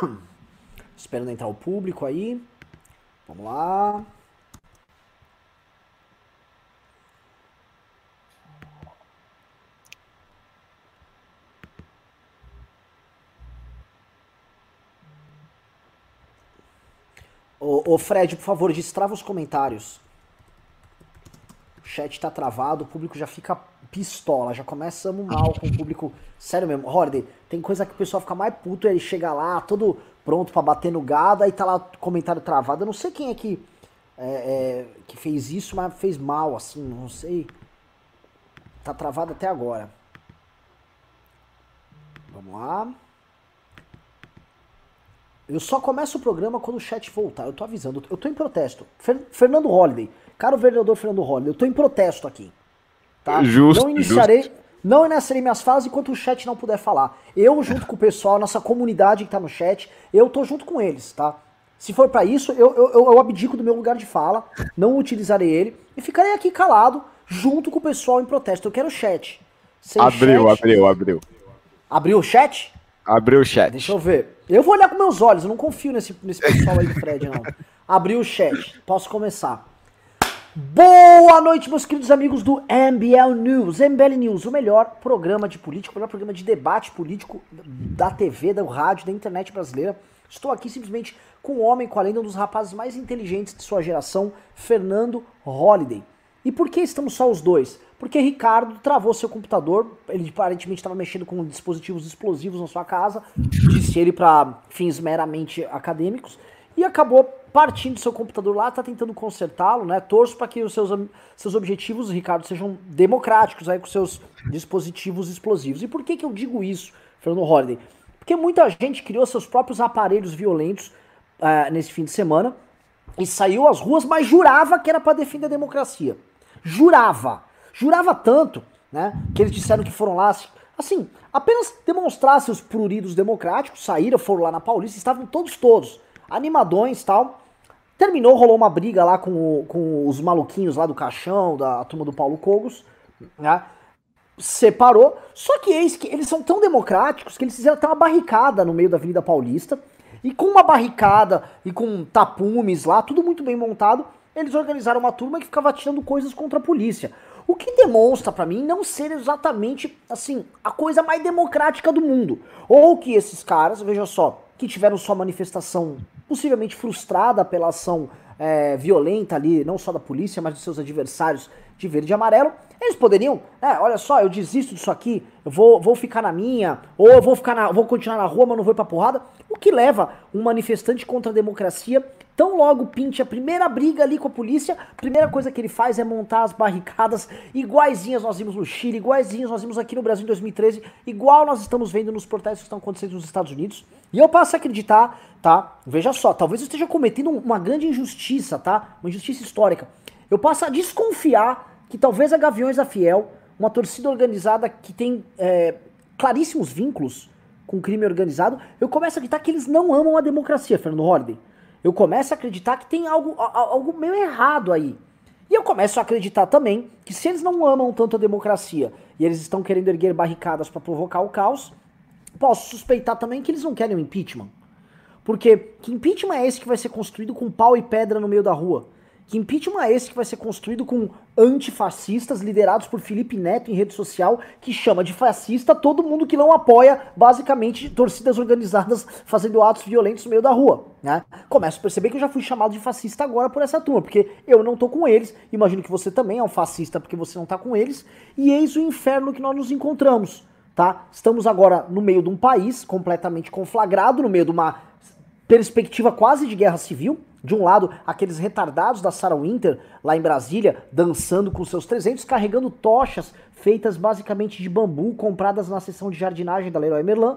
Esperando entrar o público aí. Vamos lá. Ô, Fred, por favor, destrava os comentários. O chat tá travado, o público já fica pistola, já começamos mal com o público. Sério mesmo, Horde, tem coisa que o pessoal fica mais puto, ele chega lá, todo pronto para bater no gado, aí tá lá comentário travado. Eu não sei quem é que, é, é, que fez isso, mas fez mal, assim, não sei. Tá travado até agora. Vamos lá. Eu só começo o programa quando o chat voltar. Eu tô avisando. Eu tô em protesto. Fer Fernando Holliday. Caro vereador Fernando Holliday, eu tô em protesto aqui. Tá? Justo, não iniciarei, justo. não iniciarei minhas falas enquanto o chat não puder falar. Eu, junto com o pessoal, nossa comunidade que tá no chat, eu tô junto com eles, tá? Se for para isso, eu, eu, eu abdico do meu lugar de fala, não utilizarei ele e ficarei aqui calado, junto com o pessoal em protesto. Eu quero chat. Sem abriu, chat, abriu, abriu. Abriu o chat? Abriu o chat. Deixa eu ver. Eu vou olhar com meus olhos, eu não confio nesse, nesse pessoal aí do Fred, não. Abriu o chat. Posso começar. Boa noite, meus queridos amigos do MBL News. MBL News, o melhor programa de política, o melhor programa de debate político da TV, do rádio, da internet brasileira. Estou aqui simplesmente com um homem, com a lenda, um dos rapazes mais inteligentes de sua geração, Fernando Holliday. E por que estamos só os dois? Porque Ricardo travou seu computador, ele aparentemente estava mexendo com dispositivos explosivos na sua casa, disse ele para fins meramente acadêmicos, e acabou partindo seu computador lá, tá tentando consertá-lo, né? Torço para que os seus, seus objetivos, Ricardo, sejam democráticos aí com seus dispositivos explosivos. E por que, que eu digo isso, Fernando Holliday? Porque muita gente criou seus próprios aparelhos violentos uh, nesse fim de semana e saiu às ruas, mas jurava que era para defender a democracia. Jurava. Jurava tanto, né? Que eles disseram que foram lá, assim, apenas demonstrar seus pruridos democráticos, saíram, foram lá na Paulista, estavam todos, todos, animadões tal. Terminou, rolou uma briga lá com, com os maluquinhos lá do caixão, da turma do Paulo Cogos, né? Separou, só que eis que eles são tão democráticos que eles fizeram até uma barricada no meio da Avenida Paulista, e com uma barricada e com tapumes lá, tudo muito bem montado, eles organizaram uma turma que ficava tirando coisas contra a polícia. O que demonstra para mim não ser exatamente, assim, a coisa mais democrática do mundo. Ou que esses caras, veja só, que tiveram sua manifestação possivelmente frustrada pela ação é, violenta ali, não só da polícia, mas dos seus adversários de verde e amarelo, eles poderiam, é, olha só, eu desisto disso aqui, eu vou, vou ficar na minha, ou eu vou ficar na, vou continuar na rua, mas não vou ir pra porrada. O que leva um manifestante contra a democracia Tão logo pinte a primeira briga ali com a polícia, a primeira coisa que ele faz é montar as barricadas iguaizinhas nós vimos no Chile, iguaizinhas nós vimos aqui no Brasil em 2013, igual nós estamos vendo nos protestos que estão acontecendo nos Estados Unidos. E eu passo a acreditar, tá? Veja só, talvez eu esteja cometendo uma grande injustiça, tá? Uma injustiça histórica. Eu passo a desconfiar que talvez a Gaviões da Fiel, uma torcida organizada que tem é, claríssimos vínculos com crime organizado, eu começo a acreditar que eles não amam a democracia, Fernando Holliday eu começo a acreditar que tem algo, algo meio errado aí. E eu começo a acreditar também que se eles não amam tanto a democracia e eles estão querendo erguer barricadas para provocar o caos, posso suspeitar também que eles não querem o impeachment. Porque que impeachment é esse que vai ser construído com pau e pedra no meio da rua? Que impeachment é esse que vai ser construído com antifascistas liderados por Felipe Neto em rede social, que chama de fascista todo mundo que não apoia, basicamente, torcidas organizadas fazendo atos violentos no meio da rua. Né? Começo a perceber que eu já fui chamado de fascista agora por essa turma, porque eu não tô com eles, imagino que você também é um fascista porque você não tá com eles, e eis o inferno que nós nos encontramos. Tá? Estamos agora no meio de um país completamente conflagrado, no meio de uma perspectiva quase de guerra civil, de um lado, aqueles retardados da Sarah Winter, lá em Brasília, dançando com seus 300, carregando tochas feitas basicamente de bambu, compradas na seção de jardinagem da Leroy Merlin,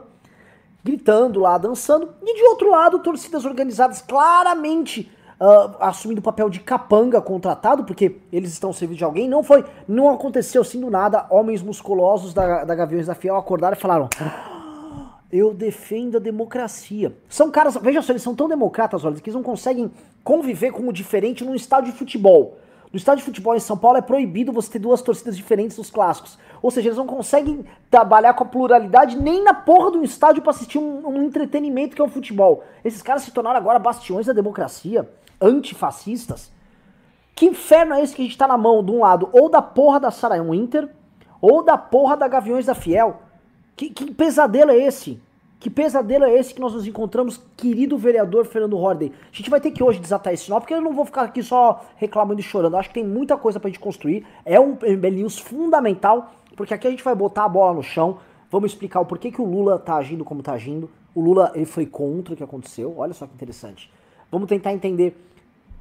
gritando lá, dançando. E de outro lado, torcidas organizadas claramente uh, assumindo o papel de capanga contratado, porque eles estão servindo de alguém. Não foi, não aconteceu assim do nada. Homens musculosos da, da Gaviões da Fiel acordaram e falaram eu defendo a democracia. São caras, veja só, eles são tão democratas, olha, que eles não conseguem conviver com o diferente num estádio de futebol. No estádio de futebol em São Paulo é proibido você ter duas torcidas diferentes dos clássicos. Ou seja, eles não conseguem trabalhar com a pluralidade nem na porra do estádio para assistir um, um, entretenimento que é o futebol. Esses caras se tornaram agora bastiões da democracia, antifascistas. Que inferno é esse que a gente tá na mão, de um lado, ou da porra da Saraião Inter, ou da porra da Gaviões da Fiel? Que, que pesadelo é esse? Que pesadelo é esse que nós nos encontramos, querido vereador Fernando Horden? A gente vai ter que hoje desatar esse nó, porque eu não vou ficar aqui só reclamando e chorando. acho que tem muita coisa pra gente construir. É um MBL News fundamental, porque aqui a gente vai botar a bola no chão. Vamos explicar o porquê que o Lula tá agindo como tá agindo. O Lula ele foi contra o que aconteceu. Olha só que interessante. Vamos tentar entender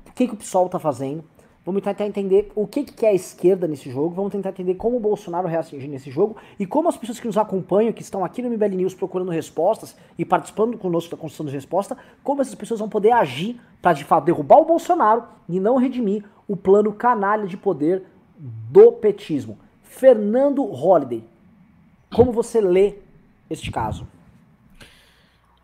o que, que o PSOL tá fazendo. Vamos tentar entender o que, que é a esquerda nesse jogo, vamos tentar entender como o Bolsonaro reagir nesse jogo e como as pessoas que nos acompanham, que estão aqui no MBL News procurando respostas e participando conosco da construção de resposta, como essas pessoas vão poder agir para de fato derrubar o Bolsonaro e não redimir o plano canalha de poder do petismo. Fernando Holliday, como você lê este caso?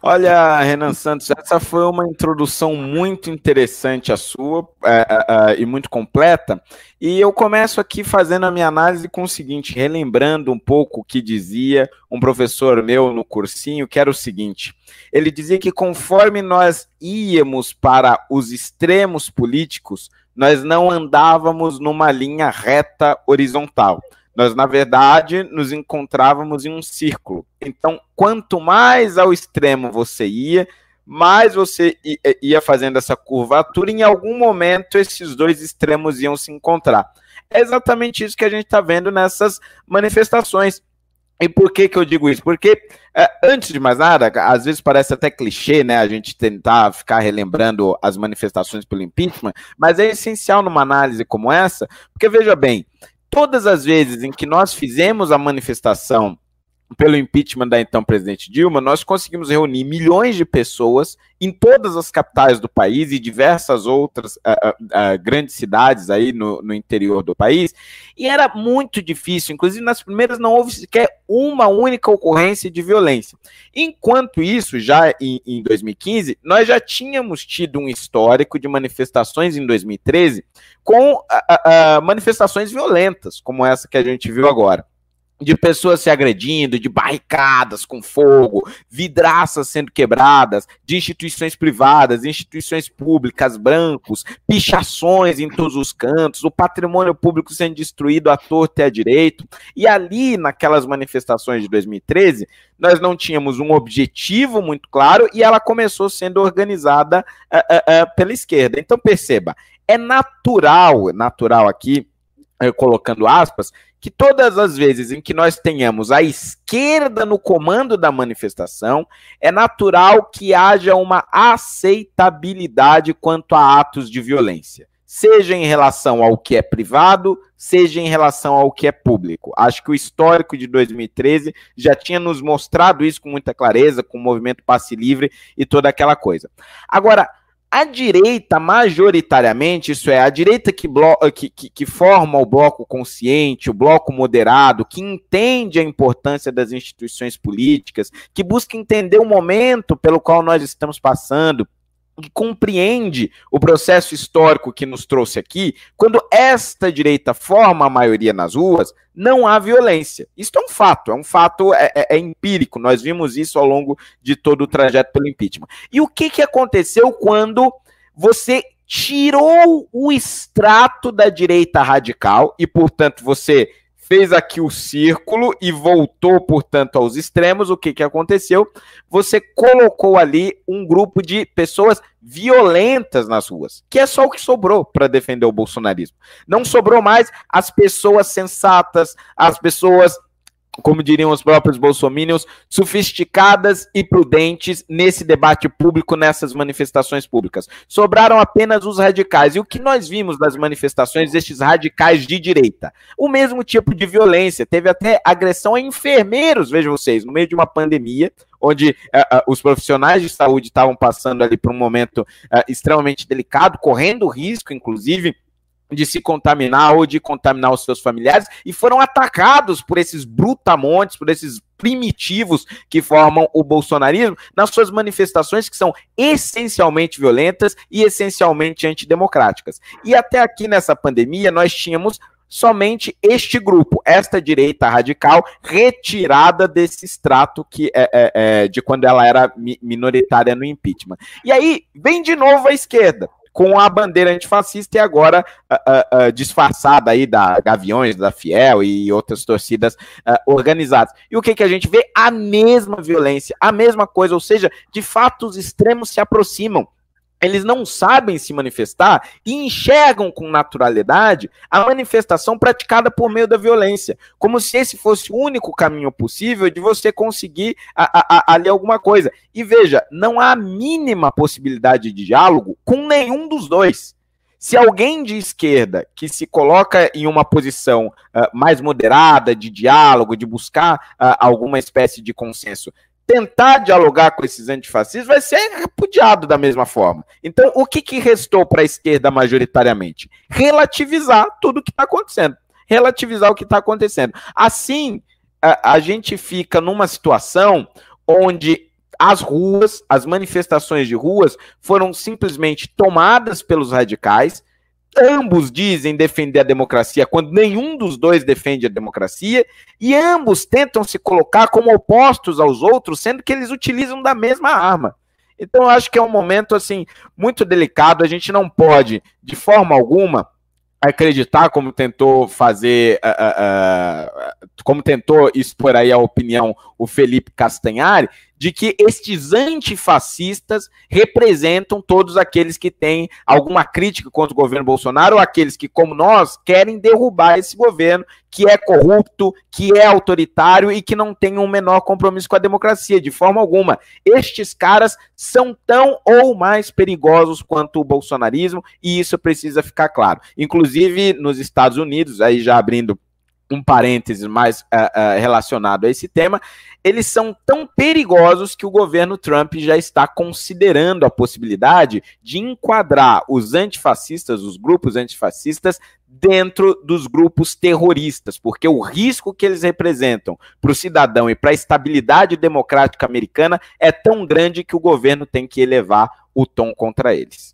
Olha, Renan Santos, essa foi uma introdução muito interessante a sua é, é, é, e muito completa. E eu começo aqui fazendo a minha análise com o seguinte, relembrando um pouco o que dizia um professor meu no cursinho, que era o seguinte: ele dizia que conforme nós íamos para os extremos políticos, nós não andávamos numa linha reta horizontal nós, na verdade, nos encontrávamos em um círculo. Então, quanto mais ao extremo você ia, mais você ia fazendo essa curvatura, em algum momento esses dois extremos iam se encontrar. É exatamente isso que a gente está vendo nessas manifestações. E por que, que eu digo isso? Porque, é, antes de mais nada, às vezes parece até clichê, né, a gente tentar ficar relembrando as manifestações pelo impeachment, mas é essencial numa análise como essa, porque veja bem, todas as vezes em que nós fizemos a manifestação pelo impeachment da então presidente Dilma, nós conseguimos reunir milhões de pessoas em todas as capitais do país e diversas outras uh, uh, grandes cidades aí no, no, interior do país, e era muito difícil, inclusive nas primeiras não houve sequer uma única ocorrência de violência. Enquanto isso, já em, em 2015, nós já tínhamos tido um histórico de manifestações em 2013 com manifestações violentas, como essa que a gente viu agora de pessoas se agredindo, de barricadas com fogo, vidraças sendo quebradas, de instituições privadas, instituições públicas, brancos, pichações em todos os cantos, o patrimônio público sendo destruído à torta e à direito. E ali, naquelas manifestações de 2013, nós não tínhamos um objetivo muito claro e ela começou sendo organizada uh, uh, uh, pela esquerda. Então, perceba, é natural, natural aqui, colocando aspas, que todas as vezes em que nós tenhamos a esquerda no comando da manifestação, é natural que haja uma aceitabilidade quanto a atos de violência, seja em relação ao que é privado, seja em relação ao que é público. Acho que o histórico de 2013 já tinha nos mostrado isso com muita clareza, com o movimento passe livre e toda aquela coisa. Agora, a direita, majoritariamente, isso é, a direita que, que, que, que, forma o bloco consciente, o bloco moderado, que entende a importância das instituições políticas, que busca entender o momento pelo qual nós estamos passando, que compreende o processo histórico que nos trouxe aqui, quando esta direita forma a maioria nas ruas, não há violência. Isso é um fato, é um fato é, é, é, empírico. Nós vimos isso ao longo de todo o trajeto pelo impeachment. E o que, que aconteceu quando você tirou o extrato da direita radical e, portanto, você fez aqui o círculo e voltou, portanto, aos extremos, o que, que aconteceu? Você colocou ali um grupo de pessoas violentas nas ruas, que é só o que sobrou para defender o bolsonarismo. Não sobrou mais as pessoas sensatas, as pessoas como diriam os próprios bolsominions, sofisticadas e prudentes nesse debate público, nessas manifestações públicas. Sobraram apenas os radicais. E o que nós vimos das manifestações destes radicais de direita? O mesmo tipo de violência. Teve até agressão a enfermeiros, vejam vocês, no meio de uma pandemia, onde uh, uh, os profissionais de saúde estavam passando ali por um momento uh, extremamente delicado, correndo risco, inclusive, de se contaminar ou de contaminar os seus familiares e foram atacados por esses brutamontes, por esses primitivos que formam o bolsonarismo nas suas manifestações que são essencialmente violentas e essencialmente antidemocráticas. E até aqui nessa pandemia nós tínhamos somente este grupo, esta direita radical, retirada desse extrato que é, é, é, de quando ela era minoritária no impeachment. E aí vem de novo a esquerda com a bandeira antifascista e agora uh, uh, disfarçada aí da Gaviões, da Fiel e outras torcidas organizadas. E o que, que a gente vê? A mesma violência, a mesma coisa, ou seja, de fato os extremos se aproximam eles não sabem se manifestar e enxergam com naturalidade a manifestação praticada por meio da violência, como se esse fosse o único caminho possível de você conseguir ali alguma coisa. E veja, não há mínima possibilidade de diálogo com nenhum dos dois. Se alguém de esquerda que se coloca em uma posição uh, mais moderada de diálogo, de buscar uh, alguma espécie de consenso, tentar dialogar com esses antifascistas vai ser repudiado da mesma forma. Então, o que, que restou para a esquerda majoritariamente? Relativizar tudo o que está acontecendo. Relativizar o que está acontecendo. Assim, a, a gente fica numa situação onde as ruas, as manifestações de ruas foram simplesmente tomadas pelos radicais, ambos dizem defender a democracia quando nenhum dos dois defende a democracia, e ambos tentam se colocar como opostos aos outros, sendo que eles utilizam da mesma arma. Então, eu acho que é um momento assim muito delicado. A gente não pode, de forma alguma, acreditar, como tentou fazer, uh, uh, como tentou expor aí a opinião o Felipe Castanhari, de que estes antifascistas representam todos aqueles que têm alguma crítica contra o governo Bolsonaro ou aqueles que, como nós, querem derrubar esse governo que é corrupto, que é autoritário e que não tem um menor compromisso com a democracia, de forma alguma. Estes caras são tão ou mais perigosos quanto o bolsonarismo e isso precisa ficar claro. Inclusive, nos Estados Unidos, aí já abrindo um parêntese mais uh, uh, relacionado a esse tema, eles são tão perigosos que o governo Trump já está considerando a possibilidade de enquadrar os antifascistas, os grupos antifascistas, dentro dos grupos terroristas, porque o risco que eles representam para o cidadão e para a estabilidade democrática americana é tão grande que o governo tem que elevar o tom contra eles.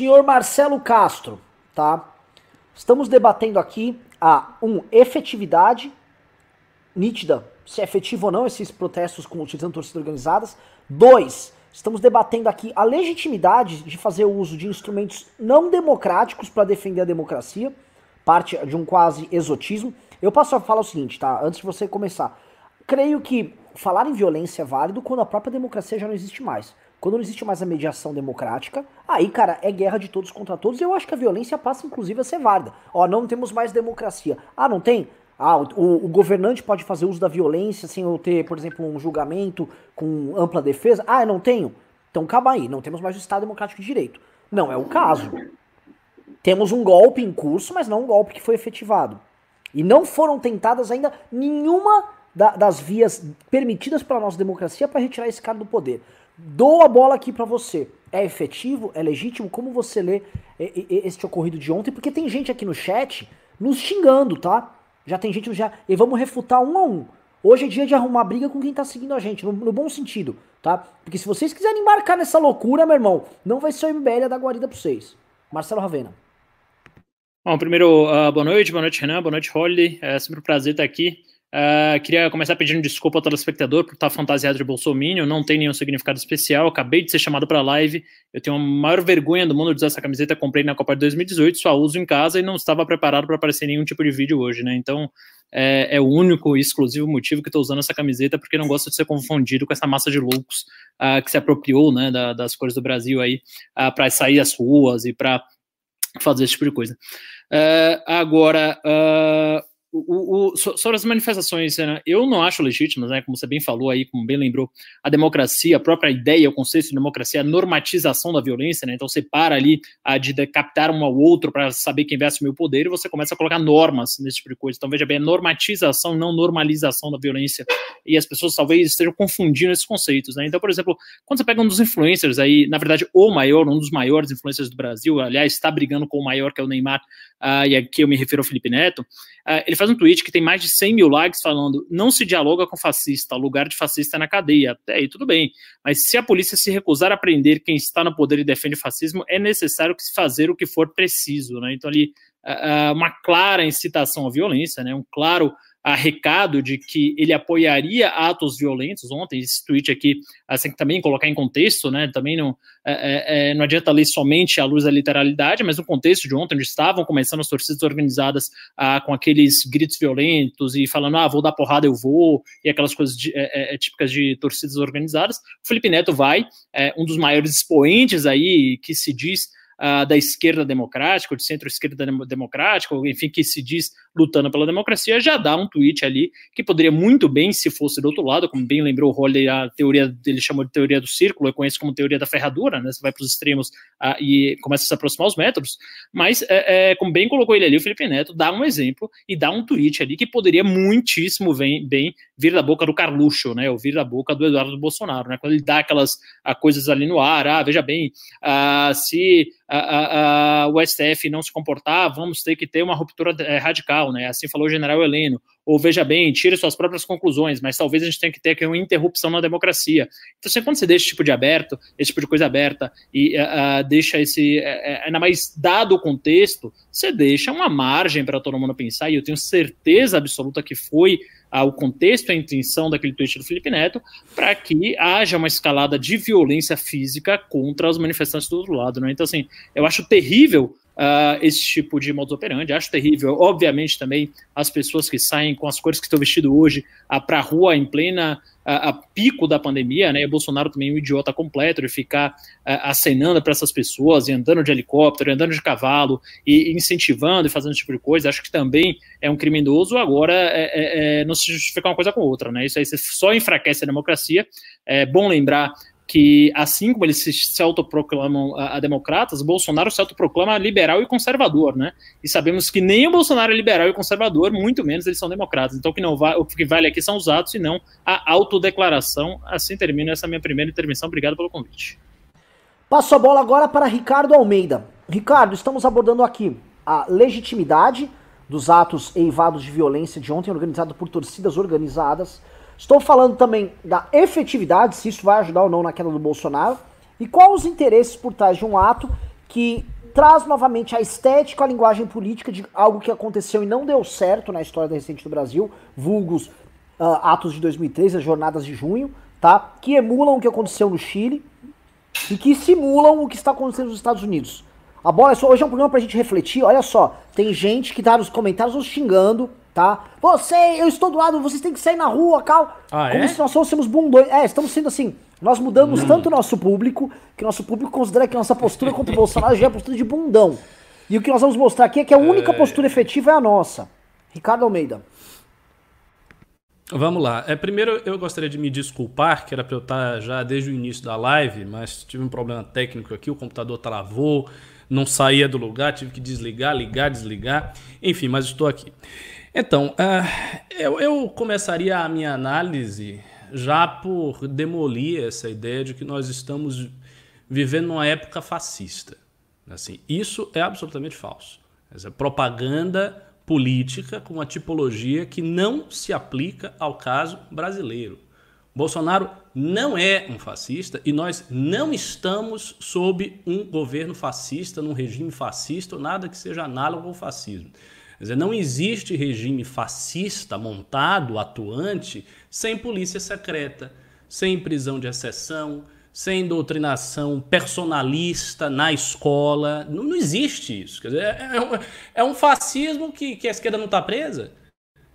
Senhor Marcelo Castro, tá? Estamos debatendo aqui a um efetividade nítida, se é efetivo ou não esses protestos com utilizando torcidas organizadas. Dois, estamos debatendo aqui a legitimidade de fazer o uso de instrumentos não democráticos para defender a democracia, parte de um quase exotismo. Eu passo a falar o seguinte, tá? Antes de você começar. Creio que falar em violência é válido quando a própria democracia já não existe mais. Quando não existe mais a mediação democrática, aí, cara, é guerra de todos contra todos. E eu acho que a violência passa, inclusive, a ser válida. Ó, não temos mais democracia. Ah, não tem? Ah, o, o, governante pode fazer uso da violência sem eu ter, por exemplo, um julgamento com ampla defesa? Ah, eu não tenho? Então calma aí, não temos mais o Estado Democrático de Direito. Não é o caso. Temos um golpe em curso, mas não um golpe que foi efetivado. E não foram tentadas ainda nenhuma da, das vias permitidas pela nossa democracia para retirar esse cara do poder. Dou a bola aqui para você. É efetivo? É legítimo? Como você lê este ocorrido de ontem? Porque tem gente aqui no chat nos xingando, tá? Já tem gente já. E vamos refutar um a um. Hoje é dia de arrumar briga com quem tá seguindo a gente, no, no, bom sentido, tá? Porque se vocês quiserem embarcar nessa loucura, meu irmão, não vai ser o MBL da guarida pra vocês. Marcelo Ravena. Bom, primeiro, uh, boa noite, boa noite, Renan, boa noite, Holly. É sempre um prazer estar aqui. Uh, queria começar pedindo desculpa ao telespectador por estar fantasiado de bolsominion, não tem nenhum significado especial, acabei de ser chamado para live, eu tenho a maior vergonha do mundo de usar essa camiseta, comprei na Copa de 2018, só uso em casa e não estava preparado para aparecer nenhum tipo de vídeo hoje, né? Então é, é o único e exclusivo motivo que estou usando essa camiseta, porque não gosto de ser confundido com essa massa de loucos uh, que se apropriou né, da, das cores do Brasil aí uh, ah, para sair às ruas e para fazer esse tipo de coisa. agora, o, o, sobre as manifestações, né, eu não acho legítimas, né, como você bem falou aí, como bem lembrou, a democracia, a própria ideia, o conceito de democracia, a normatização da violência, né, então você para ali a, de decapitar um ao outro para saber quem vai assumir o poder e você começa a colocar normas nesse tipo de coisa. Então, veja bem, a normatização, não normalização da violência, e as pessoas talvez estejam confundindo esses conceitos. Né? Então, por exemplo, quando você pega um dos influencers aí, na verdade, o maior, um dos maiores influencers do Brasil, aliás, está brigando com o maior, que é o Neymar, uh, e aqui eu me refiro ao Felipe Neto, uh, ele faz um tweet que tem mais de 100 mil likes falando: não se dialoga com fascista, o lugar de fascista é na cadeia. Até aí tudo bem, mas se a polícia se recusar a prender quem está no poder e defende o fascismo, é necessário que se fazer o que for preciso. Né? Então, ali, uh, uma clara incitação à violência, né? um claro a recado de que ele apoiaria atos violentos. Ontem, esse tweet aqui, assim, também colocar em contexto, né, também não, é, é, é, não adianta ler somente à luz da literalidade, mas no contexto de ontem, onde estavam começando as torcidas organizadas ah, com aqueles gritos violentos e falando, ah, vou dar porrada, eu vou, e aquelas coisas de, é, é, é típicas de torcidas organizadas, o Felipe Neto vai, um dos maiores expoentes aí, que se diz uh, da esquerda democrática, de centro-esquerda democrática, enfim, que se diz lutando pela democracia, já dá um tweet ali que poderia muito bem, se fosse do outro lado, como bem lembrou o Holly, a teoria dele chamou de teoria do círculo, eu conheço como teoria da ferradura, né? Você vai para os extremos e começa a se aproximar os métodos, mas é, é, como bem colocou ele ali, o Felipe Neto dá um exemplo e dá um tweet ali que poderia muitíssimo bem, bem vir da boca do Carluxo, né? Ou vir da boca do Eduardo Bolsonaro, né? Quando ele dá aquelas uh, coisas ali no ar, ah, veja bem, uh, se a, a, o STF não se comportar, vamos ter que ter uma ruptura é, radical, né? Assim falou o general Heleno. Ou veja bem, tire suas próprias conclusões, mas talvez a gente tenha que ter aqui uma interrupção na democracia. Então, você, quando você deixa esse tipo de aberto, esse tipo de coisa aberta, e uh, deixa esse. Uh, ainda mais dado o contexto, você deixa uma margem para todo mundo pensar, e eu tenho certeza absoluta que foi ao contexto e a intenção daquele tweet do Felipe Neto, para que haja uma escalada de violência física contra os manifestantes do outro lado. Né? Então, assim, eu acho terrível uh, esse tipo de modus operandi. Acho terrível, obviamente, também as pessoas que saem com as cores que estão vestidas hoje uh, para a rua em plena a, pico da pandemia, né? E Bolsonaro também é um idiota completo de ficar acenando para essas pessoas e andando de helicóptero, andando de cavalo e incentivando e fazendo esse tipo de coisa. Acho que também é um criminoso. Agora, é, é, é não se justificar uma coisa com outra, né? Isso aí só enfraquece a democracia. É bom lembrar que, assim como eles se, autoproclamam a, a, democratas, Bolsonaro se autoproclama liberal e conservador, né? E sabemos que nem o Bolsonaro é liberal e conservador, muito menos eles são democratas. Então, o que, não vai, o que vale aqui são os atos e não a autodeclaração. Assim termina essa minha primeira intervenção. Obrigado pelo convite. Passo a bola agora para Ricardo Almeida. Ricardo, estamos abordando aqui a legitimidade dos atos eivados de violência de ontem, organizado por torcidas organizadas Estou falando também da efetividade, se isso vai ajudar ou não na queda do Bolsonaro, e quais os interesses por trás de um ato que traz novamente a estética, a linguagem política de algo que aconteceu e não deu certo na história recente do Brasil, vulgos uh, atos de 2003, as jornadas de junho, tá? Que emulam o que aconteceu no Chile e que simulam o que está acontecendo nos Estados Unidos. A bola é só, hoje é um programa pra gente refletir. Olha só, tem gente que tá nos comentários nos xingando, tá? Você, eu estou do lado, vocês têm que sair na rua, cal. Ah, Como é? se nós fôssemos bundões. É, estamos sendo assim. Nós mudamos hum. tanto o nosso público que nosso público considera que nossa postura contra o Bolsonaro já é a postura de bundão. E o que nós vamos mostrar aqui é que a única é... postura efetiva é a nossa. Ricardo Almeida. Vamos lá. É, primeiro eu gostaria de me desculpar, que era para eu estar já desde o início da live, mas tive um problema técnico aqui, o computador travou, não saía do lugar, tive que desligar, ligar, desligar. Enfim, mas estou aqui. Então, uh, eu, eu começaria a minha análise já por demolir essa ideia de que nós estamos vivendo numa época fascista. Assim, isso é absolutamente falso. Essa propaganda política com uma tipologia que não se aplica ao caso brasileiro. Bolsonaro não é um fascista e nós não estamos sob um governo fascista, num regime fascista ou nada que seja análogo ao fascismo. Quer dizer, não existe regime fascista montado, atuante, sem polícia secreta, sem prisão de exceção, sem doutrinação personalista na escola. Não, não existe isso. Quer dizer, é, é, um, é um fascismo que, que a esquerda não está presa?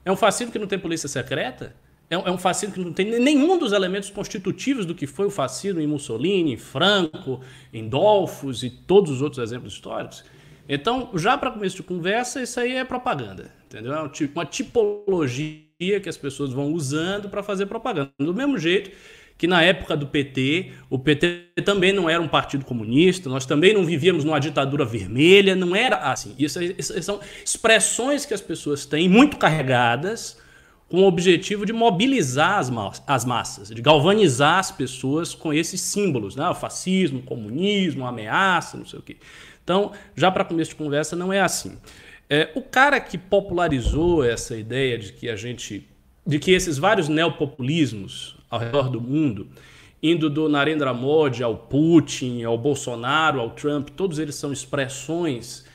É um fascismo que não tem polícia secreta? É, é um fascismo que não tem nenhum dos elementos constitutivos do que foi o fascismo em Mussolini, em Franco, em Dolfos e todos os outros exemplos históricos? Então, já para começo de conversa, isso aí é propaganda, entendeu? É uma tipologia que as pessoas vão usando para fazer propaganda. Do mesmo jeito que na época do PT, o PT também não era um partido comunista, nós também não vivíamos numa ditadura vermelha, não era assim. Isso, isso são expressões que as pessoas têm muito carregadas com o objetivo de mobilizar as, ma as massas, de galvanizar as pessoas com esses símbolos, né? O fascismo, o comunismo, ameaça, não sei o quê. Então, já para começo de conversa, não é assim. É, o cara que popularizou essa ideia de que a gente, de que esses vários neopopulismos ao redor do mundo, indo do Narendra Modi ao Putin, ao Bolsonaro, ao Trump, todos eles são expressões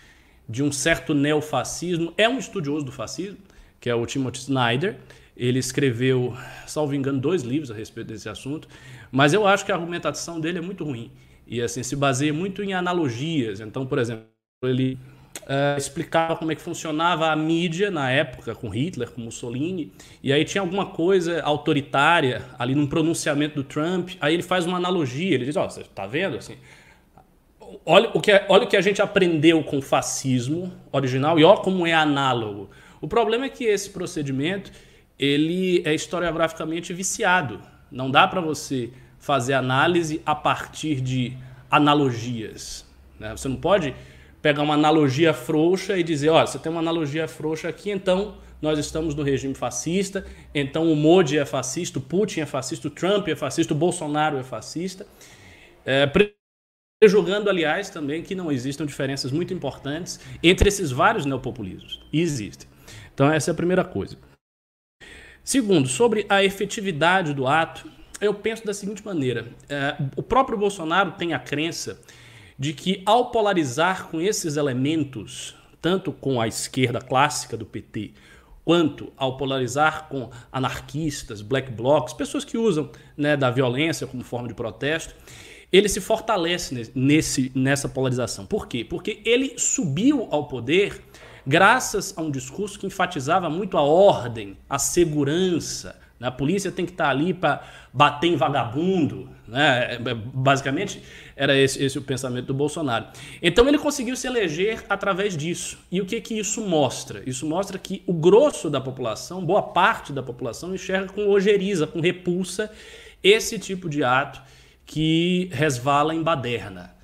de um certo neofascismo. É um estudioso do fascismo, que é o Timothy Snyder. Ele escreveu, salvo engano, dois livros a respeito desse assunto, mas eu acho que a argumentação dele é muito ruim e assim se baseia muito em analogias. Então, por exemplo, ele uh, explicava como é que funcionava a mídia na época com Hitler, com Mussolini, e aí tinha alguma coisa autoritária ali num pronunciamento do Trump. Aí ele faz uma analogia, ele diz: ó, oh, você está vendo assim? Olha o, que, olha o que a gente aprendeu com o fascismo original e olha como é análogo. O problema é que esse procedimento ele é historiograficamente viciado. Não dá para você fazer análise a partir de analogias. Né? Você não pode pegar uma analogia frouxa e dizer, olha, você tem uma analogia frouxa aqui, então nós estamos no regime fascista, então o Modi é fascista, o Putin é fascista, o Trump é fascista, o Bolsonaro é fascista. É, Julgando, aliás, também que não existam diferenças muito importantes entre esses vários neopopulismos. E existem. Então, essa é a primeira coisa. Segundo, sobre a efetividade do ato, eu penso da seguinte maneira: é, o próprio Bolsonaro tem a crença de que, ao polarizar com esses elementos, tanto com a esquerda clássica do PT, quanto ao polarizar com anarquistas, black blocs, pessoas que usam né, da violência como forma de protesto, ele se fortalece nesse, nessa polarização. Por quê? Porque ele subiu ao poder graças a um discurso que enfatizava muito a ordem, a segurança. Né? A polícia tem que estar ali para bater em vagabundo. Né? Basicamente, era esse, esse, o pensamento do Bolsonaro. Então ele conseguiu se eleger através disso. E o que, que isso mostra? Isso mostra que o grosso da população, boa parte da população, enxerga com ojeriza, com repulsa, esse tipo de ato que resvala em baderna.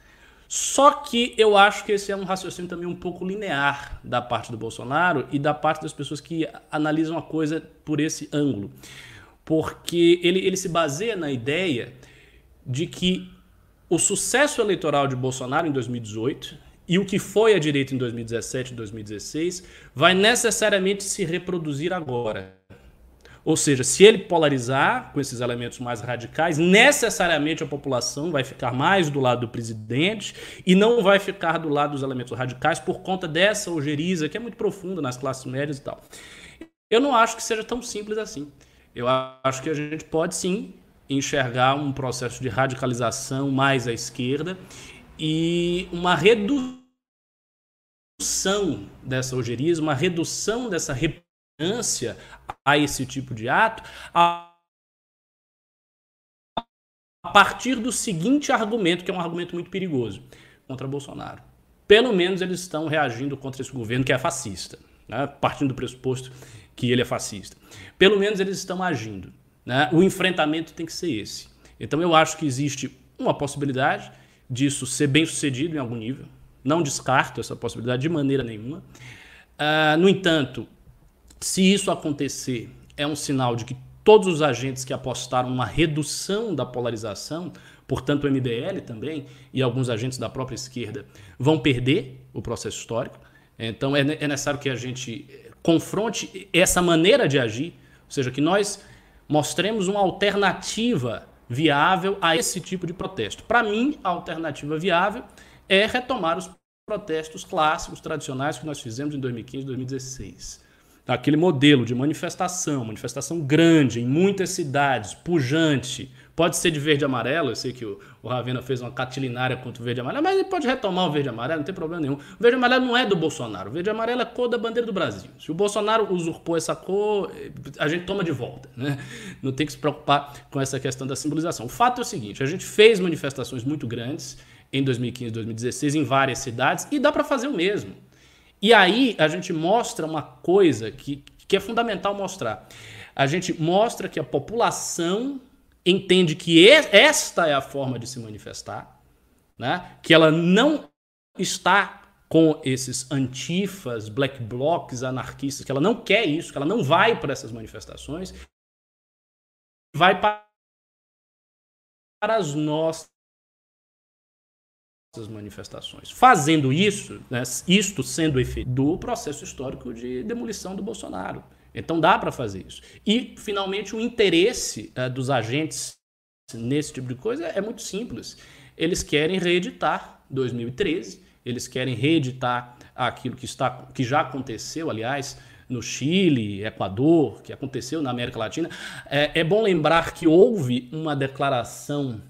Só que eu acho que esse é um raciocínio também um pouco linear da parte do Bolsonaro e da parte das pessoas que analisam a coisa por esse ângulo. Porque ele, ele se baseia na ideia de que o sucesso eleitoral de Bolsonaro em 2018 e o que foi a direita em 2017 e 2016 vai necessariamente se reproduzir agora. Ou seja, se ele polarizar com esses elementos mais radicais, necessariamente a população vai ficar mais do lado do presidente e não vai ficar do lado dos elementos radicais por conta dessa ojeriza que é muito profunda nas classes médias e tal. Eu não acho que seja tão simples assim. Eu acho que a gente pode sim enxergar um processo de radicalização mais à esquerda e uma redução dessa ojeriza, uma redução dessa repugnância a esse tipo de ato a, a partir do seguinte argumento, que é um argumento muito perigoso contra Bolsonaro. Pelo menos eles estão reagindo contra esse governo que é fascista, né? partindo do pressuposto que ele é fascista. Pelo menos eles estão agindo. Né? O enfrentamento tem que ser esse. Então eu acho que existe uma possibilidade disso ser bem sucedido em algum nível. Não descarto essa possibilidade de maneira nenhuma. Uh, no entanto, se isso acontecer, é um sinal de que todos os agentes que apostaram numa redução da polarização, portanto o MBL também e alguns agentes da própria esquerda, vão perder o processo histórico. Então é, é necessário que a gente confronte essa maneira de agir, ou seja, que nós mostremos uma alternativa viável a esse tipo de protesto. Para mim, a alternativa viável é retomar os protestos clássicos, tradicionais que nós fizemos em 2015 e 2016 aquele modelo de manifestação, manifestação grande, em muitas cidades, pujante, pode ser de verde e amarelo, eu sei que o, o Ravena fez uma catilinária contra o verde e amarelo, mas ele pode retomar o verde e amarelo, não tem problema nenhum. O verde e amarelo não é do Bolsonaro, o verde e amarelo é a cor da bandeira do Brasil. Se o Bolsonaro usurpou essa cor, a gente toma de volta, né? Não tem que se preocupar com essa questão da simbolização. O fato é o seguinte, a gente fez manifestações muito grandes, em 2015, 2016 em várias cidades e dá para fazer o mesmo. E aí a gente mostra uma coisa que, que é fundamental mostrar. A gente mostra que a população entende que esta é a forma de se manifestar, né? que ela não está com esses antifas, black blocs, anarquistas, que ela não quer isso, que ela não vai para essas manifestações, vai para as nossas manifestações. Fazendo isso, né, isto sendo efeito do processo histórico de demolição do Bolsonaro. Então dá para fazer isso. E, finalmente, o interesse uh, dos agentes nesse tipo de coisa é muito simples. Eles querem reeditar 2013, eles querem reeditar aquilo que, está, que já aconteceu, aliás, no Chile, Equador, que aconteceu na América Latina. É, é bom lembrar que houve uma declaração,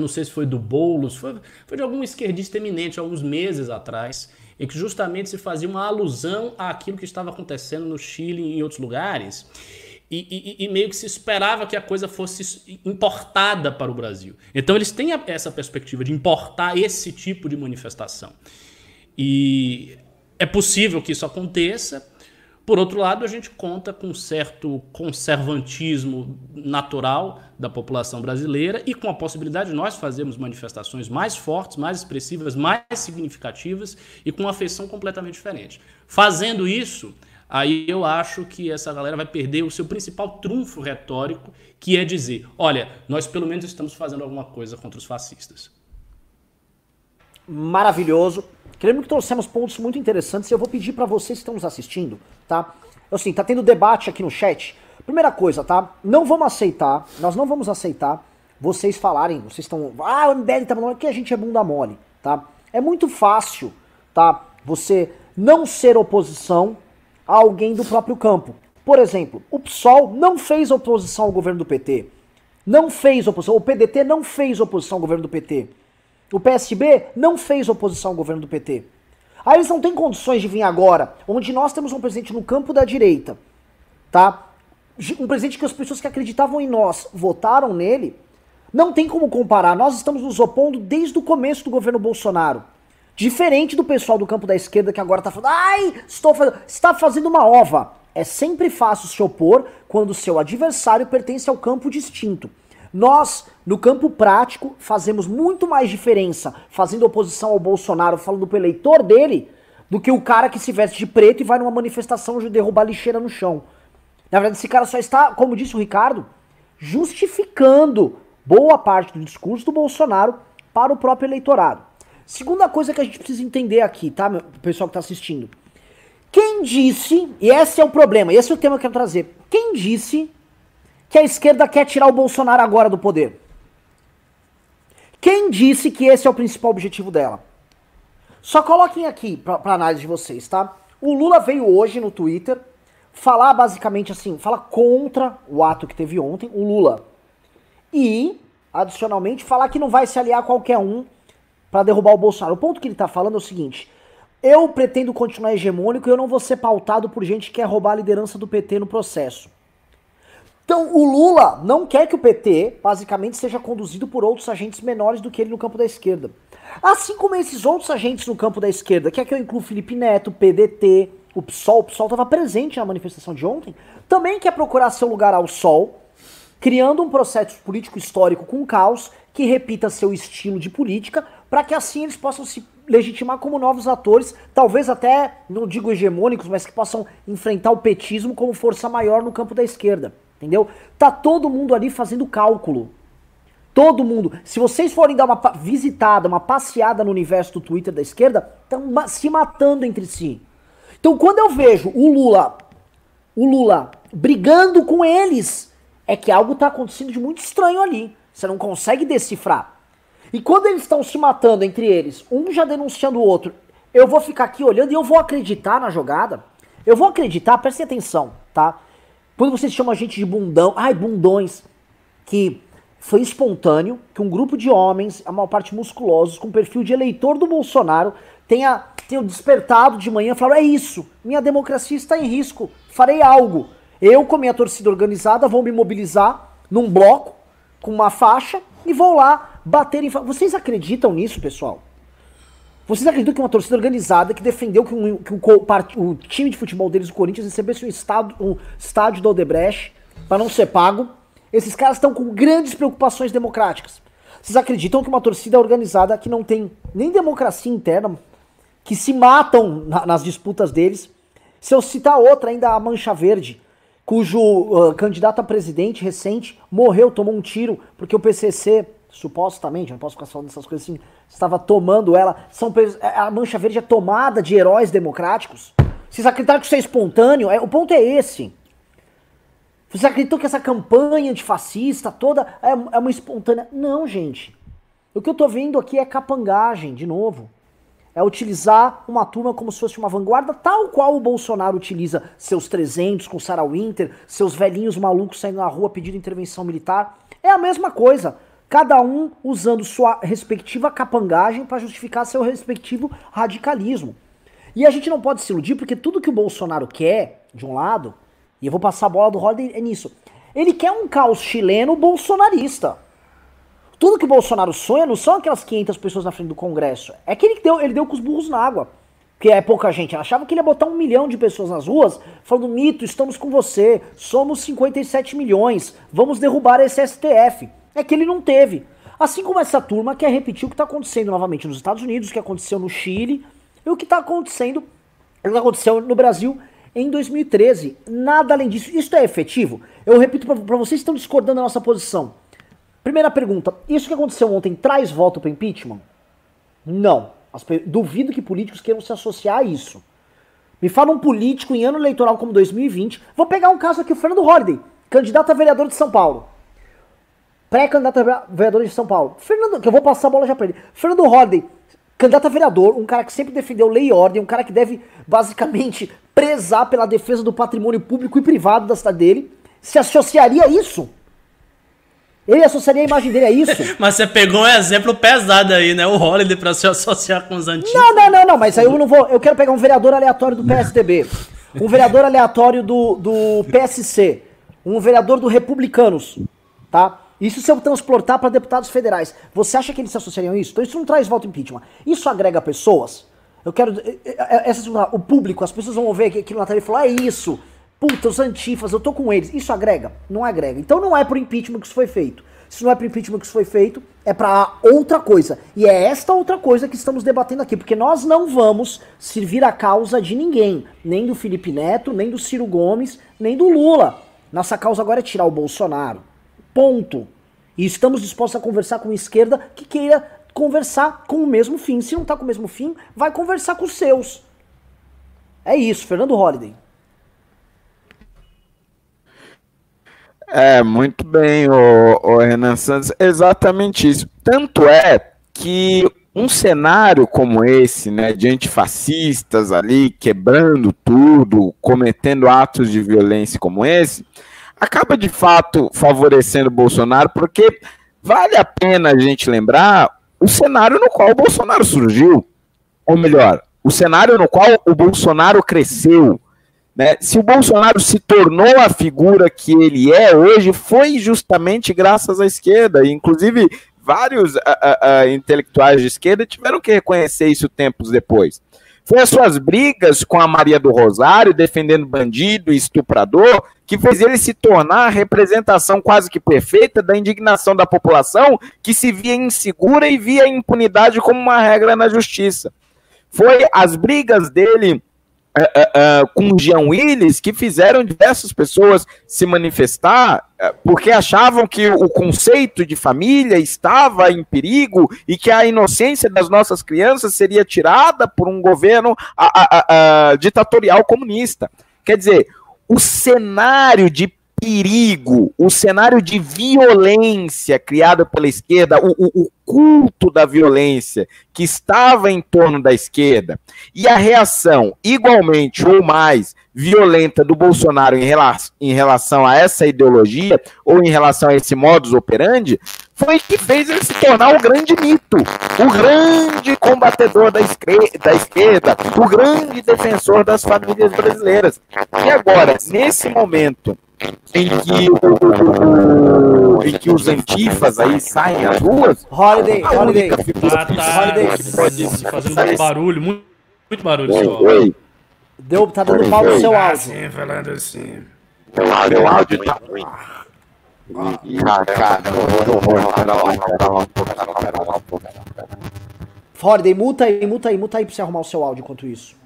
não sei se foi do Boulos, foi, foi de algum esquerdista eminente, alguns meses atrás, em que justamente se fazia uma alusão àquilo que estava acontecendo no Chile e em outros lugares. E, e, e, meio que se esperava que a coisa fosse importada para o Brasil. Então eles têm essa perspectiva de importar esse tipo de manifestação. E é possível que isso aconteça. Por outro lado, a gente conta com um certo conservantismo natural da população brasileira e com a possibilidade de nós fazermos manifestações mais fortes, mais expressivas, mais significativas e com uma afeição completamente diferente. Fazendo isso, aí eu acho que essa galera vai perder o seu principal trunfo retórico, que é dizer: olha, nós pelo menos estamos fazendo alguma coisa contra os fascistas. Maravilhoso. Queremos que trouxemos pontos muito interessantes e eu vou pedir para vocês que estão nos assistindo, tá? Assim, tá tendo debate aqui no chat. Primeira coisa, tá? Não vamos aceitar, nós não vamos aceitar vocês falarem, vocês estão, ah, o MBL tá falando que a gente é bunda mole, tá? É muito fácil, tá? Você não ser oposição a alguém do próprio campo. Por exemplo, o PSOL não fez oposição ao governo do PT. Não fez oposição. O PDT não fez oposição ao governo do PT. O PSB não fez oposição ao governo do PT. Aí eles não têm condições de vir agora, onde nós temos um presidente no campo da direita, tá? Um presidente que as pessoas que acreditavam em nós votaram nele. Não tem como comparar. Nós estamos nos opondo desde o começo do governo Bolsonaro. Diferente do pessoal do campo da esquerda que agora tá falando, ai, estou fazendo, está fazendo uma ova. É sempre fácil se opor quando seu adversário pertence ao campo distinto. Nós, no campo prático, fazemos muito mais diferença fazendo oposição ao Bolsonaro, falando pro eleitor dele, do que o cara que se veste de preto e vai numa manifestação de derrubar lixeira no chão. Na verdade, esse cara só está, como disse o Ricardo, justificando boa parte do discurso do Bolsonaro para o próprio eleitorado. Segunda coisa que a gente precisa entender aqui, tá, meu, pessoal que tá assistindo. Quem disse, e esse é o problema, esse é o tema que eu quero trazer. Quem disse que a esquerda quer tirar o Bolsonaro agora do poder? Quem disse que esse é o principal objetivo dela? Só coloquem aqui pra análise de vocês, tá? O Lula veio hoje no Twitter falar basicamente assim, fala contra o ato que teve ontem, o Lula. E, adicionalmente, falar que não vai se aliar a qualquer um para derrubar o Bolsonaro. O ponto que ele tá falando é o seguinte: eu pretendo continuar hegemônico e eu não vou ser pautado por gente que quer roubar a liderança do PT no processo. Então, o Lula não quer que o PT, basicamente, seja conduzido por outros agentes menores do que ele no campo da esquerda. Assim como esses outros agentes no campo da esquerda, quer que eu inclua Felipe Neto, PDT, o PSOL, o PSOL estava presente na manifestação de ontem, também quer procurar seu lugar ao sol, criando um processo político histórico com caos que repita seu estilo de política, para que assim eles possam se legitimar como novos atores, talvez até, não digo hegemônicos, mas que possam enfrentar o petismo como força maior no campo da esquerda. Entendeu? Tá todo mundo ali fazendo cálculo. Todo mundo. Se vocês forem dar uma visitada, uma passeada no universo do Twitter da esquerda, estão se matando entre si. Então quando eu vejo o Lula, o Lula brigando com eles, é que algo tá acontecendo de muito estranho ali. Você não consegue decifrar. E quando eles estão se matando entre eles, um já denunciando o outro, eu vou ficar aqui olhando e eu vou acreditar na jogada. Eu vou acreditar, prestem atenção, tá? Quando vocês chamam a gente de bundão, ai, bundões, que foi espontâneo que um grupo de homens, a maior parte musculosos, com perfil de eleitor do Bolsonaro, tenha, tenha despertado de manhã e falado: é isso, minha democracia está em risco, farei algo. Eu, com minha torcida organizada, vou me mobilizar num bloco, com uma faixa, e vou lá baterem. Vocês acreditam nisso, pessoal? Vocês acreditam que uma torcida organizada que defendeu que, um, que o, o, time de futebol deles, o Corinthians, recebesse um, estado, um estádio do Odebrecht para não ser pago? Esses caras estão com grandes preocupações democráticas. Vocês acreditam que uma torcida organizada que não tem nem democracia interna, que se matam na, nas disputas deles, se eu citar outra, ainda a Mancha Verde, cujo uh, candidato a presidente recente morreu, tomou um tiro, porque o PCC, supostamente, não posso ficar falando dessas coisas assim, estava tomando ela. São, é, a Mancha Verde é tomada de heróis democráticos. Vocês acreditam que isso é espontâneo? É, o ponto é esse. Vocês acreditam que essa campanha antifascista toda é, é uma espontânea. Não, gente. O que eu tô vendo aqui é capangagem, de novo é utilizar uma turma como se fosse uma vanguarda, tal qual o Bolsonaro utiliza seus 300 com Sarah Winter, seus velhinhos malucos saindo na rua pedindo intervenção militar. É a mesma coisa. Cada um usando sua respectiva capangagem para justificar seu respectivo radicalismo. E a gente não pode se iludir porque tudo que o Bolsonaro quer, de um lado, e eu vou passar a bola do Holiday é nisso. Ele quer um caos chileno bolsonarista. Tudo que o Bolsonaro sonha não são aquelas 500 pessoas na frente do Congresso. É que ele deu, ele deu com os burros na água. Porque é pouca gente. Ele achava que ele ia botar um milhão de pessoas nas ruas, falando: Mito, estamos com você, somos 57 milhões, vamos derrubar esse STF. É que ele não teve. Assim como essa turma quer repetir o que está acontecendo novamente nos Estados Unidos, o que aconteceu no Chile e o que está acontecendo, o que aconteceu no Brasil em 2013. Nada além disso. Isso é efetivo? Eu repito para vocês que estão discordando da nossa posição. Primeira pergunta: isso que aconteceu ontem traz voto para impeachment? Não. Duvido que políticos queiram se associar a isso. Me fala um político em ano eleitoral como 2020. Vou pegar um caso aqui, o Fernando Holliday, candidato a vereador de São Paulo. Pré-candidato a vereador de São Paulo. Fernando, que eu vou passar a bola já pra ele. Fernando Holliday, candidato a vereador, um cara que sempre defendeu lei e ordem, um cara que deve basicamente prezar pela defesa do patrimônio público e privado da cidade dele. Se associaria a isso? Ele associaria a imagem dele a isso. mas você pegou um exemplo pesado aí, né? O Holiday pra se associar com os antigos. Não, não, não, não, mas aí eu não vou. Eu quero pegar um vereador aleatório do PSDB, um vereador aleatório do, do PSC, um vereador do Republicanos, tá? Isso se eu transportar para deputados federais. Você acha que eles se associariam a isso? Então isso não traz voto impeachment. Isso agrega pessoas. Eu quero. Eh, eh, eh, essa, o público, as pessoas vão ouvir aquilo na TV e falar: é isso. Puta, os antifas, eu tô com eles. Isso agrega? Não agrega. Então não é por impeachment que isso foi feito. Se não é por impeachment que isso foi feito, é para outra coisa. E é esta outra coisa que estamos debatendo aqui, porque nós não vamos servir a causa de ninguém, nem do Felipe Neto, nem do Ciro Gomes, nem do Lula. Nossa causa agora é tirar o Bolsonaro. Ponto. E estamos dispostos a conversar com a esquerda que queira conversar com o mesmo fim. Se não tá com o mesmo fim, vai conversar com os seus. É isso, Fernando Holliday. É, muito bem, o, o Renan Santos. Exatamente isso. Tanto é que um cenário como esse, né, de antifascistas ali quebrando tudo, cometendo atos de violência como esse, acaba de fato favorecendo o Bolsonaro, porque vale a pena a gente lembrar o cenário no qual o Bolsonaro surgiu, ou melhor, o cenário no qual o Bolsonaro cresceu. Né? Se o Bolsonaro se tornou a figura que ele é hoje, foi justamente graças à esquerda. Inclusive, vários uh, uh, uh, intelectuais de esquerda tiveram que reconhecer isso tempos depois. Foi as suas brigas com a Maria do Rosário, defendendo bandido e estuprador, que fez ele se tornar a representação quase que perfeita da indignação da população que se via insegura e via a impunidade como uma regra na justiça. Foi as brigas dele uh, uh, com o Jean Willis que fizeram diversas pessoas se manifestar porque achavam que o conceito de família estava em perigo e que a inocência das nossas crianças seria tirada por um governo ditatorial comunista. Quer dizer, o cenário de perigo, o cenário de violência criado pela esquerda, o, o, o, culto da violência que estava em torno da esquerda, e a reação igualmente ou mais violenta do Bolsonaro em, rela em relação a essa ideologia, ou em relação a esse modus operandi, foi que fez ele se tornar o grande mito, o grande combatedor da, da esquerda, o grande defensor das famílias brasileiras. E agora, nesse momento em que, em que os antifas aí saem às ruas. Holiday, Holiday. Ah, tá. Holiday. Fazendo muito barulho, muito, muito barulho só. Oi, Deu, tá dando pau no seu áudio. Assim, falando assim. meu áudio tá ruim. Ah, cara, Holiday, muta aí, muta aí, muta aí pra você arrumar o seu áudio enquanto isso.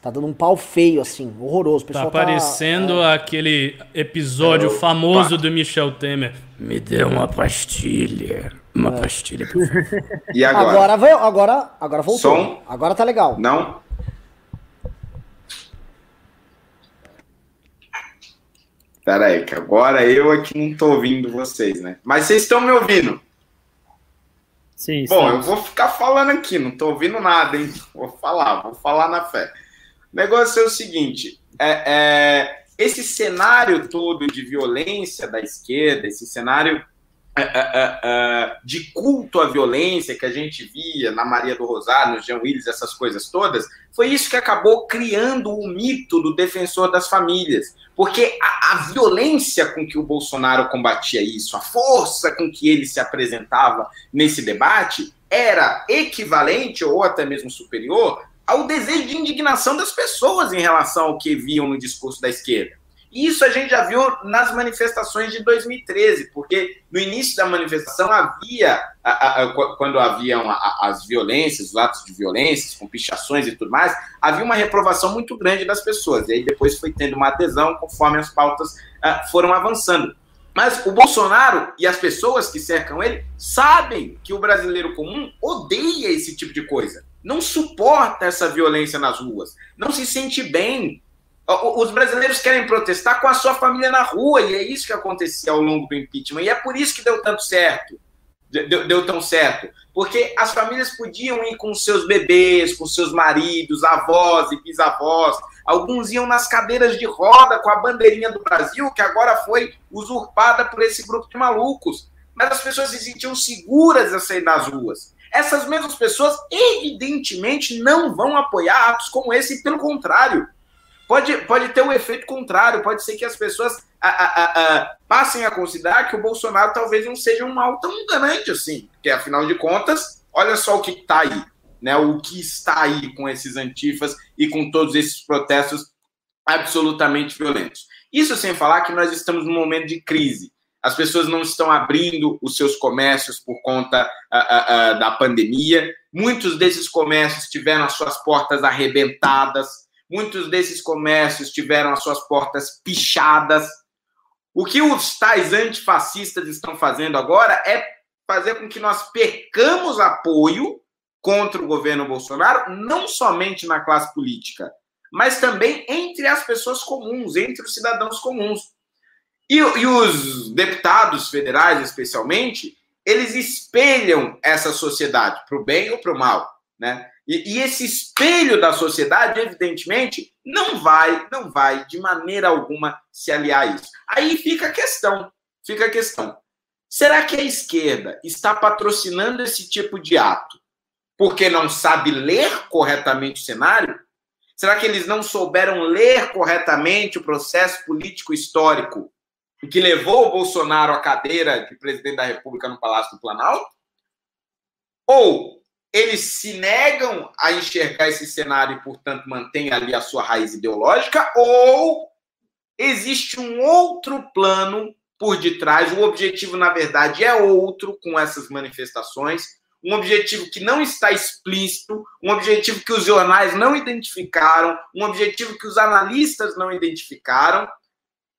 Tá dando um pau feio, assim, horroroso. O Tá parecendo aquele episódio famoso do Michel Temer. Me dê uma pastilha. Uma pastilha, por favor. E Agora, agora? agora, agora voltou. Som? Agora tá legal. Não? Pera aí, que agora eu aqui não tô ouvindo vocês, né? Mas vocês estão me ouvindo? Sim, Bom, eu sim. vou ficar falando aqui, não tô ouvindo nada, hein? Vou falar, vou falar na fé. O negócio é o seguinte: é, é, esse cenário todo de violência da esquerda, esse cenário é, é, é, é, de culto à violência que a gente via na Maria do Rosário, no Jean Willis, essas coisas todas, foi isso que acabou criando o mito do defensor das famílias. Porque a, a violência com que o Bolsonaro combatia isso, a força com que ele se apresentava nesse debate, era equivalente ou até mesmo superior ao desejo de indignação das pessoas em relação ao que viam no discurso da esquerda. E isso a gente já viu nas manifestações de 2013, porque no início da manifestação havia, a, a, a, quando haviam as violências, os atos de violências, com pichações e tudo mais, havia uma reprovação muito grande das pessoas. E aí depois foi tendo uma adesão conforme as pautas uh, foram avançando. Mas o Bolsonaro e as pessoas que cercam ele sabem que o brasileiro comum odeia esse tipo de coisa. Não suporta essa violência nas ruas. Não se sente bem os brasileiros querem protestar com a sua família na rua, e é isso que acontecia ao longo do impeachment. E é por isso que deu tanto certo. Deu, deu tão certo. Porque as famílias podiam ir com seus bebês, com seus maridos, avós e bisavós. Alguns iam nas cadeiras de roda com a bandeirinha do Brasil, que agora foi usurpada por esse grupo de malucos. Mas as pessoas se sentiam seguras a sair nas ruas. Essas mesmas pessoas, evidentemente, não vão apoiar atos como esse, pelo contrário pode, pode ter o um efeito contrário, pode ser que as pessoas a, a, a, passem a considerar que o Bolsonaro talvez não seja um mal tão grande assim, porque afinal de contas, olha só o que está aí, né? O que está aí com esses antifas e com todos esses protestos absolutamente violentos. Isso sem falar que nós estamos num momento de crise. As pessoas não estão abrindo os seus comércios por conta da pandemia. Muitos desses comércios tiveram as suas portas arrebentadas Muitos desses comércios tiveram as suas portas pichadas. O que os tais antifascistas estão fazendo agora é fazer com que nós percamos apoio contra o governo Bolsonaro, não somente na classe política, mas também entre as pessoas comuns, entre os cidadãos comuns. E, e os deputados federais, especialmente, eles espelham essa sociedade, para o bem ou para o mal. Né? E, e, esse espelho da sociedade, evidentemente, não vai, não vai de maneira alguma se aliar a isso. Aí fica a questão, fica a questão. Será que a esquerda está patrocinando esse tipo de ato porque não sabe ler corretamente o cenário? Será que eles não souberam ler corretamente o processo político histórico que levou o Bolsonaro à cadeira de presidente da República no Palácio do Planalto? Ou eles se negam a enxergar esse cenário e, portanto, mantêm ali a sua raiz ideológica, ou existe um outro plano por detrás, o objetivo, na verdade, é outro com essas manifestações, um objetivo que não está explícito, um objetivo que os jornais não identificaram, um objetivo que os analistas não identificaram,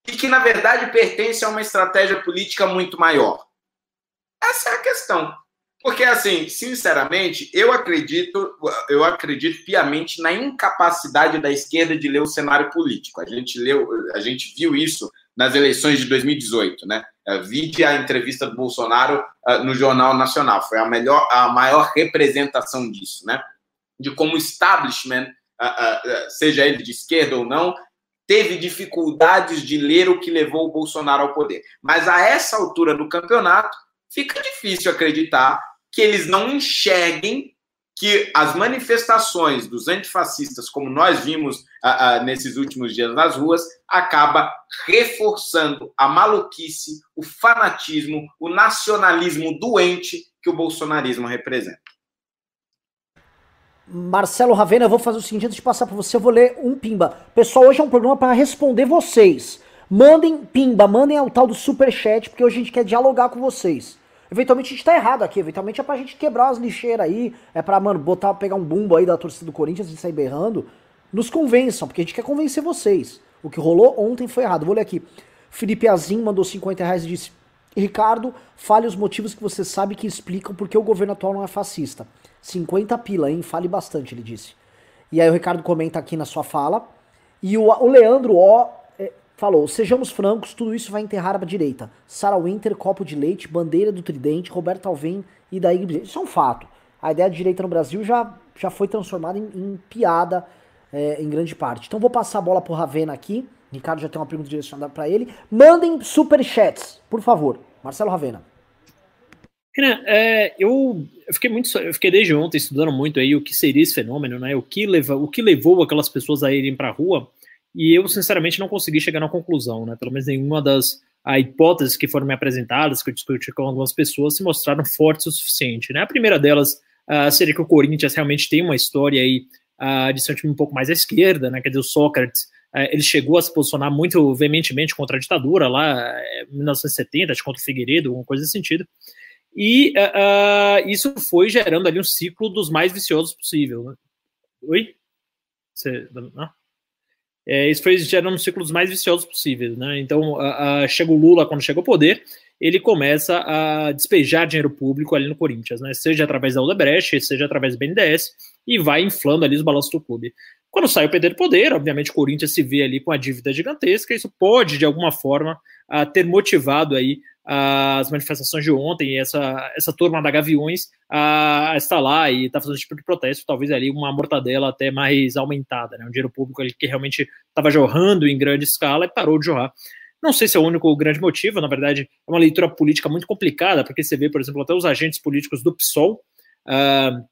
e que, na verdade, pertence a uma estratégia política muito maior. Essa é a questão. Porque, assim, sinceramente, eu acredito, eu acredito piamente na incapacidade da esquerda de ler o cenário político. A gente leu, a gente viu isso nas eleições de 2018, né? Vide a entrevista do Bolsonaro uh, no Jornal Nacional. Foi a melhor, a maior representação disso, né? De como o establishment, uh, uh, seja ele de esquerda ou não, teve dificuldades de ler o que levou o Bolsonaro ao poder. Mas a essa altura do campeonato, fica difícil acreditar que eles não enxerguem que as manifestações dos antifascistas, como nós vimos uh, uh, nesses últimos dias nas ruas, acaba reforçando a maluquice, o fanatismo, o nacionalismo doente que o bolsonarismo representa. Marcelo Ravena, eu vou fazer o seguinte, antes de passar para você, eu vou ler um pimba. Pessoal, hoje é um programa para responder vocês. Mandem pimba, mandem o tal do super chat, porque hoje a gente quer dialogar com vocês. Eventualmente a gente tá errado aqui, eventualmente é pra gente quebrar as lixeiras aí, é pra, mano, botar, pegar um bumbo aí da torcida do Corinthians e sair berrando. Nos convençam, porque a gente quer convencer vocês. O que rolou ontem foi errado. Vou ler aqui. Felipe Azim mandou 50 reais e disse: Ricardo, fale os motivos que você sabe que explicam porque o governo atual não é fascista. 50 pila, hein? Fale bastante, ele disse. E aí o Ricardo comenta aqui na sua fala. E o, o Leandro O falou: sejamos francos, tudo isso vai enterrar a direita. Sarah Winter, copo de leite, bandeira do tridente, Roberto Alvim e daí. Isso é um fato. A ideia de direita no Brasil já, já foi transformada em, em piada é, em grande parte. Então vou passar a bola pro Ravena aqui. Ricardo já tem uma pergunta direcionada para ele. Mandem superchats, por favor. Marcelo Ravena. É, eu, fiquei muito, eu fiquei desde ontem estudando muito aí o que seria esse fenômeno, né? O que, leva, o que levou aquelas pessoas a irem para a rua e eu, sinceramente, não consegui chegar na conclusão, né? Pelo menos nenhuma das a hipóteses que foram me apresentadas, que eu discuti com algumas pessoas, se mostraram fortes o suficiente, né? A primeira delas uh, seria que o Corinthians realmente tem uma história aí uh, de ser um time um pouco mais à esquerda, né? Quer dizer, o Sócrates, uh, ele chegou a se posicionar muito veementemente contra a ditadura lá em 1970, contra o Figueiredo, alguma coisa nesse sentido. E isso foi gerando ali um ciclo dos mais viciosos possível. Né? Oi? Você, não? é, isso foi gerando um ciclo dos mais viciosos possíveis. Né? Então, a, chega o Lula, quando chega ao poder, ele começa a despejar dinheiro público ali no Corinthians, né? seja através da Odebrecht, seja através do BNDES, e vai inflando ali os balanços do clube. Quando sai o do poder, obviamente o Corinthians se vê ali com a dívida gigantesca, isso pode, de alguma forma, ter motivado aí as manifestações de ontem, essa, essa turma da Gaviões a, estar lá e estar tá fazendo esse tipo de protesto, talvez ali uma mortadela até mais aumentada, né? um dinheiro público ali que realmente estava jorrando em grande escala e parou de jorrar. Não sei se é o único grande motivo, na verdade, é uma leitura política muito complicada, porque você vê, por exemplo, até os agentes políticos do PSOL, uh,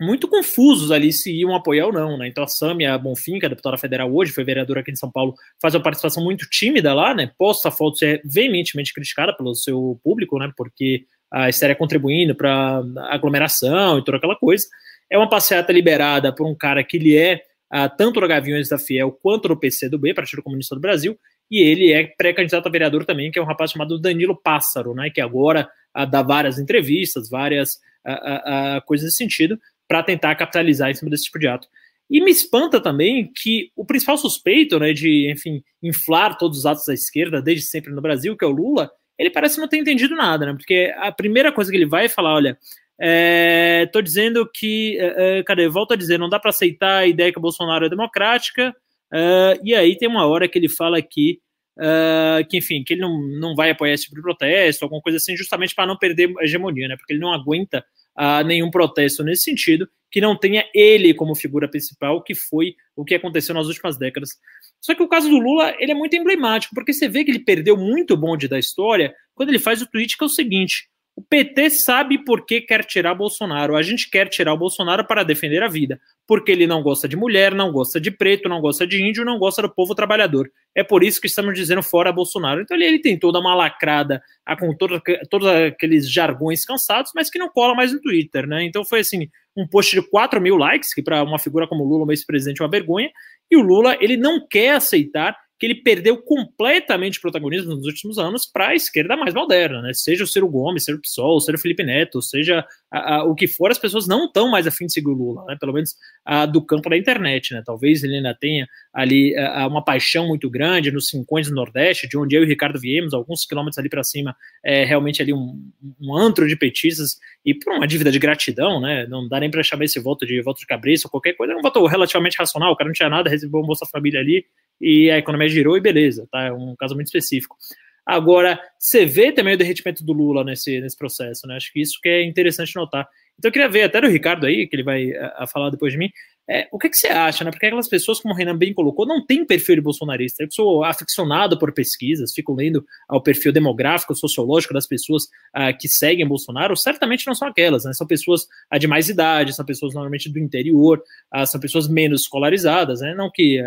muito confusos ali se iam apoiar ou não, né? Então a Samia Bonfim, que é deputada federal hoje, foi vereadora aqui em São Paulo, faz uma participação muito tímida lá, né? Posta fotos é veementemente criticada pelo seu público, né? Porque a estaria contribuindo para aglomeração e toda aquela coisa. É uma passeata liberada por um cara que ele é uh, tanto do Gaviões da Fiel quanto do PCdoB, Partido Comunista do Brasil, e ele é pré-candidato a vereador também, que é um rapaz chamado Danilo Pássaro, né? Que agora uh, dá várias entrevistas, várias uh, coisas nesse sentido para tentar capitalizar em cima desse tipo de ato. E me espanta também que o principal suspeito, né, de, enfim, inflar todos os atos da esquerda desde sempre no Brasil, que é o Lula, ele parece não ter entendido nada, né? Porque a primeira coisa que ele vai falar, olha, é, tô dizendo que, é, é cadê? Volto a dizer, não dá para aceitar a ideia que o Bolsonaro é democrática. É, e aí tem uma hora que ele fala aqui Uh, que enfim, que ele não, não vai apoiar esse tipo de protesto, alguma coisa assim, justamente para não perder a hegemonia, né? Porque ele não aguenta a nenhum protesto nesse sentido, que não tenha ele como figura principal, que foi o que aconteceu nas últimas décadas. Só que o caso do Lula, ele é muito emblemático, porque você vê que ele perdeu muito bonde da história quando ele faz o tweet que é o seguinte: o PT sabe por que quer tirar Bolsonaro. A gente quer tirar o Bolsonaro para defender a vida, porque ele não gosta de mulher, não gosta de preto, não gosta de índio, não gosta do povo trabalhador. É por isso que estamos dizendo fora Bolsonaro. Então ele, ele tentou dar uma lacrada a, com todo, todos aqueles jargões cansados, mas que não cola mais no Twitter, né? Então foi assim, um post de 4 mil likes, que para uma figura como Lula, um ex-presidente, é uma vergonha, e o Lula, ele não quer aceitar que ele perdeu completamente protagonismo nos últimos anos para a esquerda mais moderna, né? Seja o Ciro Gomes, seja o PSOL, seja o Felipe Neto, seja o que for, as pessoas não estão mais afim de seguir o Lula, né? Pelo menos do campo da internet, né? Talvez ele ainda tenha ali uma paixão muito grande nos Cincões do Nordeste, de onde eu e o Ricardo viemos, alguns quilômetros ali para cima, é realmente ali um, um antro de petistas e por uma dívida de gratidão, né? Não dá nem para chamar esse voto de voto de cabeça ou qualquer coisa, é um voto relativamente racional, o cara não tinha nada, recebeu um Bolsa Família ali e a economia girou e beleza, tá? É um caso muito específico. Agora, você vê também o derretimento do Lula nesse, nesse processo, né? Acho que isso que é interessante notar. Então eu queria ver até do Ricardo aí, que ele vai a, a falar depois de mim, É, o que, que, você acha, né? Porque aquelas pessoas, como o Renan bem colocou, não tem perfil de bolsonarista. Eu sou aficionado por pesquisas, fico lendo o perfil demográfico, sociológico das pessoas uh, que seguem Bolsonaro. Certamente não são aquelas, né? São pessoas uh, de mais idade, são pessoas normalmente do interior, uh, são pessoas menos escolarizadas, né? Não que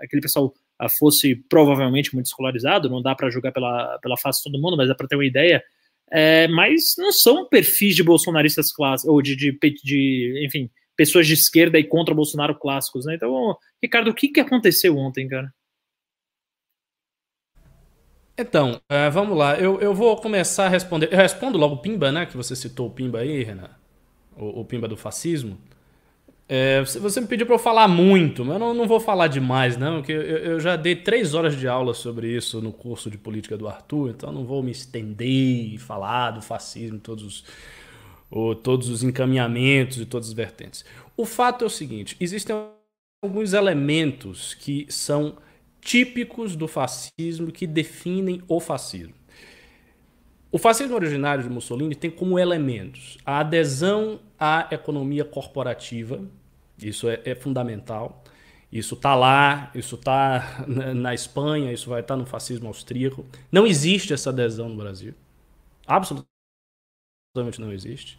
aquele pessoal fosse provavelmente muito escolarizado, não dá para julgar pela, pela face de todo mundo, mas dá para ter uma ideia. É, mas não são perfis de bolsonaristas clássicos, ou de, de, de enfim, pessoas de esquerda e contra Bolsonaro clássicos, né? Então, Ricardo, o que, que aconteceu ontem, cara? Então, uh, vamos lá. Eu, eu vou começar a responder. Eu respondo logo o Pimba, né? Que você citou o Pimba aí, Renan. O, o Pimba do fascismo. É, você me pediu para eu falar muito, mas eu não, não vou falar demais, não, porque eu, eu, já dei três horas de aula sobre isso no curso de política do Arthur, então não vou me estender e falar do fascismo, todos os, ou todos os encaminhamentos e todas as vertentes. O fato é o seguinte: existem alguns elementos que são típicos do fascismo que definem o fascismo. O fascismo originário de Mussolini tem como elementos a adesão à economia corporativa, isso é, é fundamental. Isso está lá, isso está na Espanha, isso vai estar tá no fascismo austríaco. Não existe essa adesão no Brasil. Absolutamente não existe.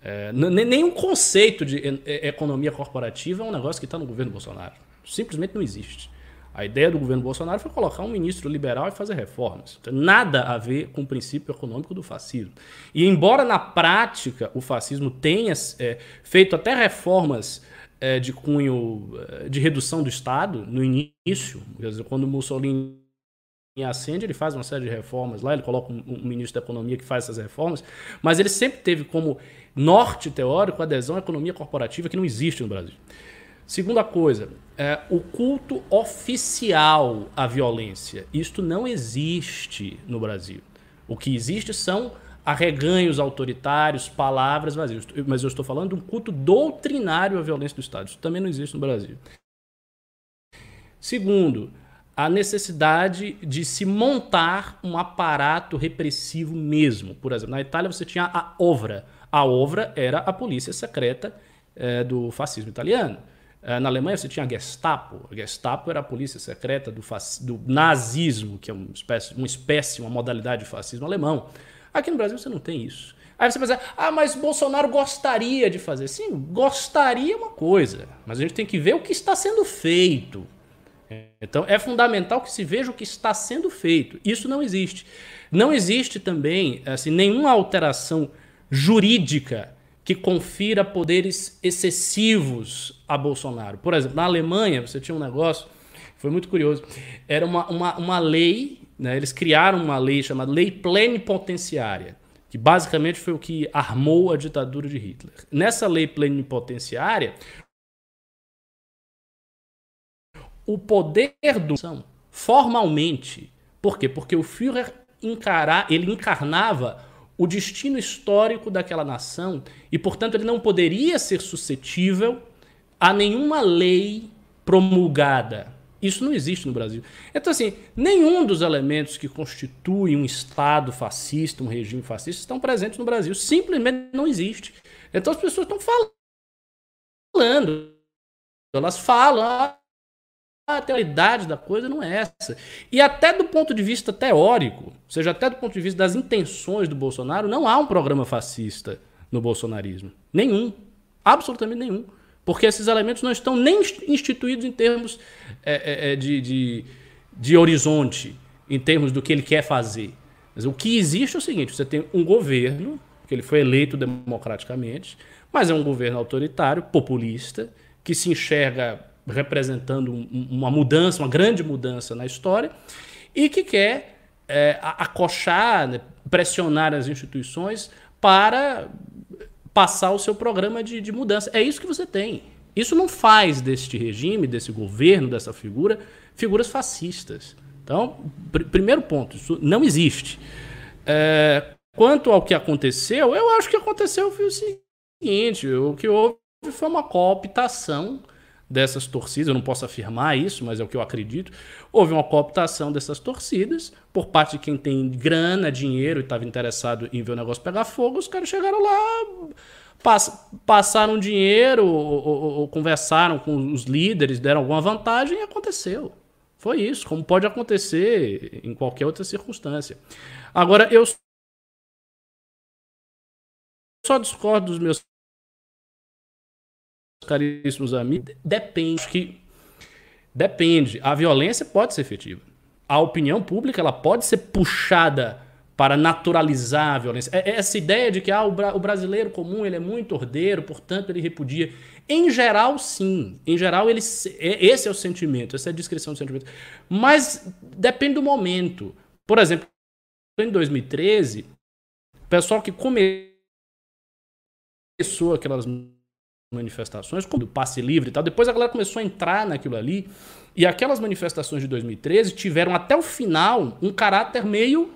É, nenhum conceito de economia corporativa é um negócio que está no governo Bolsonaro. Simplesmente não existe. A ideia do governo Bolsonaro foi colocar um ministro liberal e fazer reformas. Tem nada a ver com o princípio econômico do fascismo. E embora na prática o fascismo tenha é, feito até reformas é, de cunho é, de redução do Estado no início, dizer, quando Mussolini ascende, ele faz uma série de reformas lá, ele coloca um, um ministro da economia que faz essas reformas, mas ele sempre teve como norte teórico, adesão à economia corporativa que não existe no Brasil. Segunda coisa, é, o culto oficial à violência. Isto não existe no Brasil. O que existe são arreganhos autoritários, palavras vazias. Mas eu estou falando de um culto doutrinário à violência do Estado. Isso também não existe no Brasil. Segundo, a necessidade de se montar um aparato repressivo mesmo. Por exemplo, na Itália você tinha a OVRA, a OVRA era a polícia secreta é, do fascismo italiano. É, na Alemanha você tinha a Gestapo. A Gestapo era a polícia secreta do, do nazismo, que é uma espécie, uma espécie, uma modalidade de fascismo alemão. Aqui no Brasil você não tem isso. Aí você pensa, ah, mas Bolsonaro gostaria de fazer. Sim, gostaria é uma coisa, mas a gente tem que ver o que está sendo feito. Então é fundamental que se veja o que está sendo feito. Isso não existe. Não existe também assim, nenhuma alteração jurídica que confira poderes excessivos a Bolsonaro. Por exemplo, na Alemanha, você tinha um negócio, foi muito curioso, era uma, uma, uma lei, né, eles criaram uma lei chamada Lei Plenipotenciária, que basicamente foi o que armou a ditadura de Hitler. Nessa lei plenipotenciária, o poder do formalmente, por quê? Porque o Führer encarar, ele encarnava o destino histórico daquela nação e, portanto, ele não poderia ser suscetível a nenhuma lei promulgada. Isso não existe no Brasil. Então, assim, nenhum dos elementos que constituem um Estado fascista, um regime fascista, estão presentes no Brasil. Simplesmente não existe. Então as pessoas estão falando. Elas falam, a realidade da coisa não é essa. E até do ponto de vista teórico, ou seja, até do ponto de vista das intenções do Bolsonaro, não há um programa fascista no bolsonarismo. Nenhum. Absolutamente nenhum. Porque esses elementos não estão nem instituídos em termos é, é, é, de, de, de horizonte, em termos do que ele quer fazer. Mas o que existe é o seguinte: você tem um governo, que ele foi eleito democraticamente, mas é um governo autoritário, populista, que se enxerga representando um, uma mudança, uma grande mudança na história, e que quer é, acochar, né, pressionar as instituições para passar o seu programa de, de mudança. É isso que você tem. Isso não faz deste regime, desse governo, dessa figura, figuras fascistas. Então, pr primeiro ponto, isso não existe. É, quanto ao que aconteceu, eu acho que aconteceu foi o seguinte: o que houve foi uma cooptação dessas torcidas, eu não posso afirmar isso, mas é o que eu acredito. Houve uma cooptação dessas torcidas por parte de quem tem grana, dinheiro e estava interessado em ver o negócio pegar fogo. Os caras chegaram lá, pass, passaram dinheiro ou, ou, ou, conversaram com os líderes, deram alguma vantagem e aconteceu. Foi isso, como pode acontecer em qualquer outra circunstância. Agora, eu só discordo dos meus caríssimos amigos. Depende que depende. A violência pode ser efetiva. A opinião pública ela pode ser puxada para naturalizar a violência. É, é essa ideia de que ah, o brasileiro comum ele é muito ordeiro, portanto ele repudia. Em geral, sim. Em geral, ele, é, esse é o sentimento, essa é a descrição do sentimento. Mas depende do momento. Por exemplo, em 2013, o pessoal que começou aquelas manifestações, como o passe livre e tal, depois a galera começou a entrar naquilo ali, e aquelas manifestações de 2013 tiveram até o final um caráter meio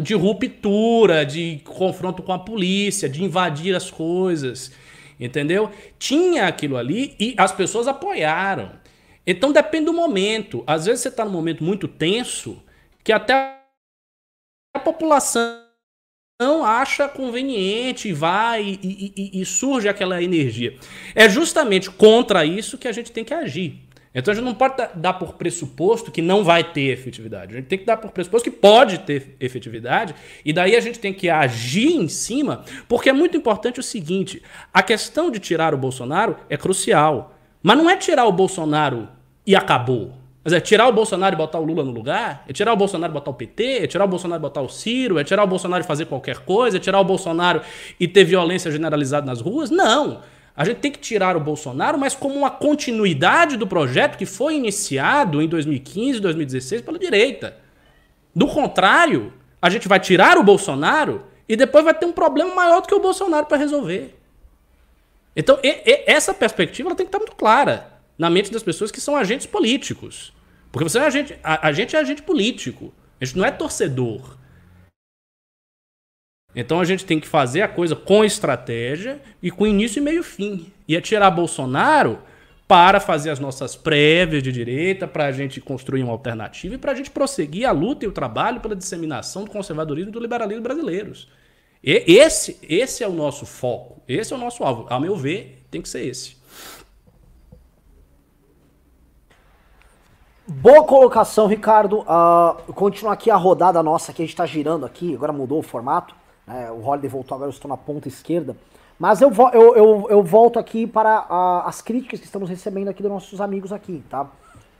de ruptura, de confronto com a polícia, de invadir as coisas, entendeu? Tinha aquilo ali e as pessoas apoiaram. Então depende do momento. Às vezes você está num momento muito tenso que até a população acha conveniente, vai e, e, e, surge aquela energia. É justamente contra isso que a gente tem que agir. Então a gente não pode dar por pressuposto que não vai ter efetividade. A gente tem que dar por pressuposto que pode ter efetividade, e daí a gente tem que agir em cima, porque é muito importante o seguinte: a questão de tirar o Bolsonaro é crucial. Mas não é tirar o Bolsonaro e acabou. Mas é tirar o Bolsonaro e botar o Lula no lugar? É tirar o Bolsonaro e botar o PT? É tirar o Bolsonaro e botar o Ciro? É tirar o Bolsonaro e fazer qualquer coisa? É tirar o Bolsonaro e ter violência generalizada nas ruas? Não! A gente tem que tirar o Bolsonaro, mas como uma continuidade do projeto que foi iniciado em 2015, 2016 pela direita. Do contrário, a gente vai tirar o Bolsonaro e depois vai ter um problema maior do que o Bolsonaro para resolver. Então, e, e, essa perspectiva tem que estar muito clara na mente das pessoas que são agentes políticos. Porque você é agente, a, a gente é agente político. A gente não é torcedor. Então a gente tem que fazer a coisa com estratégia e com início e meio fim. E é tirar Bolsonaro para fazer as nossas prévias de direita, para a gente construir uma alternativa e para a gente prosseguir a luta e o trabalho pela disseminação do conservadorismo e do liberalismo brasileiros. E esse, esse é o nosso foco, esse é o nosso alvo. A meu ver, tem que ser esse. Boa colocação, Ricardo. Uh, continuar aqui a rodada nossa que a gente está girando aqui, agora mudou o formato. Né? O Holiday voltou, agora eu estou na ponta esquerda. Mas eu, eu, eu, eu volto aqui para uh, as críticas que estamos recebendo aqui dos nossos amigos aqui, tá? O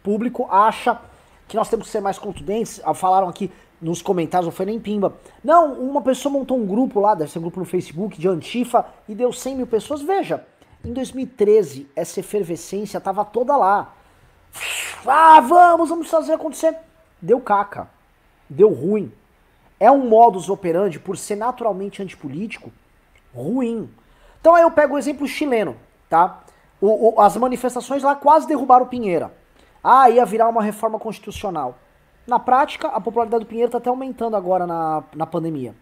público acha que nós temos que ser mais contundentes. Uh, falaram aqui nos comentários, não foi nem pimba. Não, uma pessoa montou um grupo lá, deve ser um grupo no Facebook, de Antifa, e deu 100 mil pessoas. Veja, em 2013, essa efervescência tava toda lá. Ah, vamos, vamos fazer acontecer. Deu caca. Deu ruim é um modus operandi, por ser naturalmente antipolítico, ruim. Então aí eu pego o exemplo chileno, tá? O, o, as manifestações lá quase derrubaram o Pinheira. Ah, ia virar uma reforma constitucional. Na prática, a popularidade do Pinheiro está até aumentando agora na, na pandemia.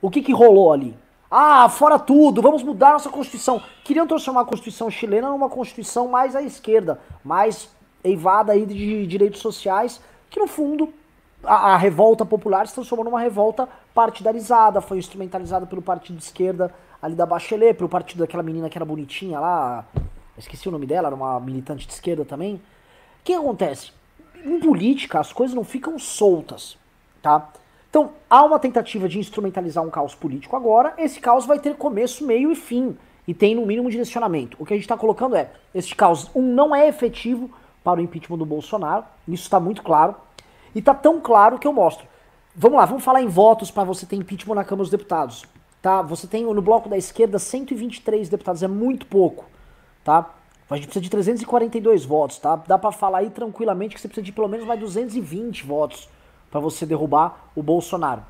O que, que rolou ali? Ah, fora tudo, vamos mudar nossa Constituição. Queriam transformar a Constituição chilena numa Constituição mais à esquerda, mais eivada aí de direitos sociais, que no fundo a, a, revolta popular se transformou numa revolta partidarizada, foi instrumentalizada pelo partido de esquerda ali da Bachelet, pelo partido daquela menina que era bonitinha lá, esqueci o nome dela, era uma militante de esquerda também. O que acontece? Em política as coisas não ficam soltas, tá? Então, há uma tentativa de instrumentalizar um caos político agora, esse caos vai ter começo, meio e fim, e tem no mínimo direcionamento. O que a gente está colocando é, esse caos, um, não é efetivo para o impeachment do Bolsonaro, isso está muito claro, e tá tão claro que eu mostro. Vamos lá, vamos falar em votos para você ter impeachment na Câmara dos Deputados. Tá? Você tem no bloco da esquerda 123 deputados, é muito pouco, tá? A gente precisa de 342 votos, tá? Dá para falar aí tranquilamente que você precisa de pelo menos mais 220 votos para você derrubar o Bolsonaro.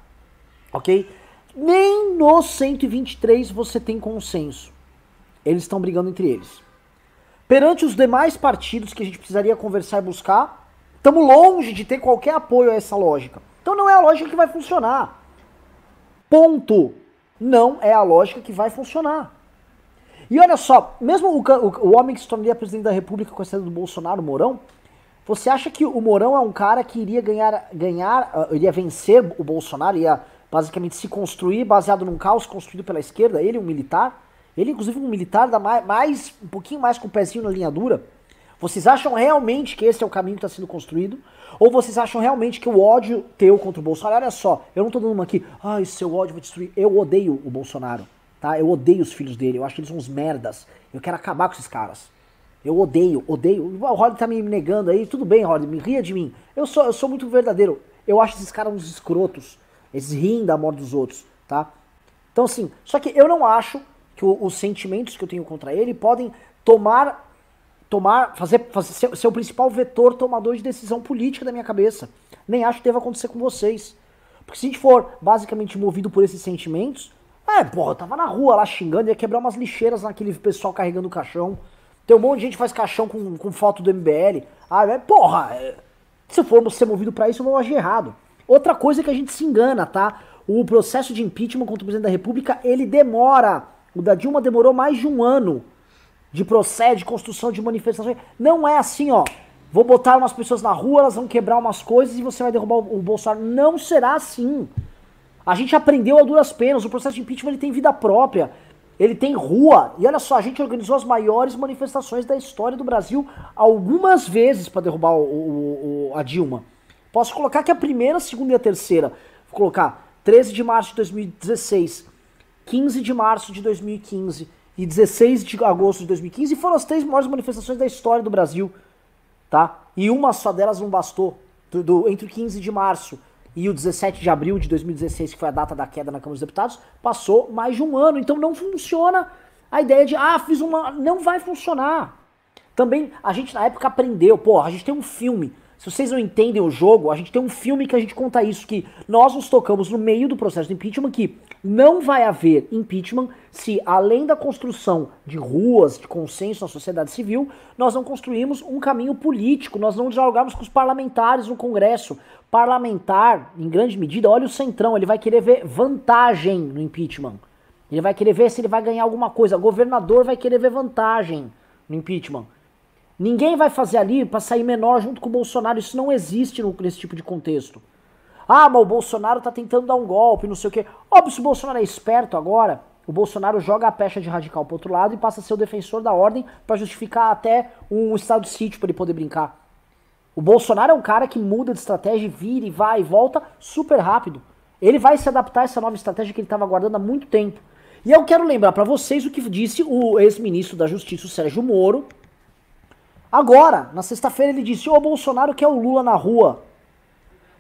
OK? Nem nos 123 você tem consenso. Eles estão brigando entre eles. Perante os demais partidos que a gente precisaria conversar e buscar, Estamos longe de ter qualquer apoio a essa lógica. Então não é a lógica que vai funcionar. Ponto. Não é a lógica que vai funcionar. E olha só, mesmo o, o, o homem que se tornaria presidente da República com a saída do Bolsonaro, o Mourão, você acha que o Mourão é um cara que iria ganhar, ganhar uh, iria vencer o Bolsonaro, ia basicamente se construir baseado num caos construído pela esquerda, ele, um militar? Ele, inclusive, um militar da mais, um pouquinho mais com o pezinho na linha dura. Vocês acham realmente que esse é o caminho que está sendo construído? Ou vocês acham realmente que o ódio teu contra o Bolsonaro, olha só, eu não tô dando uma aqui, ah, seu ódio vai destruir. Eu odeio o Bolsonaro, tá? Eu odeio os filhos dele, eu acho que eles são uns merdas. Eu quero acabar com esses caras. Eu odeio, odeio. O Rod tá me negando aí, tudo bem, Rod, me ria de mim. Eu sou, eu sou muito verdadeiro. Eu acho esses caras uns escrotos. Eles riem da morte dos outros, tá? Então, assim, só que eu não acho que o, os sentimentos que eu tenho contra ele podem tomar, tomar, fazer, fazer ser, ser, o principal vetor tomador de decisão política da minha cabeça. Nem acho que deva acontecer com vocês. Porque se a gente for basicamente movido por esses sentimentos, é, porra, eu tava na rua lá xingando, ia quebrar umas lixeiras naquele pessoal carregando o caixão. Tem um monte de gente faz caixão com, com foto do MBL. Ah, é, porra, é, se formos ser movido para isso, eu vou agir errado. Outra coisa que a gente se engana, tá? O processo de impeachment contra o presidente da República, ele demora. O da Dilma demorou mais de um ano de processo, de construção de manifestações. Não é assim, ó. Vou botar umas pessoas na rua, elas vão quebrar umas coisas e você vai derrubar o Bolsonaro. Não será assim. A gente aprendeu a duras penas. O processo de impeachment ele tem vida própria. Ele tem rua. E olha só, a gente organizou as maiores manifestações da história do Brasil algumas vezes para derrubar o, o, o, a Dilma. Posso colocar que a primeira, a segunda e a terceira. Vou colocar 13 de março de 2016, 15 de março de 2015 e 16 de agosto de 2015 foram as três maiores manifestações da história do Brasil, tá? E uma só delas não bastou. Do, do, entre o 15 de março e o 17 de abril de 2016, que foi a data da queda na Câmara dos Deputados, passou mais de um ano. Então não funciona a ideia de, ah, fiz uma. Não vai funcionar. Também a gente na época aprendeu, pô, a gente tem um filme se vocês não entendem o jogo, a gente tem um filme que a gente conta isso, que nós nos tocamos no meio do processo de impeachment, que não vai haver impeachment se, além da construção de ruas, de consenso na sociedade civil, nós não construímos um caminho político, nós não dialogarmos com os parlamentares no Congresso. Parlamentar, em grande medida, olha o centrão, ele vai querer ver vantagem no impeachment. Ele vai querer ver se ele vai ganhar alguma coisa. O governador vai querer ver vantagem no impeachment. Ninguém vai fazer ali para sair menor junto com o Bolsonaro. Isso não existe nesse tipo de contexto. Ah, mas o Bolsonaro tá tentando dar um golpe, não sei o quê. Óbvio, se o Bolsonaro é esperto agora, o Bolsonaro joga a pecha de radical pro outro lado e passa a ser o defensor da ordem para justificar até um estado de sítio para ele poder brincar. O Bolsonaro é um cara que muda de estratégia, vira e vai e volta super rápido. Ele vai se adaptar a essa nova estratégia que ele estava aguardando há muito tempo. E eu quero lembrar para vocês o que disse o ex-ministro da Justiça, o Sérgio Moro, Agora, na sexta-feira, ele disse: o Bolsonaro quer o Lula na rua.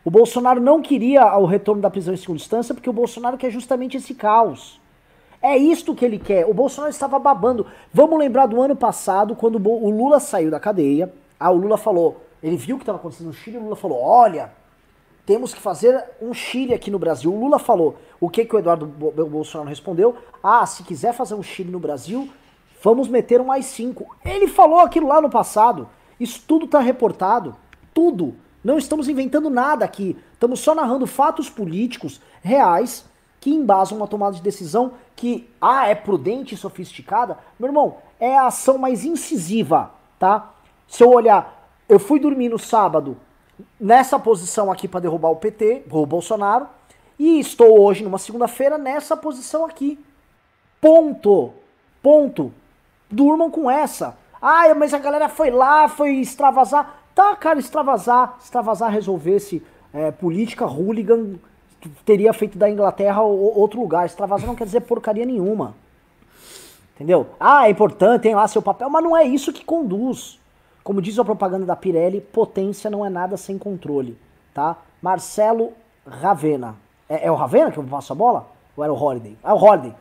O Bolsonaro não queria o retorno da prisão em segunda instância porque o Bolsonaro quer justamente esse caos. É isto que ele quer. O Bolsonaro estava babando. Vamos lembrar do ano passado, quando o Lula saiu da cadeia. Ah, o Lula falou, ele viu o que estava acontecendo no Chile, o Lula falou: olha, temos que fazer um Chile aqui no Brasil. O Lula falou. O que, que o Eduardo Bolsonaro respondeu? Ah, se quiser fazer um Chile no Brasil, Vamos meter um mais 5. Ele falou aquilo lá no passado. Isso tudo está reportado. Tudo. Não estamos inventando nada aqui. Estamos só narrando fatos políticos reais que embasam uma tomada de decisão que, ah, é prudente e sofisticada. Meu irmão, é a ação mais incisiva, tá? Se eu olhar, eu fui dormir no sábado nessa posição aqui para derrubar o PT, o Bolsonaro, e estou hoje, numa segunda-feira, nessa posição aqui. Ponto. Ponto. Durmam com essa. Ah, mas a galera foi lá, foi extravasar. Tá, cara, extravasar. Extravasar resolvesse é, política hooligan, teria feito da Inglaterra outro lugar. Extravasar não quer dizer porcaria nenhuma. Entendeu? Ah, é importante, tem lá seu papel, mas não é isso que conduz. Como diz a propaganda da Pirelli, potência não é nada sem controle, tá? Marcelo Ravena. É, é o Ravena que eu passo a bola? Ou era o Holiday? É o Holiday.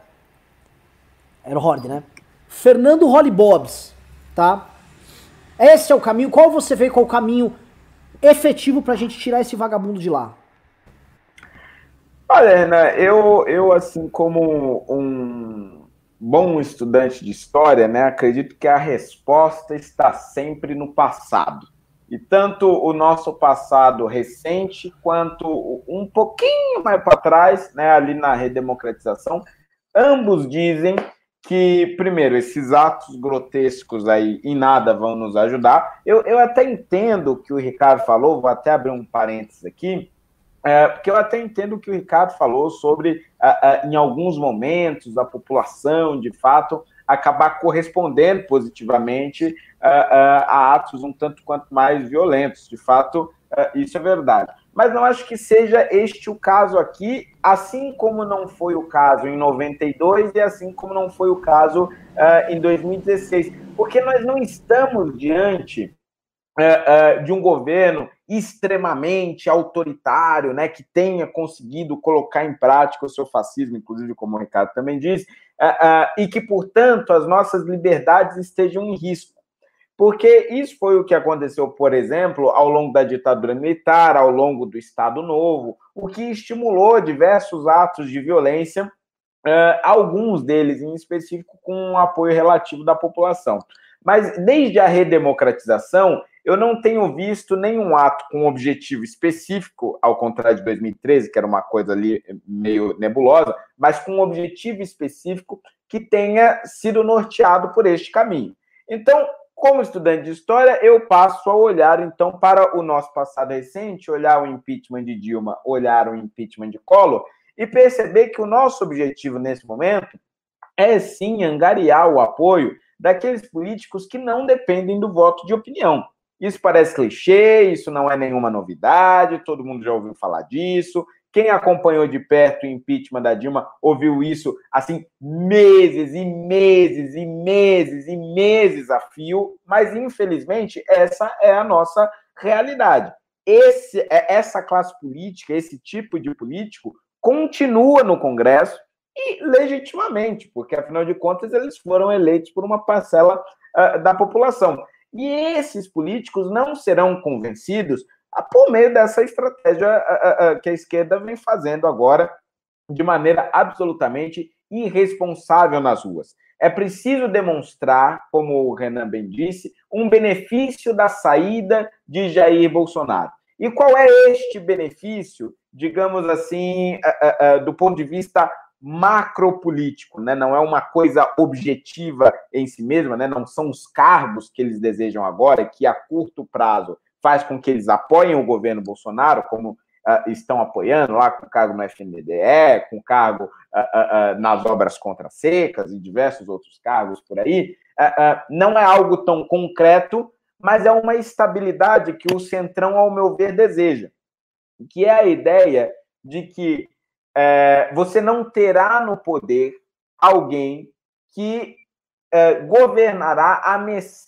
Era o Holiday, né? Fernando Holly Bobs, tá? Esse é o caminho. Qual você vê qual é o caminho efetivo pra gente tirar esse vagabundo de lá? Olha, Ana, eu, eu assim, como um bom estudante de história, né, acredito que a resposta está sempre no passado. E tanto o nosso passado recente quanto um pouquinho mais para trás, né, ali na redemocratização, ambos dizem que, primeiro, esses atos grotescos aí em nada vão nos ajudar. Eu, eu até entendo o que o Ricardo falou, vou até abrir um parênteses aqui, é, porque eu até entendo o que o Ricardo falou sobre, uh, uh, em alguns momentos, a população, de fato, acabar correspondendo positivamente uh, a atos um tanto quanto mais violentos. De fato, isso é verdade. Mas não acho que seja este o caso aqui, assim como não foi o caso em 92 e assim como não foi o caso em 2016. Porque nós não estamos diante de um governo extremamente autoritário, né, que tenha conseguido colocar em prática o seu fascismo, inclusive como o Ricardo também disse, uh, uh, e que, portanto, as nossas liberdades estejam em risco. Porque isso foi o que aconteceu, por exemplo, ao longo da ditadura militar, ao longo do Estado Novo, o que estimulou diversos atos de violência, alguns deles em específico com um apoio relativo da população. Mas desde a redemocratização, eu não tenho visto nenhum ato com objetivo específico, ao contrário de 2013, que era uma coisa ali meio nebulosa, mas com um objetivo específico que tenha sido norteado por este caminho. Então, como estudante de história, eu passo a olhar então para o nosso passado recente, olhar o impeachment de Dilma, olhar o impeachment de Collor e perceber que o nosso objetivo nesse momento é sim angariar o apoio daqueles políticos que não dependem do voto de opinião. Isso parece clichê, isso não é nenhuma novidade, todo mundo já ouviu falar disso. Quem acompanhou de perto o impeachment da Dilma ouviu isso assim meses e meses e meses e meses a fio, mas infelizmente essa é a nossa realidade. Esse, é, essa classe política, esse tipo de político, continua no Congresso e legitimamente, porque afinal de contas eles foram eleitos por uma parcela uh, da população. E esses políticos não serão convencidos por meio dessa estratégia que a esquerda vem fazendo agora de maneira absolutamente irresponsável nas ruas. É preciso demonstrar, como o Renan bem disse, um benefício da saída de Jair Bolsonaro. E qual é este benefício, digamos assim, do ponto de vista macropolítico, né? não é uma coisa objetiva em si mesma, né? não são os cargos que eles desejam agora, que a curto prazo faz com que eles apoiem o governo Bolsonaro, como uh, estão apoiando lá com cargo no FNDE, com cargo uh, uh, nas obras contra secas e diversos outros cargos por aí, não é algo tão concreto, mas é uma estabilidade que o Centrão, ao meu ver, deseja, que é a ideia de que é, você não terá no poder alguém que é, governará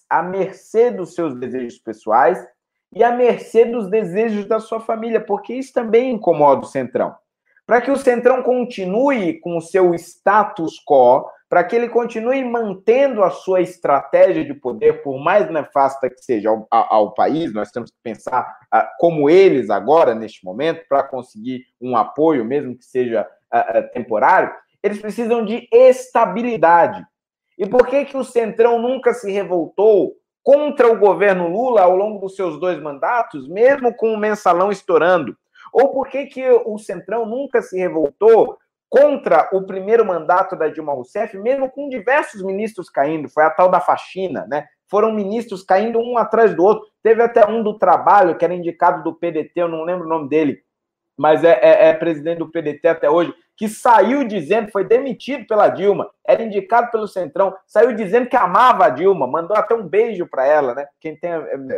à, mercê dos seus desejos pessoais e à mercê dos desejos da sua família, porque isso também incomoda o Centrão. Para que o Centrão continue com o seu status quo, para que ele continue mantendo a sua estratégia de poder, por mais nefasta que seja ao, ao país, nós temos que pensar como eles agora, neste momento, para conseguir um apoio, mesmo que seja temporário, eles precisam de estabilidade. E por que, que o Centrão nunca se revoltou contra o governo Lula ao longo dos seus dois mandatos, mesmo com o mensalão estourando? Ou por que, que o Centrão nunca se revoltou contra o primeiro mandato da Dilma Rousseff, mesmo com diversos ministros caindo, foi a tal da faxina, né? Foram ministros caindo um atrás do outro. Teve até um do trabalho, que era indicado do PDT, eu não lembro o nome dele, mas é, é, é presidente do PDT até hoje, que saiu dizendo, foi demitido pela Dilma, era indicado pelo Centrão, saiu dizendo que amava a Dilma, mandou até um beijo para ela, né? Quem tem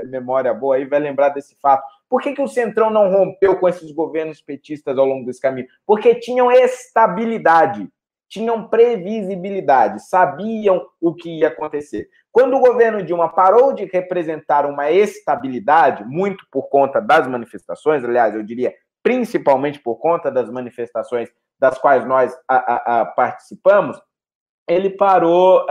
memória boa aí vai lembrar desse fato. Por que, que o Centrão não rompeu com esses governos petistas ao longo desse caminho? Porque tinham estabilidade, tinham previsibilidade, sabiam o que ia acontecer. Quando o governo Dilma parou de representar uma estabilidade, muito por conta das manifestações, aliás, eu diria principalmente por conta das manifestações das quais nós a, a, a participamos, ele parou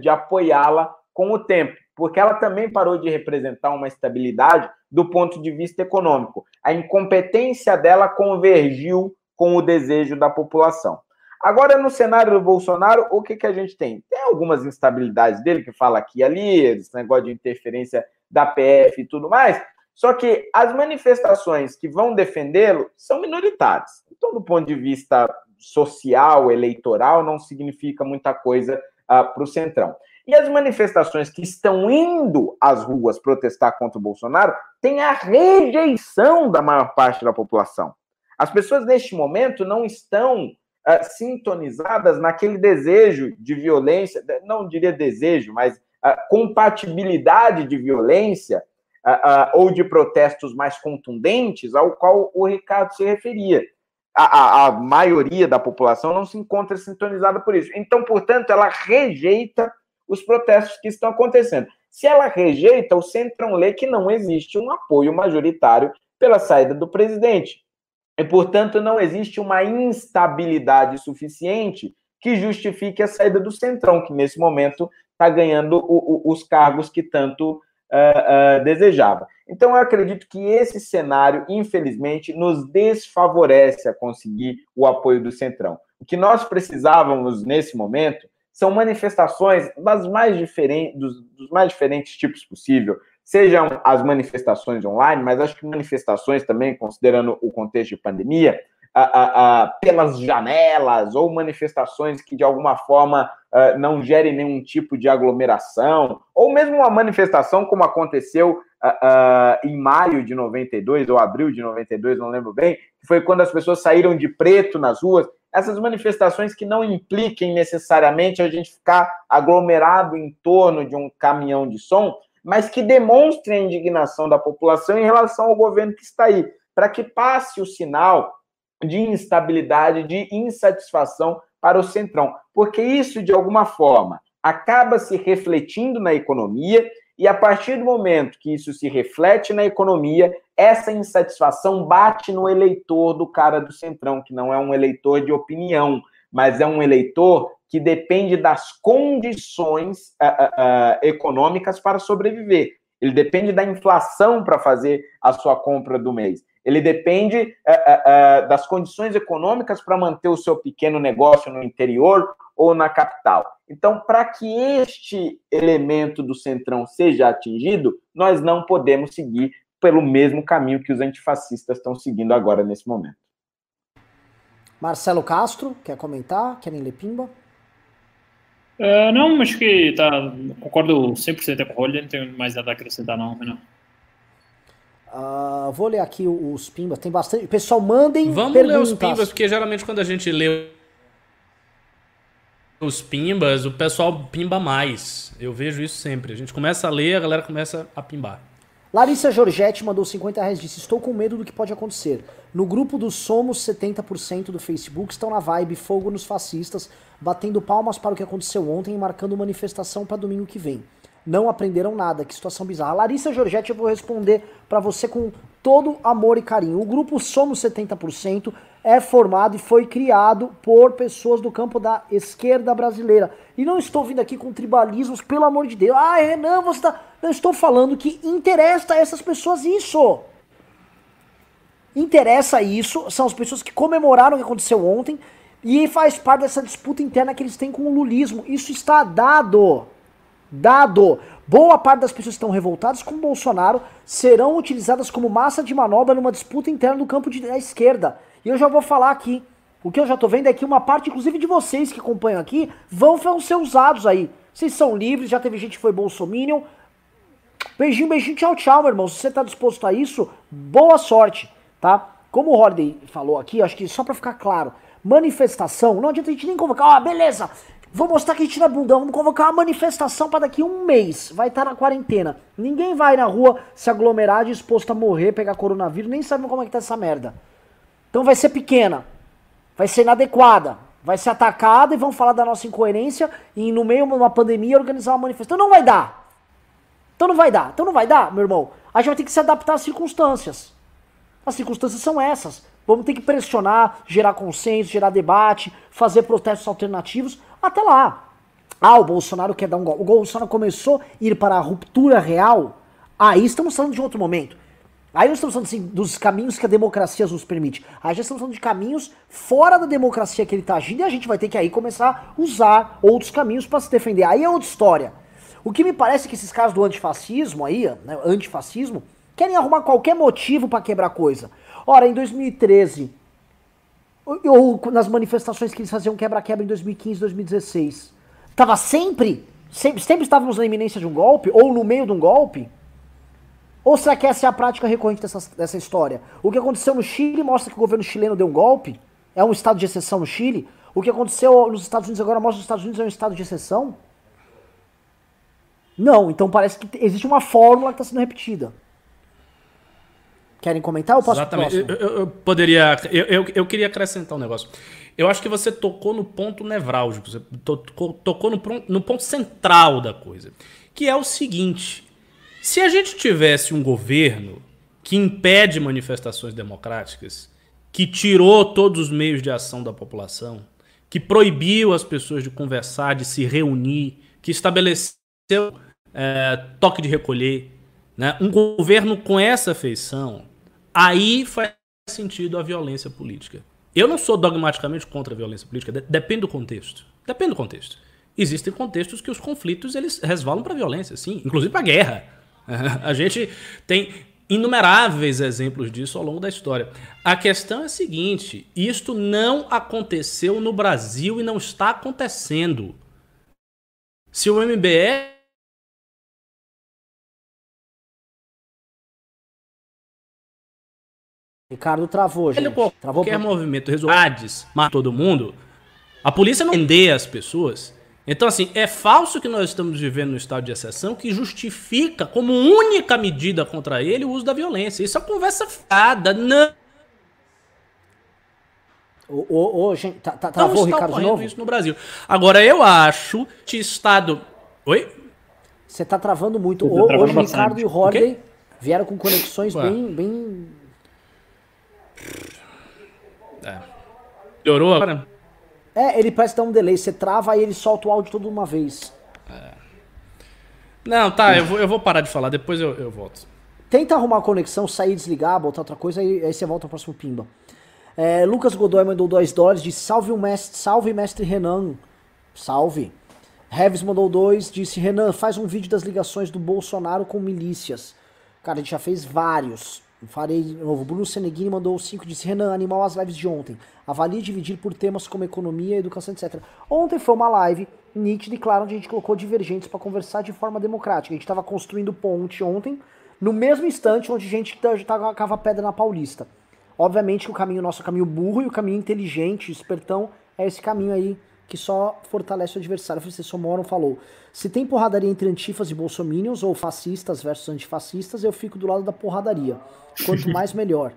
de apoiá-la com o tempo porque ela também parou de representar uma estabilidade do ponto de vista econômico. A incompetência dela convergiu com o desejo da população. Agora, no cenário do Bolsonaro, o que, que a gente tem? Tem algumas instabilidades dele, que fala aqui e ali, esse negócio de interferência da PF e tudo mais, só que as manifestações que vão defendê-lo são minoritárias. Então, do ponto de vista social, eleitoral, não significa muita coisa uh, para o Centrão. E as manifestações que estão indo às ruas protestar contra o Bolsonaro têm a rejeição da maior parte da população. As pessoas neste momento não estão uh, sintonizadas naquele desejo de violência, não diria desejo, mas uh, compatibilidade de violência uh, ou de protestos mais contundentes ao qual o Ricardo se referia. A, a, a, maioria da população não se encontra sintonizada por isso. Então, portanto, ela rejeita os protestos que estão acontecendo. Se ela rejeita, o Centrão lê que não existe um apoio majoritário pela saída do presidente. E, portanto, não existe uma instabilidade suficiente que justifique a saída do Centrão, que nesse momento está ganhando o, o, os cargos que tanto uh, uh, desejava. Então, eu acredito que esse cenário, infelizmente, nos desfavorece a conseguir o apoio do Centrão. O que nós precisávamos nesse momento são manifestações das mais diferentes, dos, dos mais diferentes tipos possível, sejam as manifestações online, mas acho que manifestações também, considerando o contexto de pandemia, a, a, pelas janelas ou manifestações que de alguma forma uh, não gerem nenhum tipo de aglomeração, ou mesmo uma manifestação como aconteceu uh, uh, em maio de 92 ou abril de 92, não lembro bem, foi quando as pessoas saíram de preto nas ruas. Essas manifestações que não impliquem necessariamente a gente ficar aglomerado em torno de um caminhão de som, mas que demonstrem a indignação da população em relação ao governo que está aí, para que passe o sinal de instabilidade, de insatisfação para o Centrão, porque isso, de alguma forma, acaba se refletindo na economia, e a partir do momento que isso se reflete na economia, essa insatisfação bate no eleitor do cara do Centrão, que não é um eleitor de opinião, mas é um eleitor que depende das condições uh, uh, econômicas para sobreviver. Ele depende da inflação para fazer a sua compra do mês. Ele depende uh, das condições econômicas para manter o seu pequeno negócio no interior ou na capital. Então, para que este elemento do centrão seja atingido, nós não podemos seguir pelo mesmo caminho que os antifascistas estão seguindo agora nesse momento. Marcelo Castro, quer comentar? Querem ler pimba? Uh, não, acho que tá, concordo 100% com o Rolly, não tenho mais nada a acrescentar não, Renan. Uh, vou ler aqui os pimbas, tem bastante. Pessoal, mandem Vamos perguntas. ler os pimbas, porque geralmente quando a gente lê os pimbas, o pessoal pimba mais. Eu vejo isso sempre. A gente começa a ler, a galera começa a pimbar. Larissa Giorgetti mandou 50 reais disse: Estou com medo do que pode acontecer. No grupo do Somos 70% do Facebook estão na vibe fogo nos fascistas, batendo palmas para o que aconteceu ontem e marcando manifestação para domingo que vem. Não aprenderam nada, que situação bizarra. Larissa Giorgetti, eu vou responder para você com todo amor e carinho. O grupo Somos 70% é formado e foi criado por pessoas do campo da esquerda brasileira. E não estou vindo aqui com tribalismos, pelo amor de Deus. Ah, Renan, você está. Eu estou falando que interessa a essas pessoas isso. Interessa isso, são as pessoas que comemoraram o que aconteceu ontem e faz parte dessa disputa interna que eles têm com o lulismo. Isso está dado. Dado. Boa parte das pessoas que estão revoltadas com Bolsonaro serão utilizadas como massa de manobra numa disputa interna do campo da esquerda. E eu já vou falar aqui. O que eu já tô vendo é que uma parte, inclusive de vocês que acompanham aqui, vão, ser usados aí. Vocês são livres, já teve gente que foi bolsominion. Beijinho, beijinho, tchau, tchau, meu irmão. Se você tá disposto a isso, boa sorte, tá? Como o Holiday falou aqui, acho que só pra ficar claro, manifestação, não adianta a gente nem convocar, ah, beleza, vou mostrar que a gente é bundão, vamos convocar uma manifestação para daqui um mês, vai estar tá na quarentena. Ninguém vai na rua se aglomerar disposto a morrer, pegar coronavírus, nem sabe como é que tá essa merda. Então vai ser pequena, vai ser inadequada, vai ser atacada e vão falar da nossa incoerência e no meio de uma pandemia organizar uma manifestação. Então não vai dar. Então não vai dar. Então não vai dar, meu irmão. A gente vai ter que se adaptar às circunstâncias. As circunstâncias são essas. Vamos ter que pressionar, gerar consenso, gerar debate, fazer protestos alternativos. Até lá. Ah, o Bolsonaro quer dar um golpe. O Bolsonaro começou a ir para a ruptura real. Aí estamos falando de outro momento. Aí nós estamos falando assim, dos caminhos que a democracia nos permite. Aí já estamos falando de caminhos fora da democracia que ele está agindo e a gente vai ter que aí começar a usar outros caminhos para se defender. Aí é outra história. O que me parece é que esses caras do antifascismo aí, né, antifascismo, querem arrumar qualquer motivo para quebrar coisa. Ora, em 2013, ou, nas manifestações que eles faziam quebra-quebra em 2015, 2016, tava sempre, sempre, sempre estávamos na iminência de um golpe, ou no meio de um golpe, Ou será que essa é a prática recorrente dessa, dessa história? O que aconteceu no Chile mostra que o governo chileno deu um golpe? É um estado de exceção no Chile? O que aconteceu nos Estados Unidos agora mostra que os Estados Unidos é um estado de exceção? Não, então parece que existe uma fórmula que está sendo repetida. Querem comentar ou posso Exatamente. Eu, eu, eu, poderia. Eu, eu, eu, queria acrescentar um negócio. Eu acho que você tocou no ponto nevrálgico, você tocou, tocou no, no ponto central da coisa. Que é o seguinte: se a gente tivesse um governo que impede manifestações democráticas, que tirou todos os meios de ação da população, que proibiu as pessoas de conversar, de se reunir, que estabeleceu é, toque de recolher, né? um governo com essa feição, aí faz sentido a violência política. Eu não sou dogmaticamente contra a violência política, depende do contexto. Depende do contexto. Existem contextos que os conflitos eles resvalam para a violência, sim, inclusive para a guerra. A gente tem inumeráveis exemplos disso ao longo da história. A questão é a seguinte: isto não aconteceu no Brasil e não está acontecendo. Se o MBL Ricardo travou, gente. Qualquer travou movimento resolades, mata todo mundo. A polícia não prende as pessoas. Então, assim, é falso que nós estamos vivendo no estado de exceção que justifica como única medida contra ele o uso da violência. Isso é conversa fiada, não. Ô, ô, ô, gente, tá, tá, travou, Ricardo, de novo? isso no Brasil. Agora, eu acho que Estado... Oi? Você tá travando muito. Tá travando Hoje, bastante. Ricardo e o Holiday vieram com conexões bem, bem... É. Melhorou agora? É, ele parece dar um delay. Você trava e ele solta o áudio toda uma vez. É. Não, tá, eu vou, eu vou parar de falar, depois eu, eu volto. Tenta arrumar a conexão, sair, desligar, botar outra coisa, aí, aí você volta ao próximo pimba. É, Lucas Godoy mandou 2 dólares, disse salve o mestre, salve mestre Renan. Salve. Reves mandou 2, disse Renan, faz um vídeo das ligações do Bolsonaro com milícias. Cara, a gente já fez vários. Farei de novo. Bruno Seneghini mandou 5, disse Renan, animal as lives de ontem. Avalie dividir por temas como economia, educação, etc. Ontem foi uma live nítida e clara onde a gente colocou divergentes para conversar de forma democrática. A gente estava construindo ponte ontem, no mesmo instante onde a gente tava pedra na Paulista. Obviamente que o caminho nosso é o caminho burro e o caminho inteligente, espertão, é esse caminho aí que só fortalece o adversário. O professor Moron falou: se tem porradaria entre antifas e bolsominions, ou fascistas versus antifascistas, eu fico do lado da porradaria. Quanto mais, melhor.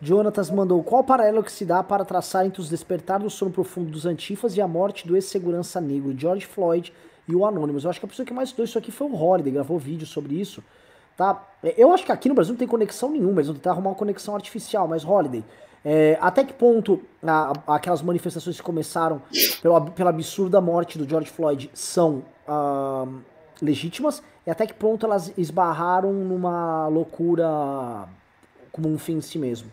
Jonatas mandou: qual o paralelo que se dá para traçar entre os despertar do sono profundo dos antifas e a morte do ex-segurança negro George Floyd e o Anonymous? Eu acho que a pessoa que mais estudou isso aqui foi o Holiday, gravou vídeo sobre isso. Tá? Eu acho que aqui no Brasil não tem conexão nenhuma, eles vão tentar arrumar uma conexão artificial, mas Holiday, é, até que ponto a, aquelas manifestações que começaram pelo, pela absurda morte do George Floyd são uh, legítimas e até que ponto elas esbarraram numa loucura como um fim em si mesmo?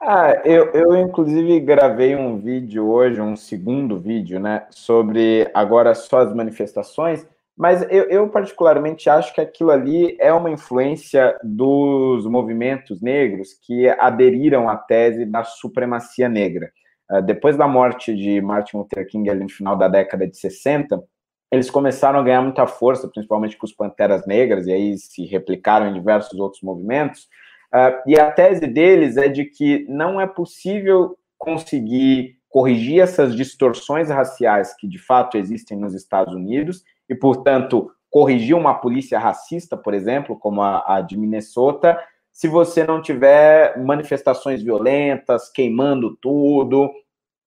Ah, eu, eu inclusive gravei um vídeo hoje, um segundo vídeo, né, sobre agora só as manifestações, mas eu, eu, particularmente acho que aquilo ali é uma influência dos movimentos negros que aderiram à tese da supremacia negra. Uh, depois da morte de Martin Luther King ali no final da década de 60, eles começaram a ganhar muita força, principalmente com os Panteras Negras, e aí se replicaram em diversos outros movimentos. Uh, e a tese deles é de que não é possível conseguir corrigir essas distorções raciais que de fato existem nos Estados Unidos e, portanto, corrigir uma polícia racista, por exemplo, como a, a de Minnesota, se você não tiver manifestações violentas, queimando tudo,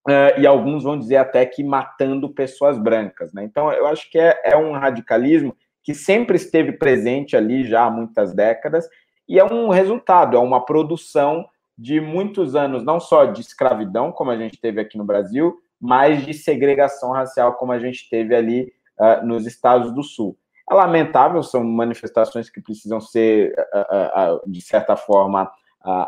uh, e alguns vão dizer até que matando pessoas brancas. Né? Então, eu acho que é, é um radicalismo que sempre esteve presente ali já há muitas décadas, e é um resultado, é uma produção de muitos anos, não só de escravidão, como a gente teve aqui no Brasil, mas de segregação racial, como a gente teve ali uh, nos estados do Sul. É lamentável, são manifestações que precisam ser, uh, uh, de certa forma,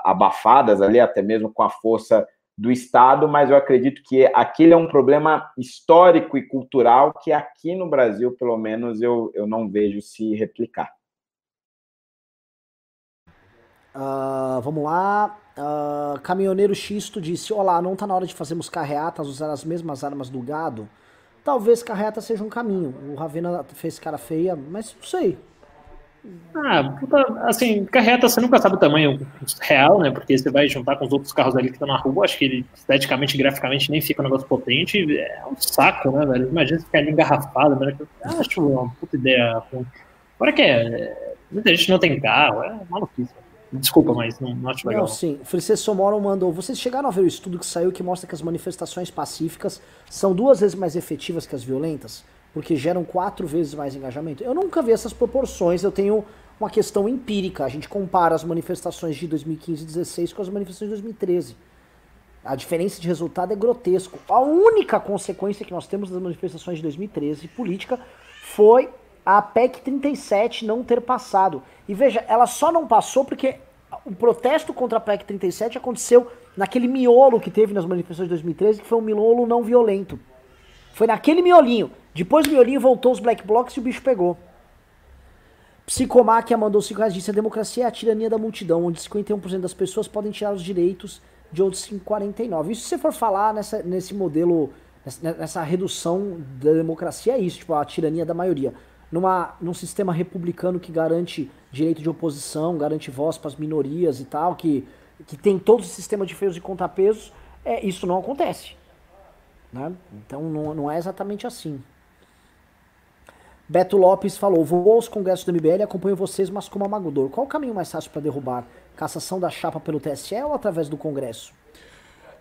abafadas ali, até mesmo com a força do Estado, mas eu acredito que aquele é um problema histórico e cultural que aqui no Brasil, pelo menos, eu, eu não vejo se replicar. Uh, vamos lá. Uh, Caminhoneiro Xisto disse: Olá, não tá na hora de fazermos carreatas, usar as mesmas armas do gado? Talvez carreta seja um caminho. O Ravena fez cara feia, mas não sei. Ah, puta, assim, carreta você nunca sabe o tamanho real, né? Porque você vai juntar com os outros carros ali que estão na rua, acho que ele esteticamente graficamente nem fica um negócio potente. É um saco, né, velho? Imagina ficar ali engarrafado, né? Acho uma puta ideia. Agora que é. Muita gente não tem carro, é maluquice. Desculpa, mas não, não acho legal. Não, sim. Francisco Somoro mandou. Vocês chegaram a ver o estudo que saiu que mostra que as manifestações pacíficas são duas vezes mais efetivas que as violentas? Porque geram quatro vezes mais engajamento? Eu nunca vi essas proporções. Eu tenho uma questão empírica. A gente compara as manifestações de 2015 e 2016 com as manifestações de 2013. A diferença de resultado é grotesco. A única consequência que nós temos das manifestações de 2013 política foi a PEC 37 não ter passado. E veja, ela só não passou porque o protesto contra a PEC 37 aconteceu naquele miolo que teve nas manifestações de 2013, que foi um miolo não violento. Foi naquele miolinho. Depois do miolinho voltou os black blocs e o bicho pegou. Psicomáquia mandou 5 reais disse: a democracia é a tirania da multidão, onde 51% das pessoas podem tirar os direitos de outros 49. Isso se você for falar nessa, nesse modelo, nessa redução da democracia, é isso, tipo, a tirania da maioria. Numa, num sistema republicano que garante direito de oposição, garante voz para as minorias e tal, que, que tem todo o sistema de feios e contrapesos, é, isso não acontece. Né? Então não, não é exatamente assim. Beto Lopes falou: Vou aos congressos do MBL e acompanho vocês, mas como amagador. Qual o caminho mais fácil para derrubar? Cassação da chapa pelo TSE ou através do Congresso?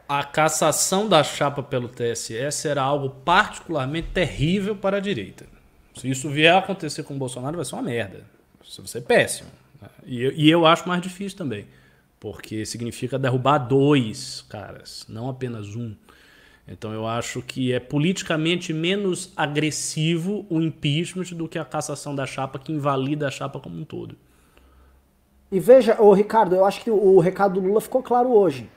A cassação da chapa pelo TSE será algo particularmente terrível para a direita. Se isso vier a acontecer com o Bolsonaro, vai ser uma merda. Isso vai ser péssimo. E eu, e eu acho mais difícil também. Porque significa derrubar dois caras, não apenas um. Então eu acho que é politicamente menos agressivo o impeachment do que a cassação da chapa que invalida a chapa como um todo. E veja, o Ricardo, eu acho que o recado do Lula ficou claro hoje.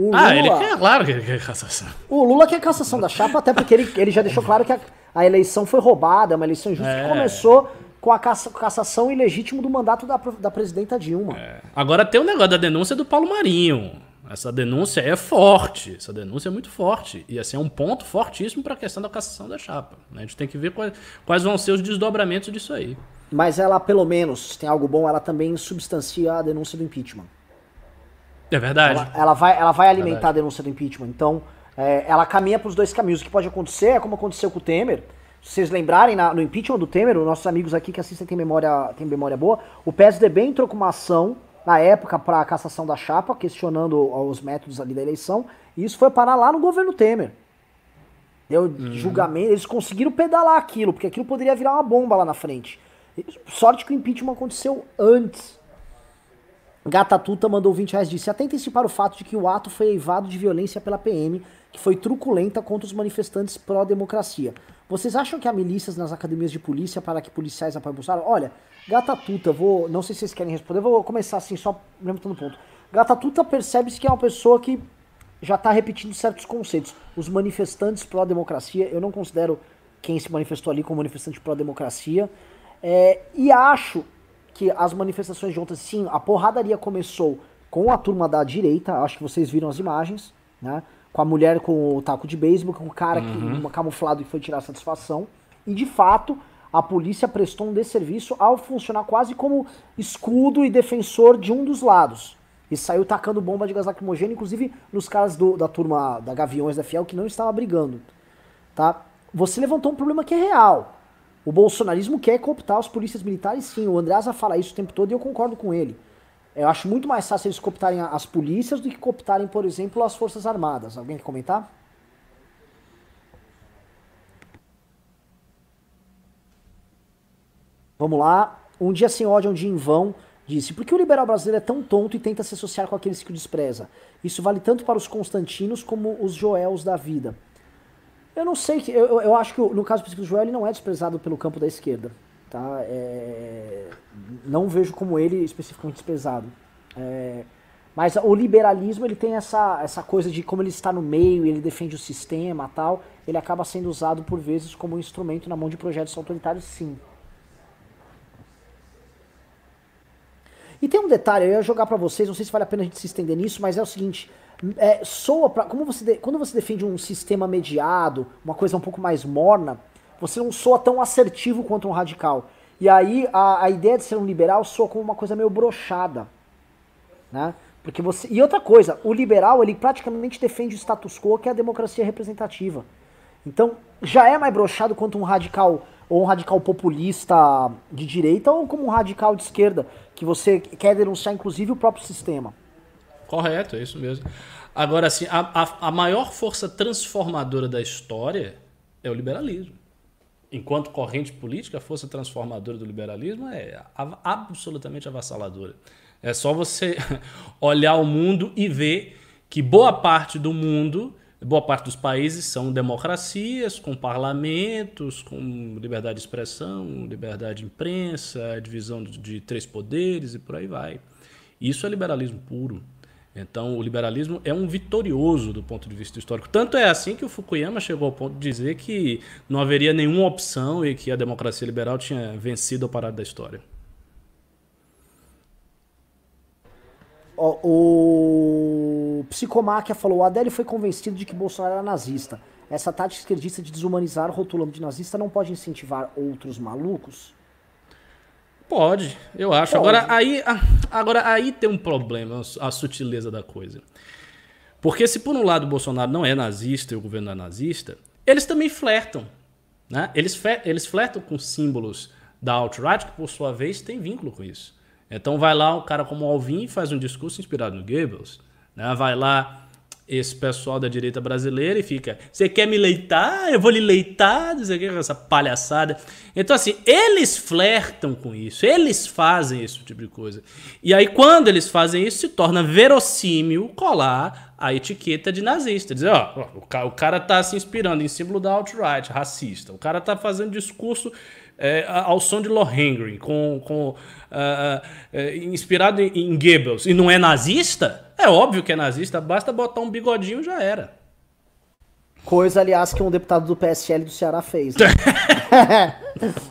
O ah, Lula, ele quer, claro que ele quer cassação. O Lula quer cassação da chapa, até porque ele, ele já deixou claro que a, a eleição foi roubada, é uma eleição injusta é. que começou com a cassação ilegítima do mandato da, da presidenta Dilma. É. Agora tem o negócio da denúncia do Paulo Marinho. Essa denúncia é forte, essa denúncia é muito forte. E assim, é um ponto fortíssimo para a questão da cassação da chapa. Né? A gente tem que ver quais, quais vão ser os desdobramentos disso aí. Mas ela, pelo menos, tem algo bom, ela também substancia a denúncia do impeachment. É verdade. Ela, ela vai, ela vai alimentar verdade. a denúncia do impeachment. Então, é, ela caminha para os dois caminhos. O que pode acontecer é como aconteceu com o Temer. Se vocês lembrarem, na, no impeachment do Temer, os nossos amigos aqui que assistem têm memória, têm memória boa, o PSDB entrou com uma ação na época para a cassação da chapa, questionando os métodos ali da eleição, e isso foi parar lá no governo Temer. Deu uhum. julgamento, eles conseguiram pedalar aquilo, porque aquilo poderia virar uma bomba lá na frente. Sorte que o impeachment aconteceu antes. Gata Tuta mandou 20 reais disse: Atentem-se para o fato de que o ato foi eivado de violência pela PM, que foi truculenta contra os manifestantes pró-democracia. Vocês acham que há milícias nas academias de polícia para que policiais apoiem Bolsonaro? Olha, Gata Tuta, vou. Não sei se vocês querem responder, vou começar assim, só levantando ponto. Gata Tuta percebe-se que é uma pessoa que já está repetindo certos conceitos. Os manifestantes pró-democracia, eu não considero quem se manifestou ali como manifestante pró-democracia. É, e acho que as manifestações de ontem, sim, a porradaria começou com a turma da direita, acho que vocês viram as imagens, né? Com a mulher com o taco de beisebol, com o cara uhum. que, camuflado que foi tirar satisfação. E de fato, a polícia prestou um desserviço ao funcionar quase como escudo e defensor de um dos lados. E saiu tacando bomba de gás lacrimogêneo, inclusive nos caras do, da turma da Gaviões da Fiel, que não estava brigando. Tá? Você levantou um problema que é real. O bolsonarismo quer cooptar os polícias militares, sim. O Andreasa fala isso o tempo todo e eu concordo com ele. Eu acho muito mais fácil eles cooptarem as polícias do que cooptarem, por exemplo, as Forças Armadas. Alguém quer comentar? Vamos lá. Um dia sem ódio, um dia em vão. Disse, por que o liberal brasileiro é tão tonto e tenta se associar com aqueles que o despreza? Isso vale tanto para os Constantinos como os Joels da vida. Eu não sei, eu, eu acho que no caso do Joel ele não é desprezado pelo campo da esquerda. Tá? É, não vejo como ele especificamente desprezado. É, mas o liberalismo ele tem essa, essa coisa de como ele está no meio, ele defende o sistema tal, ele acaba sendo usado por vezes como um instrumento na mão de projetos autoritários, sim. E tem um detalhe, eu ia jogar para vocês, não sei se vale a pena a gente se estender nisso, mas é o seguinte, é, soa pra, como você de, quando você defende um sistema mediado, uma coisa um pouco mais morna, você não soa tão assertivo quanto um radical. E aí a, a ideia de ser um liberal soa como uma coisa meio brochada, né? Porque você e outra coisa, o liberal ele praticamente defende o status quo que é a democracia representativa. Então já é mais brochado quanto um radical ou um radical populista de direita ou como um radical de esquerda que você quer denunciar inclusive o próprio sistema. Correto, é isso mesmo. Agora, assim, a, a, a maior força transformadora da história é o liberalismo. Enquanto corrente política, a força transformadora do liberalismo é absolutamente avassaladora. É só você olhar o mundo e ver que boa parte do mundo, boa parte dos países são democracias, com parlamentos, com liberdade de expressão, liberdade de imprensa, divisão de três poderes e por aí vai. Isso é liberalismo puro. Então, o liberalismo é um vitorioso do ponto de vista histórico. Tanto é assim que o Fukuyama chegou ao ponto de dizer que não haveria nenhuma opção e que a democracia liberal tinha vencido a parada da história. O, Psicomáquia falou: Adélio foi convencido de que Bolsonaro era nazista. Essa tática esquerdista de desumanizar, rotulando de nazista, não pode incentivar outros malucos? Pode, eu acho. Pode. Agora aí, agora aí tem um problema, a sutileza da coisa. Porque se por um lado o Bolsonaro não é nazista e o governo é nazista, eles também flertam. Né? Eles, eles flertam com símbolos da alt-right, que por sua vez tem vínculo com isso. Então vai lá um cara como Alvin e faz um discurso inspirado no Goebbels. Né? Vai lá esse pessoal da direita brasileira e fica: você quer me leitar? Eu vou lhe leitar, não sei o que, essa palhaçada. Então, assim, eles flertam com isso, eles fazem esse tipo de coisa. E aí, quando eles fazem isso, se torna verossímil colar a etiqueta de nazista. Dizer, ó, o cara tá se inspirando em símbolo da alt-right, racista. O cara tá fazendo discurso é, ao som de Lohengrin, com, com, uh, uh, inspirado em, Goebbels, e não é nazista? É óbvio que é nazista, basta botar um bigodinho já era. Coisa, aliás, que um deputado do PSL do Ceará fez. Né?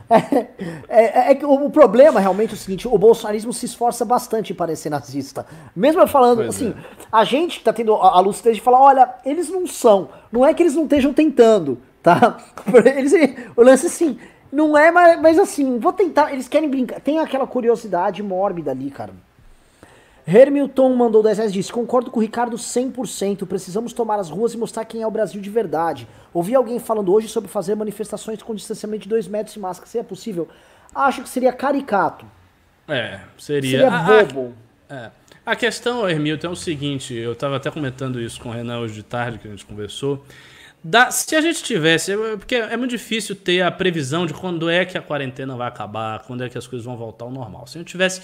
é, é, é, que o, problema realmente é o seguinte: o bolsonarismo se esforça bastante em parecer nazista. Mesmo falando pois assim, é. a gente que tá tendo a, a lucidez de falar: olha, eles não são. Não é que eles não estejam tentando, tá? Eles, o lance assim, não é, mas, mas assim, vou tentar. Eles querem brincar. Tem aquela curiosidade mórbida ali, cara. Hermilton mandou 10 reais disse: Concordo com o Ricardo 100%. Precisamos tomar as ruas e mostrar quem é o Brasil de verdade. Ouvi alguém falando hoje sobre fazer manifestações com distanciamento de 2 metros e máscara. Seria possível? Acho que seria caricato. É, seria. Seria bobo. A, a, é. a questão, Hermilton, é o seguinte: eu estava até comentando isso com o Renan hoje de tarde, que a gente conversou. Se a gente tivesse, porque é muito difícil ter a previsão de quando é que a quarentena vai acabar, quando é que as coisas vão voltar ao normal. Se a gente tivesse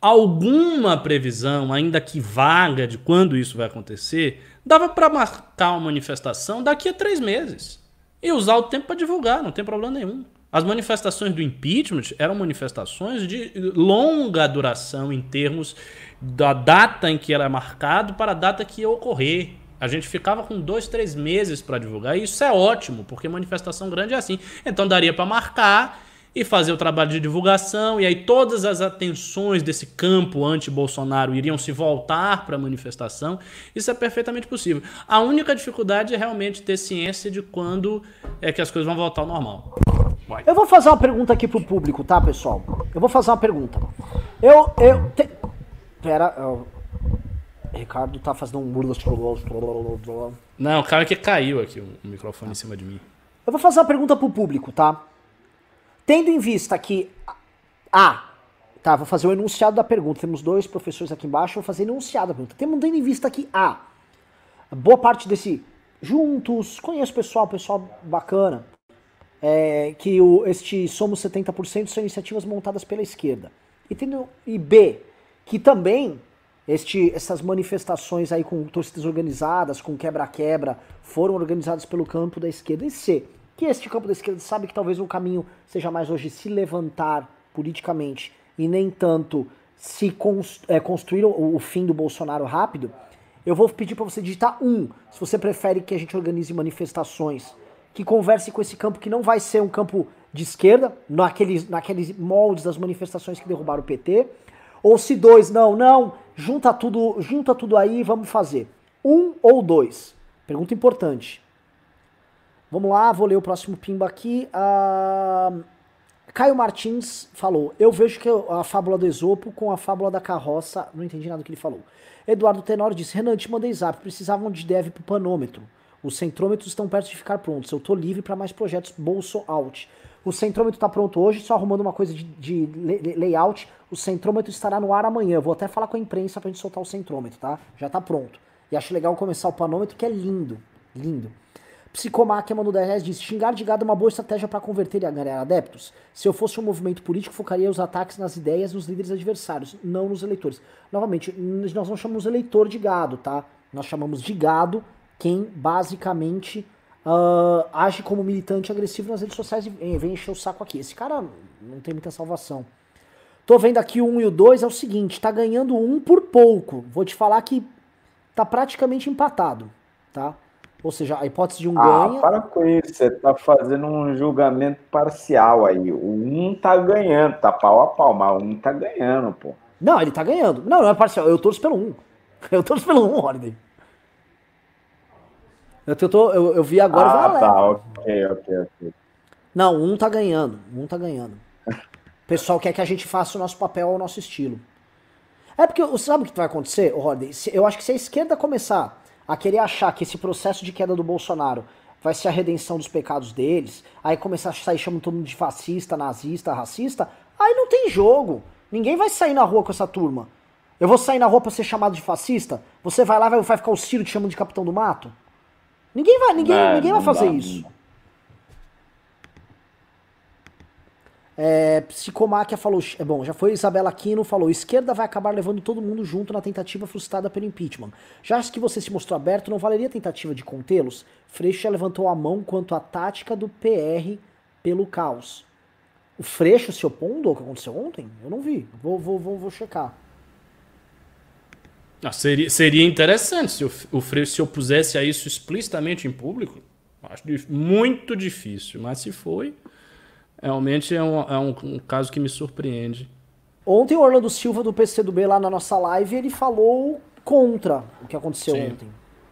alguma previsão, ainda que vaga, de quando isso vai acontecer, dava para marcar uma manifestação daqui a três meses e usar o tempo para divulgar, não tem problema nenhum. As manifestações do impeachment eram manifestações de longa duração em termos da data em que ela é marcado para a data que ia ocorrer. A gente ficava com dois, três meses para divulgar. E isso é ótimo, porque manifestação grande é assim. Então daria para marcar e fazer o trabalho de divulgação, e aí todas as atenções desse campo anti-Bolsonaro iriam se voltar para a manifestação. Isso é perfeitamente possível. A única dificuldade é realmente ter ciência de quando é que as coisas vão voltar ao normal. Eu vou fazer uma pergunta aqui pro público, tá, pessoal? Eu vou fazer uma pergunta. Eu. eu te... Pera. Eu... Ricardo tá fazendo um muro. Não, o cara que caiu aqui o microfone ah. em cima de mim. Eu vou fazer uma pergunta pro público, tá? Tendo em vista que. Ah, tá, vou fazer o enunciado da pergunta. Temos dois professores aqui embaixo, vou fazer o enunciado da pergunta. Tendo em vista que A. Boa parte desse. Juntos, conheço o pessoal, pessoal bacana. É, que o, este Somos 70% são iniciativas montadas pela esquerda. E, tendo, e B, que também este, essas manifestações aí com torcidas organizadas, com quebra-quebra, foram organizadas pelo campo da esquerda. E C, que este campo da esquerda sabe que talvez o caminho seja mais hoje se levantar politicamente e nem tanto se const é, construir o, o, fim do Bolsonaro rápido, eu vou pedir para você digitar um, se você prefere que a gente organize manifestações que converse com esse campo que não vai ser um campo de esquerda, naqueles, naqueles moldes das manifestações que derrubaram o PT, ou se dois, não, não, junta tudo, junta tudo aí, vamos fazer. Um ou dois? Pergunta importante. Vamos lá, vou ler o próximo pimba aqui. Ah, Caio Martins falou: Eu vejo que a fábula do Esopo com a fábula da carroça. Não entendi nada do que ele falou. Eduardo Tenório disse: Renan, te mandei zap. Precisavam de dev pro panômetro. Os centrômetros estão perto de ficar prontos. Eu tô livre para mais projetos bolso out. O centrômetro está pronto hoje, só arrumando uma coisa de, de, layout. O centrômetro estará no ar amanhã. Vou até falar com a imprensa pra gente soltar o centrômetro, tá? Já tá pronto. E acho legal começar o panômetro, que é lindo. Lindo. Psicomáquia mandou 10 reais disse: xingar de gado é uma boa estratégia para converter a galera adeptos. Se eu fosse um movimento político, focaria os ataques nas ideias dos líderes adversários, não nos eleitores. Novamente, nós não chamamos eleitor de gado, tá? Nós chamamos de gado quem basicamente uh, age como militante agressivo nas redes sociais e vem encher o saco aqui. Esse cara não tem muita salvação. Tô vendo aqui o 1 e o 2, é o seguinte, tá ganhando um por pouco. Vou te falar que tá praticamente empatado, tá? Ou seja, a hipótese de um ah, ganha. Para com isso, você tá fazendo um julgamento parcial aí. O um tá ganhando, tá pau a pau, mas um tá ganhando, pô. Não, ele tá ganhando. Não, não é parcial, eu torço pelo um. Eu torço pelo um, Holiday. Eu, tô, eu, eu vi agora. Ah, tá, ok, ok, ok. Não, um tá ganhando. Um tá ganhando. O pessoal quer que a gente faça o nosso papel ao nosso estilo. É porque, sabe o que vai acontecer, Rodney? Eu acho que se a esquerda começar a querer achar que esse processo de queda do Bolsonaro vai ser a redenção dos pecados deles, aí começar a sair chamando todo mundo de fascista, nazista, racista, aí não tem jogo. Ninguém vai sair na rua com essa turma. Eu vou sair na rua pra ser chamado de fascista? Você vai lá e vai ficar o Ciro te chamando de capitão do mato? Ninguém vai, ninguém, não, ninguém vai fazer dá, isso. É, Psicomáquia falou. É bom, já foi Isabela Aquino falou: esquerda vai acabar levando todo mundo junto na tentativa frustrada pelo impeachment. Já que você se mostrou aberto, não valeria a tentativa de contê-los? Freixo já levantou a mão quanto à tática do PR pelo caos. O Freixo se opondo ao que aconteceu ontem? Eu não vi. Vou, vou, vou, vou checar. Ah, seria, seria interessante se o, o Freixo se opusesse a isso explicitamente em público. Acho muito difícil, mas se foi. Realmente é um, é um, um caso que me surpreende. Ontem o Orlando Silva do PCdoB lá na nossa live, ele falou contra o que aconteceu Sim. ontem.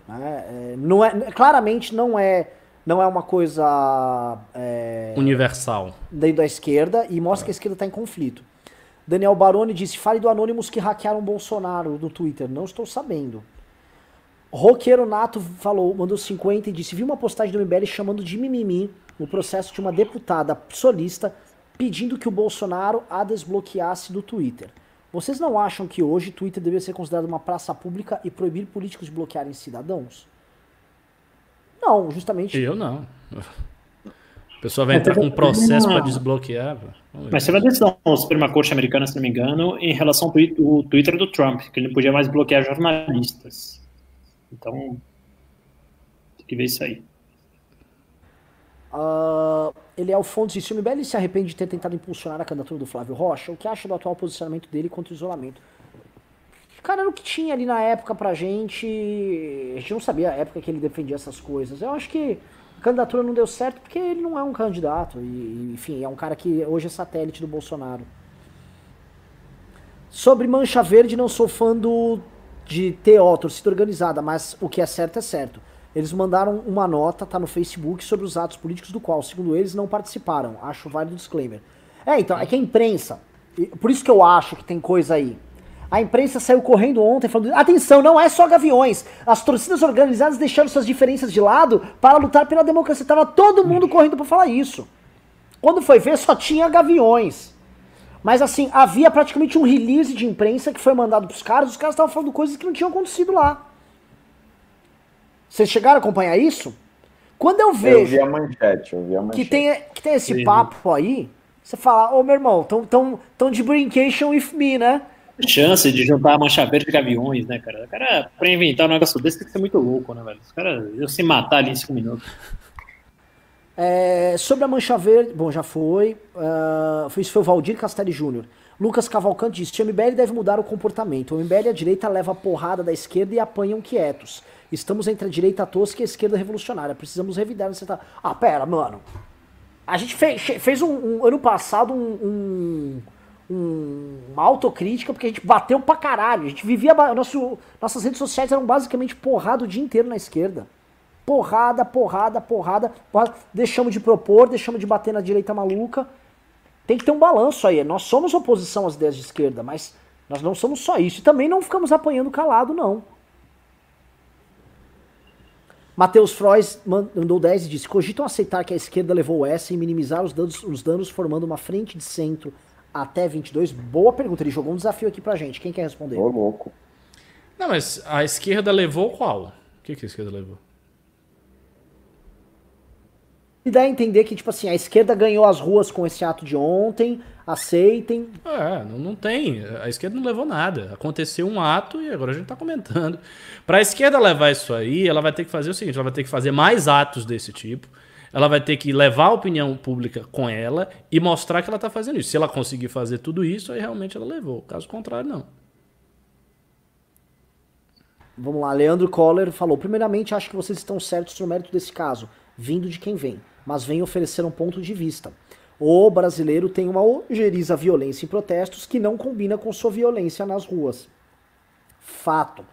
Né? É, não é, claramente não é, não é uma coisa é, universal dentro da esquerda e mostra é. que a esquerda está em conflito. Daniel Baroni disse: fale do Anonymous que hackearam Bolsonaro no Twitter. Não estou sabendo. Roqueiro Nato falou, mandou 50 e disse: vi uma postagem do MBL chamando de mimimi no processo de uma deputada solista pedindo que o Bolsonaro a desbloqueasse do Twitter. Vocês não acham que hoje Twitter deveria ser considerado uma praça pública e proibir políticos de bloquearem cidadãos? Não, justamente. Eu não. A pessoa vai entrar com um processo para desbloquear. Mas você vai decisão da Suprema Corte americana, se não me engano, em relação ao Twitter do Trump, que ele não podia mais bloquear jornalistas. Então, tem que ver isso aí. Uh, ele é o fonte de filme Belli se arrepende de ter tentado impulsionar a candidatura do Flávio Rocha. O que acha do atual posicionamento dele contra o isolamento? Cara, era o que tinha ali na época pra gente. A gente não sabia a época que ele defendia essas coisas. Eu acho que a candidatura não deu certo porque ele não é um candidato. E, enfim, é um cara que hoje é satélite do Bolsonaro. Sobre Mancha Verde, não sou fã do, de ó, torcida organizada, mas o que é certo é certo. Eles mandaram uma nota, tá no Facebook, sobre os atos políticos do qual, segundo eles, não participaram. Acho válido o disclaimer. É, então, é que a imprensa, por isso que eu acho que tem coisa aí. A imprensa saiu correndo ontem falando: atenção, não é só gaviões. As torcidas organizadas deixaram suas diferenças de lado para lutar pela democracia. Tava todo mundo correndo para falar isso. Quando foi ver, só tinha gaviões. Mas assim, havia praticamente um release de imprensa que foi mandado pros caras, os caras estavam falando coisas que não tinham acontecido lá. Vocês chegaram a acompanhar isso? Quando eu vejo. Eu vi a manchete, eu vi a manchete. Que tem, que tem esse Sim. papo aí, você fala, ô meu irmão, tão, tão, tão de brincation with me, né? Chance de juntar a mancha verde de gaviões, né, cara? O cara, pra inventar um negócio desse, tem que ser muito louco, né, velho? Os caras iam se matar ali em cinco minutos. É, sobre a mancha verde, bom, já foi. Uh, isso foi o Valdir Castelli Júnior. Lucas Cavalcante disse: o MBL deve mudar o comportamento. O MBL à direita leva a porrada da esquerda e apanham quietos. Estamos entre a direita tosca e a esquerda revolucionária. Precisamos revidar nessa. Ah, pera, mano. A gente fez, fez um, um ano passado um, um, uma autocrítica porque a gente bateu pra caralho. A gente vivia. Nosso, nossas redes sociais eram basicamente porrada o dia inteiro na esquerda. Porrada, porrada, porrada, porrada. Deixamos de propor, deixamos de bater na direita maluca. tem que ter um balanço aí. Nós somos oposição às ideias de esquerda, mas nós não somos só isso. E também não ficamos apanhando calado, não. Matheus Frois mandou 10 e disse: Cogitam aceitar que a esquerda levou essa e minimizar os danos, os danos formando uma frente de centro até 22? Boa pergunta. Ele jogou um desafio aqui pra gente. Quem quer responder? Ô, louco. Não, mas a esquerda levou qual? O que, que a esquerda levou? E dá a entender que, tipo assim, a esquerda ganhou as ruas com esse ato de ontem, aceitem. É, não, não tem. A esquerda não levou nada. Aconteceu um ato e agora a gente tá comentando. Para a esquerda levar isso aí, ela vai ter que fazer o seguinte: ela vai ter que fazer mais atos desse tipo. Ela vai ter que levar a opinião pública com ela e mostrar que ela tá fazendo isso. Se ela conseguir fazer tudo isso, aí realmente ela levou. Caso contrário, não. Vamos lá, Leandro Coller falou: primeiramente, acho que vocês estão certos no mérito desse caso, vindo de quem vem mas vem oferecer um ponto de vista. O brasileiro tem uma ojeriza violência em protestos que não combina com sua violência nas ruas. Fato.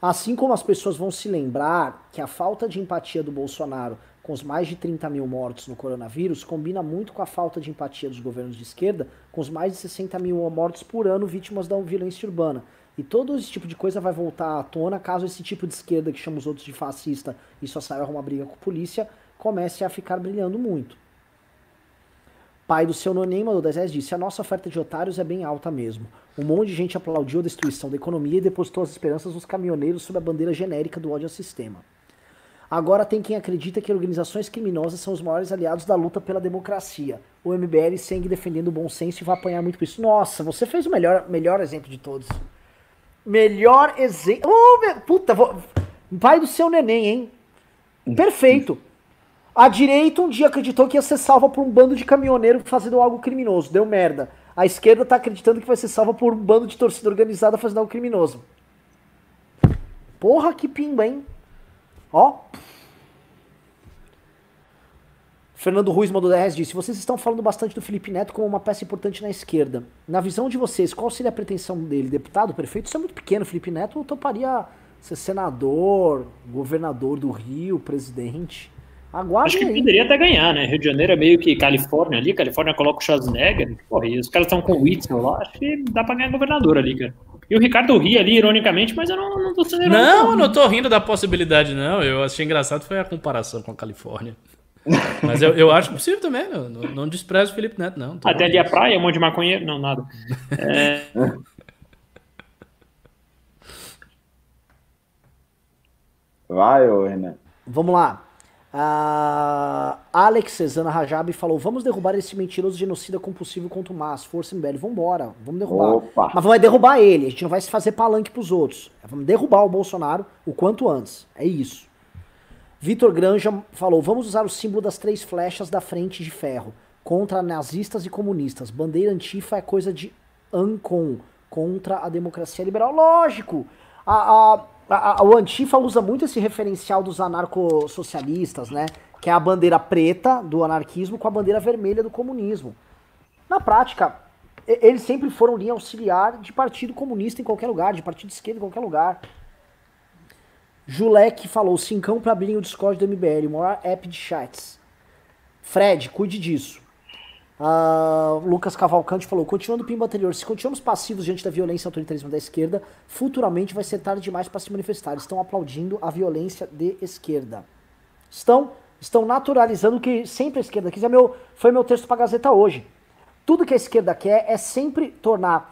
Assim como as pessoas vão se lembrar que a falta de empatia do Bolsonaro com os mais de 30 mil mortos no coronavírus combina muito com a falta de empatia dos governos de esquerda com os mais de 60 mil mortos por ano vítimas da violência urbana. E todo esse tipo de coisa vai voltar à tona caso esse tipo de esquerda que chama os outros de fascista e só saia uma briga com a polícia comece a ficar brilhando muito. Pai do seu Nonem mandou 10 reais disse: A nossa oferta de otários é bem alta mesmo. Um monte de gente aplaudiu a destruição da economia e depositou as esperanças nos caminhoneiros sob a bandeira genérica do ódio ao sistema. Agora tem quem acredita que organizações criminosas são os maiores aliados da luta pela democracia. O MBL segue defendendo o bom senso e vai apanhar muito por isso. Nossa, você fez o melhor, melhor exemplo de todos. Melhor exemplo. Oh, puta, vou... pai do seu neném, hein? Perfeito. A direita um dia acreditou que ia ser salva por um bando de caminhoneiro fazendo algo criminoso. Deu merda. A esquerda tá acreditando que vai ser salva por um bando de torcida organizada fazendo algo criminoso. Porra, que pimba, hein? Ó. Fernando Ruiz mandou 10 disse: Vocês estão falando bastante do Felipe Neto como uma peça importante na esquerda. Na visão de vocês, qual seria a pretensão dele? Deputado, prefeito? Isso é muito pequeno. Felipe Neto toparia ser senador, governador do Rio, presidente. Aguarde Acho que aí. poderia até ganhar, né? Rio de Janeiro é meio que Califórnia ali, Califórnia coloca o Schwarzenegger, porra, e os caras estão com o Whitson lá, acho que dá pra ganhar governador ali, cara. E o Ricardo ri ali, ironicamente, mas eu não, não tô sendo Não, eu não tô rindo da possibilidade, não. Eu achei engraçado foi a comparação com a Califórnia. Mas eu, eu acho possível também, não, não, não desprezo o Felipe Neto, não. Até ali a praia, um monte de maconheiro, não, nada. É... Vai, ô Renan. Vamos lá. Uh, Alex Cezana Rajab falou: Vamos derrubar esse mentiroso genocida compulsivo contra o Mas. Força MBL, vambora, vamos derrubar. Opa. Mas vamos derrubar ele, a gente não vai se fazer palanque pros outros. Vamos derrubar o Bolsonaro o quanto antes. É isso. Vitor Granja falou: Vamos usar o símbolo das três flechas da frente de ferro contra nazistas e comunistas. Bandeira antifa é coisa de Ancon contra a democracia liberal. Lógico! a, a a, o Antifa usa muito esse referencial dos anarcossocialistas, né? Que é a bandeira preta do anarquismo com a bandeira vermelha do comunismo. Na prática, eles sempre foram linha auxiliar de partido comunista em qualquer lugar, de partido de esquerda em qualquer lugar. Julek falou, cincão para abrirem o Discord do MBL, maior app de chats. Fred, cuide disso. Uh, Lucas Cavalcante falou: continuando o pimba anterior, se continuamos passivos diante da violência e autoritarismo da esquerda, futuramente vai ser tarde demais para se manifestar. Estão aplaudindo a violência de esquerda. Estão, estão naturalizando que sempre a esquerda quis. É meu, foi meu texto para Gazeta hoje. Tudo que a esquerda quer é sempre tornar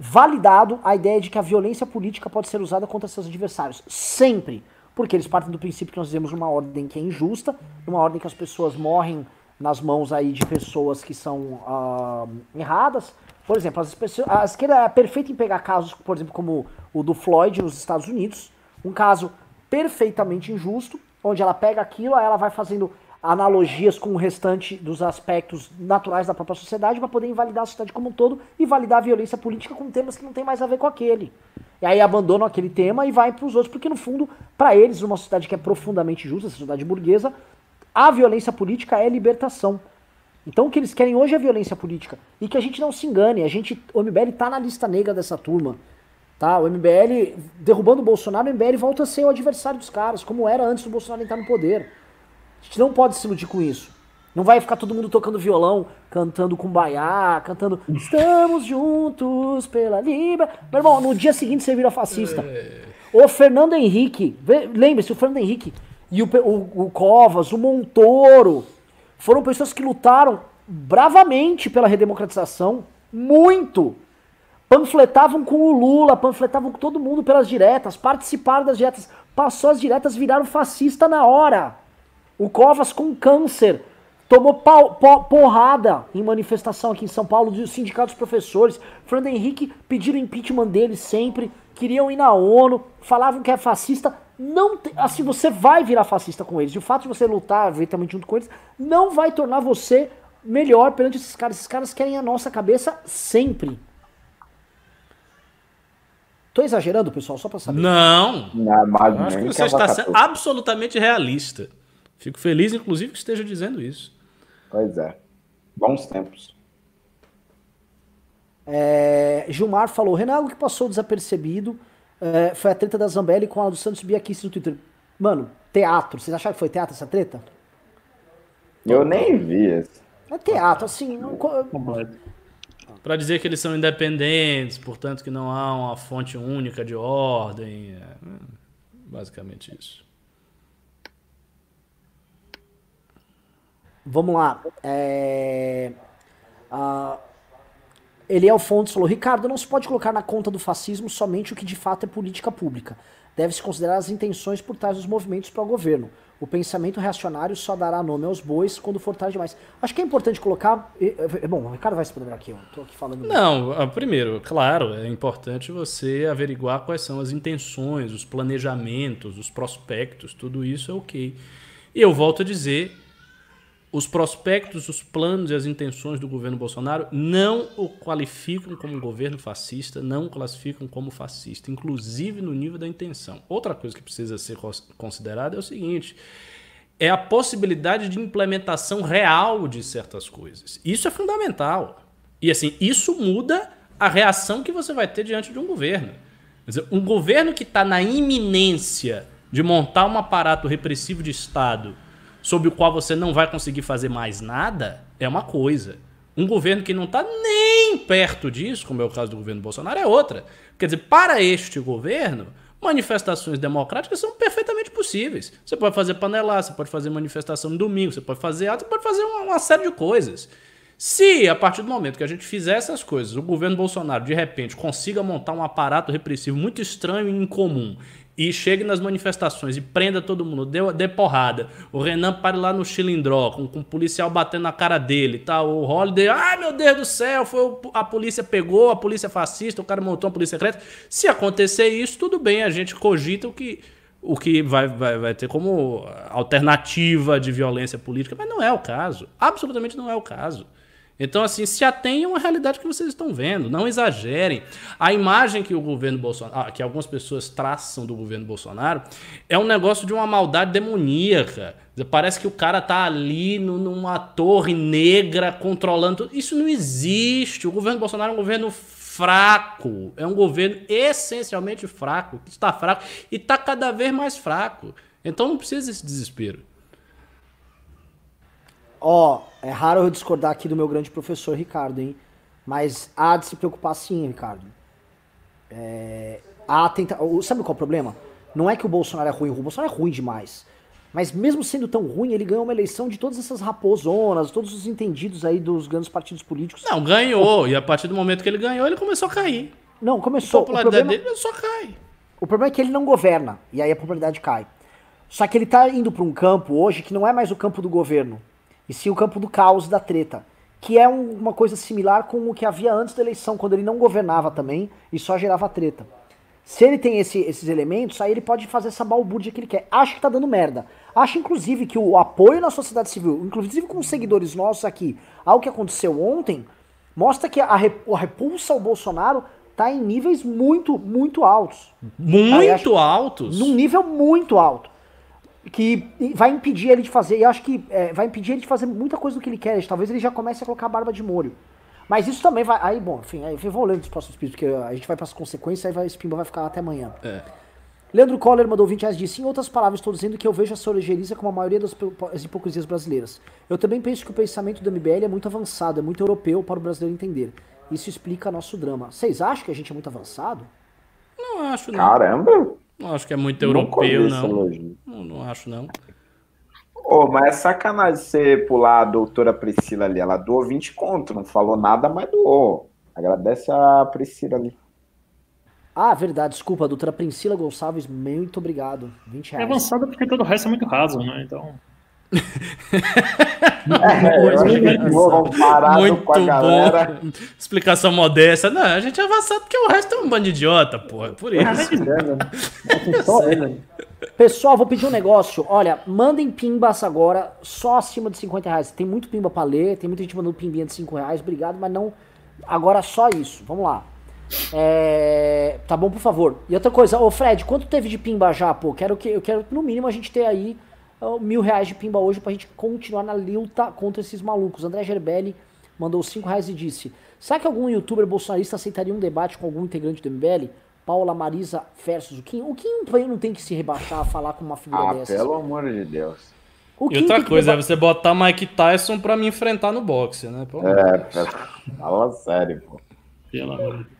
validado a ideia de que a violência política pode ser usada contra seus adversários. Sempre. Porque eles partem do princípio que nós vivemos uma ordem que é injusta, uma ordem que as pessoas morrem nas mãos aí de pessoas que são uh, erradas. Por exemplo, as pessoas, a esquerda é perfeita em pegar casos, por exemplo, como o do Floyd nos Estados Unidos, um caso perfeitamente injusto, onde ela pega aquilo, aí ela vai fazendo analogias com o restante dos aspectos naturais da própria sociedade para poder invalidar a sociedade como um todo e validar a violência política com temas que não tem mais a ver com aquele. E aí abandonam aquele tema e vai para os outros, porque no fundo, para eles, numa sociedade que é profundamente justa, a sociedade burguesa, a violência política é libertação. Então o que eles querem hoje é violência política. E que a gente não se engane, a gente, o MBL tá na lista negra dessa turma. Tá? O MBL, derrubando o Bolsonaro, o MBL volta a ser o adversário dos caras, como era antes do Bolsonaro entrar no poder. A gente não pode se iludir com isso. Não vai ficar todo mundo tocando violão, cantando kumbaya, cantando Estamos juntos pela liberdade. Meu irmão, no dia seguinte você vira fascista. O Fernando Henrique, lembre-se, o Fernando Henrique e o, o- o Covas, o Montoro, foram pessoas que lutaram bravamente pela redemocratização, muito. Panfletavam com o Lula, panfletavam com todo mundo pelas diretas, participaram das diretas, passou as diretas, viraram fascista na hora. O Covas com câncer tomou pau- po- porrada em manifestação aqui em São Paulo dos sindicatos professores. Fernando Henrique pediram impeachment dele sempre, queriam ir na ONU, falavam que é fascista. Não te- assim, você vai virar fascista com eles. E o fato de você lutar eventualmente junto com eles não vai tornar você melhor perante esses caras. Esses caras querem a nossa cabeça sempre. Tô exagerando, pessoal, só pra saber. Não. Eu acho que você está sendo absolutamente realista. Fico feliz, inclusive, que esteja dizendo isso. Pois é. Bons tempos. É, Gilmar falou, Renan, algo que passou desapercebido é, foi a treta da Zambelli com a do Santos Biaquice no Twitter. Mano, teatro. Vocês acharam que foi teatro essa treta? Eu nem vi esse. É teatro, assim. não. Para dizer que eles são independentes, portanto que não há uma fonte única de ordem. é, basicamente isso. Vamos lá. É, a- Eliel Fontes falou: Ricardo, não se pode colocar na conta do fascismo somente o que de fato é política pública. Deve-se considerar as intenções por trás dos movimentos para o governo. O pensamento reacionário só dará nome aos bois quando for tarde demais. Acho que é importante colocar. Bom, o Ricardo vai se poder aqui, eu tô aqui falando. Não, ah, primeiro, claro, é importante você averiguar quais são as intenções, os planejamentos, os prospectos, tudo isso é ok. E eu volto a dizer, os prospectos, os planos e as intenções do governo Bolsonaro não o qualificam como governo fascista, não o classificam como fascista, inclusive no nível da intenção. Outra coisa que precisa ser cons- considerada é o seguinte: é a possibilidade de implementação real de certas coisas. Isso é fundamental. E assim, isso muda a reação que você vai ter diante de um governo. Quer dizer, um governo que está na iminência de montar um aparato repressivo de Estado sobre o qual você não vai conseguir fazer mais nada é uma coisa. Um governo que não está nem perto disso, como é o caso do governo Bolsonaro, é outra. Quer dizer, para este governo, manifestações democráticas são perfeitamente possíveis. Você pode fazer panelar, você pode fazer manifestação no domingo, você pode fazer ato, você pode fazer uma, uma série de coisas. Se, a partir do momento que a gente fizer essas coisas, o governo Bolsonaro, de repente, consiga montar um aparato repressivo muito estranho e incomum e chegue nas manifestações e prenda todo mundo, dê, dê porrada, o Renan pare lá no Chilindró, com, com o policial batendo na cara dele, tá? o Holiday, ai meu Deus do céu, foi o- a polícia pegou, a polícia fascista, o cara montou uma polícia secreta. Se acontecer isso, tudo bem, a gente cogita o que o que vai, vai, vai ter como alternativa de violência política, mas não é o caso. Absolutamente não é o caso. Então, assim, se atenham à realidade que vocês estão vendo, não exagerem. A imagem que o governo Bolsonaro, ah, que algumas pessoas traçam do governo Bolsonaro, é um negócio de uma maldade demoníaca. Parece que o cara tá ali no- numa torre negra controlando tudo. Isso não existe. O governo Bolsonaro é um governo fraco. É um governo essencialmente fraco, que está fraco e está cada vez mais fraco. Então não precisa desse desespero. Ó, é raro eu discordar aqui do meu grande professor Ricardo, hein? Mas há de se preocupar sim, Ricardo. É, há tenta... Sabe qual é o problema? Não é que o Bolsonaro é ruim, o Bolsonaro é ruim demais. Mas mesmo sendo tão ruim, ele ganhou uma eleição de todas essas raposonas, todos os entendidos aí dos grandes partidos políticos. Não, ganhou. E a partir do momento que ele ganhou, ele começou a cair. Não, A começou. O popularidade problema, dele só cai. o problema é que ele não governa, e aí a popularidade cai. Só que ele tá indo para um campo hoje que não é mais o campo do governo, e sim o campo do caos e da treta. Que é um- uma coisa similar com o que havia antes da eleição, quando ele não governava também e só gerava treta. Se ele tem esse- esses elementos, aí ele pode fazer essa balbúrdia que ele quer. Acho que tá dando merda. Acho, inclusive, que o apoio na sociedade civil, inclusive com os seguidores nossos aqui, ao que aconteceu ontem, mostra que a, re- a repulsa ao Bolsonaro tá em níveis muito, muito altos. Muito eu acho- altos. Num nível muito alto. Que vai impedir ele de fazer. E eu acho que é, vai impedir ele de fazer muita coisa do que ele quer. Talvez ele já comece a colocar a barba de molho. Mas isso também vai. Aí, bom, enfim, aí eu vou ler os próximos vídeos, porque a gente vai para as consequências, aí vai, esse pimba vai ficar até amanhã. É. Leandro Coller mandou 20 reais disse, em outras palavras, estou dizendo que eu vejo a sorogeriza como a maioria das hipocrisias brasileiras. Eu também penso que o pensamento do MBL é muito avançado, é muito europeu para o brasileiro entender. Isso explica nosso drama. Vocês acham que a gente é muito avançado? Não acho, não. Caramba! Não acho que é muito europeu, não. não. Não acho, não. Ô, mas é sacanagem você pular a doutora Priscila ali. Ela doou 20 conto, não falou nada, mas doou. Agradece a Priscila ali. Ah, verdade, desculpa, doutora Priscila Gonçalves, muito obrigado. 20 É reais. avançado porque todo o resto é muito raso, né? Então. É, Muito com a galera. bom. Explicação modesta. Não, a gente é avançado porque o resto é um bando de idiota, porra. Por isso. Pessoal, vou pedir um negócio. Olha, mandem pimbas agora, só acima de 50 reais. Tem muito pimba pra ler, tem muita gente mandando pimbinha de 5 reais, obrigado, mas não. Agora só isso. Vamos lá. É, Tá bom, por favor. E outra coisa, ô Fred, quanto teve de pimba já, pô? Quero que, eu quero no mínimo a gente ter aí mil reais de pimba hoje pra gente continuar na luta contra esses malucos. André Gerbelli mandou 5 reais e disse: Será que algum youtuber bolsonarista aceitaria um debate com algum integrante do MBL? Paula Marisa versus o Kim? O Kim não tem que se rebaixar a falar com uma figura Ah, dessas. pelo amor de Deus. O E outra coisa é você botar Mike Tyson pra me enfrentar no boxe, né? Pelo É, Deus. fala sério, pô. Pelo amor de Deus.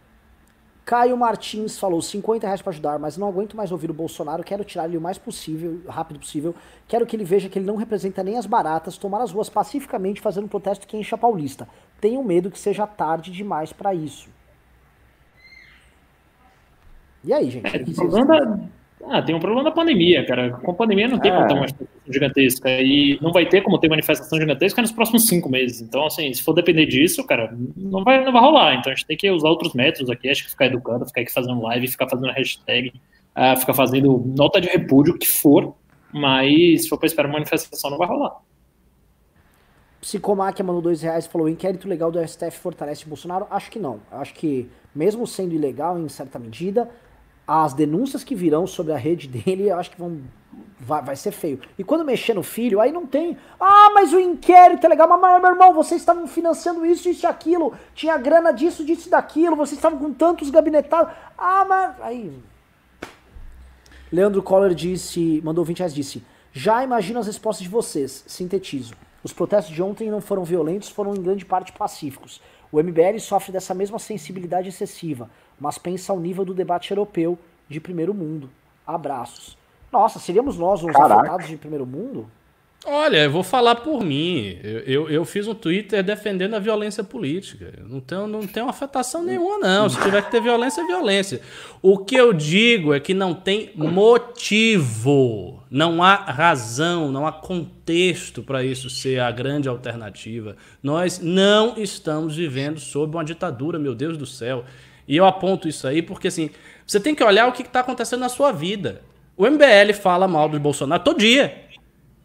Caio Martins falou 50 reais pra ajudar, mas não aguento mais ouvir o Bolsonaro, quero tirar ele o mais possível, rápido possível. Quero que ele veja que ele não representa nem as baratas, tomar as ruas pacificamente fazendo um protesto que enche a Paulista. Tenho medo que seja tarde demais pra isso. E aí, gente? É, O problema ah, tem um problema da pandemia, cara. Com a pandemia não tem É. como ter uma manifestação gigantesca. E não vai ter como ter manifestação gigantesca nos próximos cinco meses. Então, assim, se for depender disso, cara, não vai, não vai rolar. Então a gente tem que usar outros métodos aqui. Acho que ficar educando, ficar aqui fazendo live, ficar fazendo hashtag, ah, ficar fazendo nota de repúdio, o que for. Mas se for pra esperar uma manifestação, não vai rolar. Psicomáquia mandou dois reais e falou: inquérito legal do STF fortalece Bolsonaro? Acho que não. Acho que, mesmo sendo ilegal em certa medida, as denúncias que virão sobre a rede dele, eu acho que vão. Vai, vai ser feio. E quando mexer no filho, aí não tem. Ah, mas o inquérito é legal. Mas, meu irmão, vocês estavam financiando isso, isso e aquilo. Tinha grana disso, disso e daquilo. Vocês estavam com tantos gabinetados. Ah, mas. Aí. Leandro Coller disse, mandou 20 reais, disse, já imagino as respostas de vocês, sintetizo. Os protestos de ontem não foram violentos, foram em grande parte pacíficos. O MBL sofre dessa mesma sensibilidade excessiva, mas pensa ao nível do debate europeu de primeiro mundo. Abraços. Nossa, seríamos nós os Caraca. afetados de primeiro mundo? Olha, eu vou falar por mim. Eu, eu, eu fiz um Twitter defendendo a violência política. Eu não tenho, não tenho afetação nenhuma, não. Se tiver que ter violência, é violência. O que eu digo é que não tem motivo, não há razão, não há contexto para isso ser a grande alternativa. Nós não estamos vivendo sob uma ditadura, meu Deus do céu. E eu aponto isso aí porque, assim, você tem que olhar o que está acontecendo na sua vida. O MBL fala mal do Bolsonaro todo dia.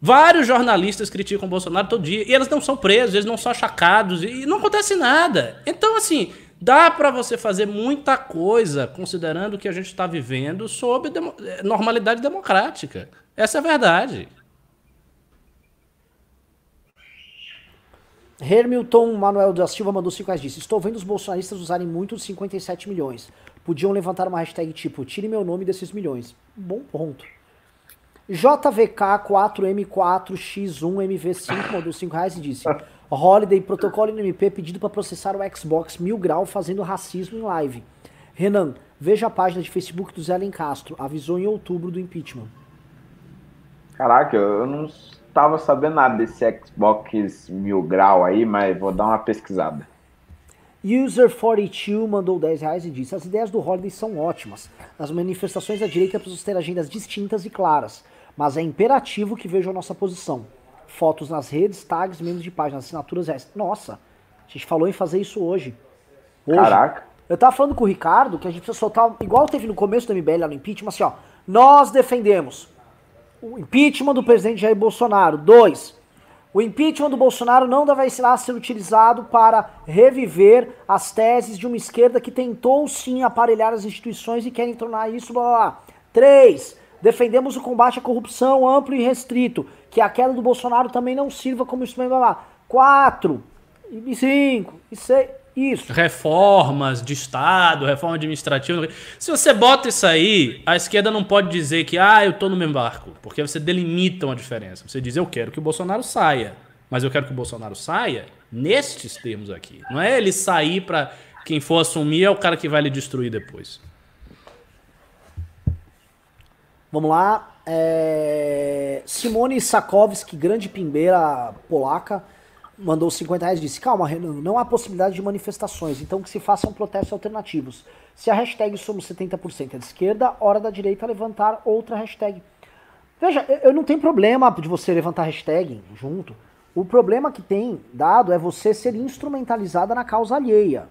Vários jornalistas criticam o Bolsonaro todo dia e eles não são presos, eles não são achacados e não acontece nada. Então, assim, dá para você fazer muita coisa considerando o que a gente está vivendo sob eh, normalidade democrática. Essa é a verdade. Hermilton Manuel da Silva mandou 5 reais disse: Estou vendo os bolsonaristas usarem muito os 57 milhões. Podiam levantar uma hashtag tipo, tire meu nome desses milhões. Bom ponto. JVK4M4X1MV5 mandou 5 reais e disse: Holiday, protocolo NMP pedido para processar o Xbox Mil Grau fazendo racismo em live. Renan, veja a página de Facebook do Zé Alencastro. Avisou em outubro do impeachment. Caraca, eu não estava sabendo nada desse Xbox mil grau aí, mas vou dar uma pesquisada. User42 mandou 10 reais e disse: As ideias do Holiday são ótimas. As manifestações da direita precisam ter agendas distintas e claras, mas é imperativo que vejam a nossa posição. Fotos nas redes, tags, membros de páginas, assinaturas. Nossa, a gente falou em fazer isso hoje. Hoje. Caraca. Eu tava falando com o Ricardo que a gente precisa soltar, igual teve no começo do MBL lá no impeachment, assim, ó. Nós defendemos o impeachment do presidente Jair Bolsonaro. Dois, o impeachment do Bolsonaro não deve ser utilizado para reviver as teses de uma esquerda que tentou sim aparelhar as instituições e querem tornar isso blá blá blá. Três, defendemos o combate à corrupção amplo e restrito, que a queda do Bolsonaro também não sirva como instrumento blá blá. Quatro, e cinco, e seis. Isso. Reformas de Estado, reforma administrativa. Se você bota isso aí, a esquerda não pode dizer que, ah, eu tô no mesmo barco. Porque você delimita uma diferença. Você diz, eu quero que o Bolsonaro saia. Mas eu quero que o Bolsonaro saia nestes termos aqui. Não é ele sair para quem for assumir é o cara que vai lhe destruir depois. Vamos lá. É... Simone Sakowski, grande pimbeira polaca, mandou 50 reais e disse: Calma, Renan, não há possibilidade de manifestações, então que se façam protestos alternativos. Se a hashtag somos 70% é de esquerda, hora da direita levantar outra hashtag. Veja, eu não tenho problema de você levantar hashtag junto. O problema que tem dado é você ser instrumentalizada na causa alheia.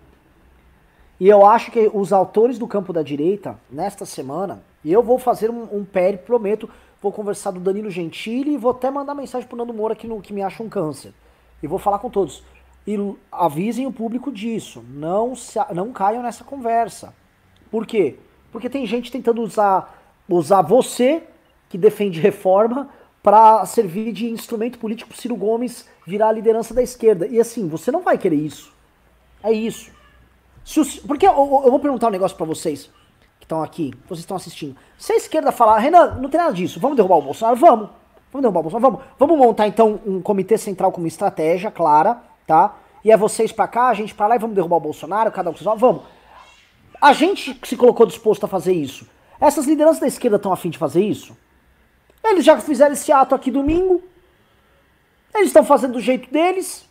E eu acho que os autores do campo da direita, nesta semana, e eu vou fazer um, um pere, prometo, vou conversar do Danilo Gentili e vou até mandar mensagem pro Nando Moura que, no, que me acha um câncer. E vou falar com todos. E avisem o público disso. Não, se, não caiam nessa conversa. Por quê? Porque tem gente tentando usar, usar você, que defende reforma, para servir de instrumento político pro Ciro Gomes virar a liderança da esquerda. E assim, você não vai querer isso. É isso. O, porque eu, eu, vou perguntar um negócio para vocês que estão aqui, vocês estão assistindo. Se a esquerda falar, Renan, não tem nada disso, vamos derrubar o Bolsonaro? Vamos. Vamos derrubar o Bolsonaro? Vamos. Vamos montar então um comitê central com uma estratégia clara, tá? E é vocês para cá, a gente para lá e vamos derrubar o Bolsonaro, cada um com seus Vamos. A gente se colocou disposto a fazer isso. Essas lideranças da esquerda estão afim de fazer isso? Eles já fizeram esse ato aqui domingo. Eles estão fazendo do jeito deles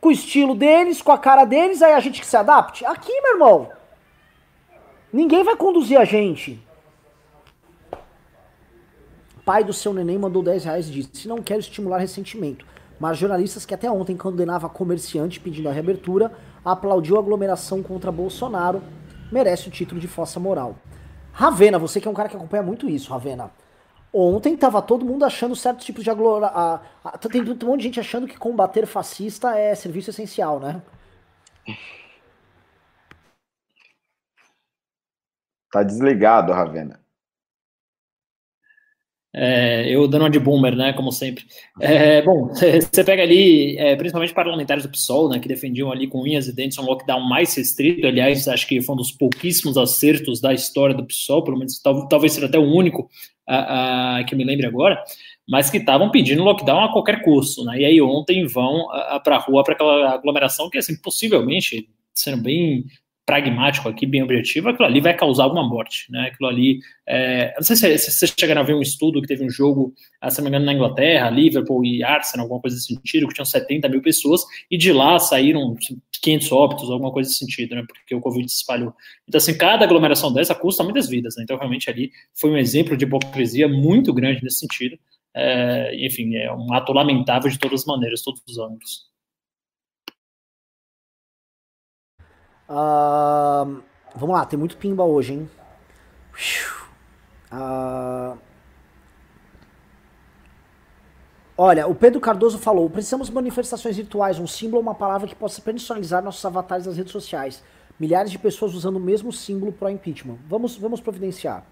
com o estilo deles, com a cara deles, aí a gente que se adapte? Aqui, meu irmão. Ninguém vai conduzir a gente. Pai do seu neném mandou 10 reais e disse: Não quero estimular ressentimento. Mas jornalistas que até ontem condenava comerciante pedindo a reabertura, aplaudiu a aglomeração contra Bolsonaro, merece o título de fossa moral. Ravena, você que é um cara que acompanha muito isso, Ravena. Ontem tava todo mundo achando certos tipos de aglora... Tem um monte de gente achando que combater fascista é serviço essencial, né? Tá desligado, Ravena. É, eu dando uma de boomer, né, como sempre. É, bom, você pega ali, é, principalmente parlamentares do PSOL, né, que defendiam ali com unhas e dentes um lockdown mais restrito, aliás, acho que foi um dos pouquíssimos acertos da história do PSOL, pelo menos talvez seja até o único a, a, que me lembre agora, mas que estavam pedindo lockdown a qualquer custo, né, e aí ontem vão para a rua para aquela aglomeração que, assim, possivelmente, sendo bem pragmático aqui, bem objetivo, aquilo ali vai causar alguma morte, né? Aquilo ali, é, não sei se, se vocês chegaram a ver um estudo que teve um jogo, ah, se não me engano, na Inglaterra, Liverpool e Arsenal, alguma coisa desse sentido, que tinham 70 mil pessoas, e de lá saíram 500 óbitos, alguma coisa desse sentido, né? Porque o Covid se espalhou. Então, assim, cada aglomeração dessa custa muitas vidas, né? Então, realmente, ali foi um exemplo de hipocrisia muito grande nesse sentido. É, enfim, é um ato lamentável de todas as maneiras, todos os ângulos. Uh, vamos lá, tem muito pimba hoje, hein? Uh, olha, o Pedro Cardoso falou: precisamos de manifestações virtuais, um símbolo ou uma palavra que possa personalizar nossos avatares nas redes sociais. Milhares de pessoas usando o mesmo símbolo pro impeachment. Vamos, vamos providenciar.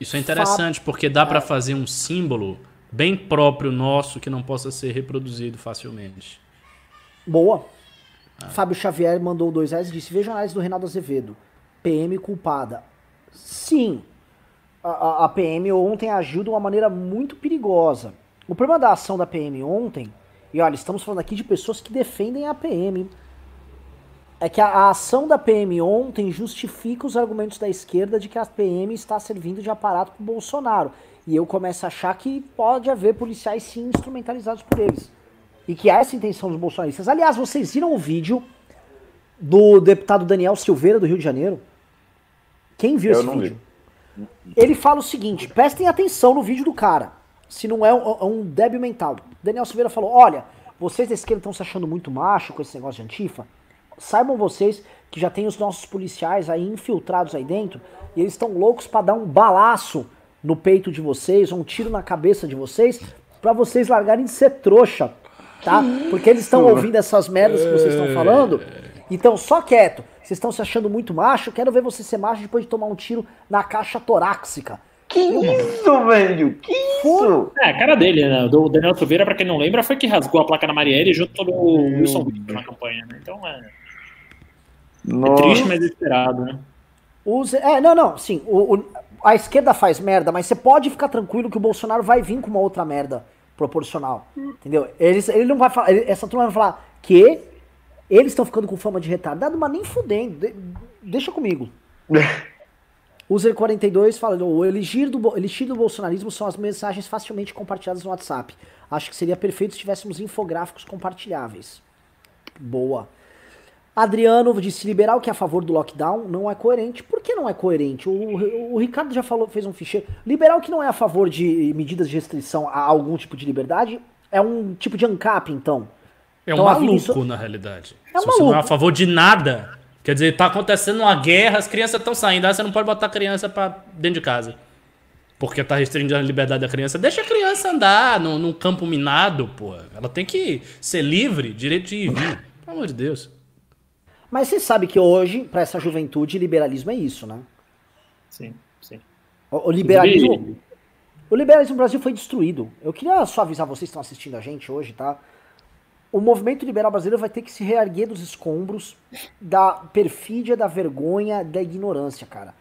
Isso é interessante, porque dá é. para fazer um símbolo bem próprio nosso que não possa ser reproduzido facilmente. Boa. Ah. Fábio Xavier mandou dois reais e disse: Veja a análise do Reinaldo Azevedo. PM culpada. Sim, a, a, PM ontem agiu de uma maneira muito perigosa. O problema da ação da PM ontem, e olha, estamos falando aqui de pessoas que defendem a PM, é que a, a ação da PM ontem justifica os argumentos da esquerda de que a PM está servindo de aparato para o Bolsonaro. E eu começo a achar que pode haver policiais sim instrumentalizados por eles e que há essa intenção dos bolsonaristas. Aliás, vocês viram o vídeo do deputado Daniel Silveira do Rio de Janeiro? Quem viu Eu esse vídeo? Vi. Ele fala o seguinte: prestem atenção no vídeo do cara, se não é um, é um débil mental. Daniel Silveira falou: olha, vocês da esquerda estão se achando muito macho com esse negócio de antifa. Saibam vocês que já tem os nossos policiais aí infiltrados aí dentro e eles estão loucos para dar um balaço no peito de vocês, um tiro na cabeça de vocês, para vocês largarem de ser trouxa tá? Porque eles estão ouvindo essas merdas que vocês estão falando. Então, só quieto. Vocês estão se achando muito macho. Quero ver você ser macho depois de tomar um tiro na caixa torácica. Que isso, velho? Que isso? É, a cara dele, né? O Daniel Silveira, pra quem não lembra, foi que rasgou a placa na Marielle junto do Wilson Wilson na campanha, né? Então, é. É triste, mas esperado, né? Use... É, não, não, sim. O, o, a esquerda faz merda, mas você pode ficar tranquilo que o Bolsonaro vai vir com uma outra merda proporcional. Entendeu? Ele, ele não vai falar. Ele, essa turma vai falar que eles estão ficando com fama de retardado, mas nem fudendo. De, deixa comigo. User 42 fala: o elixir do, elixir do bolsonarismo são as mensagens facilmente compartilhadas no WhatsApp. Acho que seria perfeito se tivéssemos infográficos compartilháveis. Boa. Adriano disse: liberal que é a favor do lockdown não é coerente. Por que não é coerente? O, o, Ricardo já falou, fez um ficheiro. Liberal que não é a favor de medidas de restrição a algum tipo de liberdade é um tipo de ANCAP, então. É um então, maluco, isso... na realidade. É um Se maluco. você não é a favor de nada, quer dizer, tá acontecendo uma guerra, as crianças estão saindo, aí você não pode botar a criança pra dentro de casa. Porque tá restringindo a liberdade da criança. Deixa a criança andar num, num campo minado, pô. Ela tem que ser livre, direito de ir e vir. Pelo amor de Deus. Mas você sabe que hoje, para essa juventude, liberalismo é isso, né? Sim, sim. O, o liberalismo. O liberalismo no Brasil foi destruído. Eu queria só avisar vocês que estão assistindo a gente hoje, tá? O movimento liberal brasileiro vai ter que se reerguer dos escombros da perfídia, da vergonha, da ignorância, cara.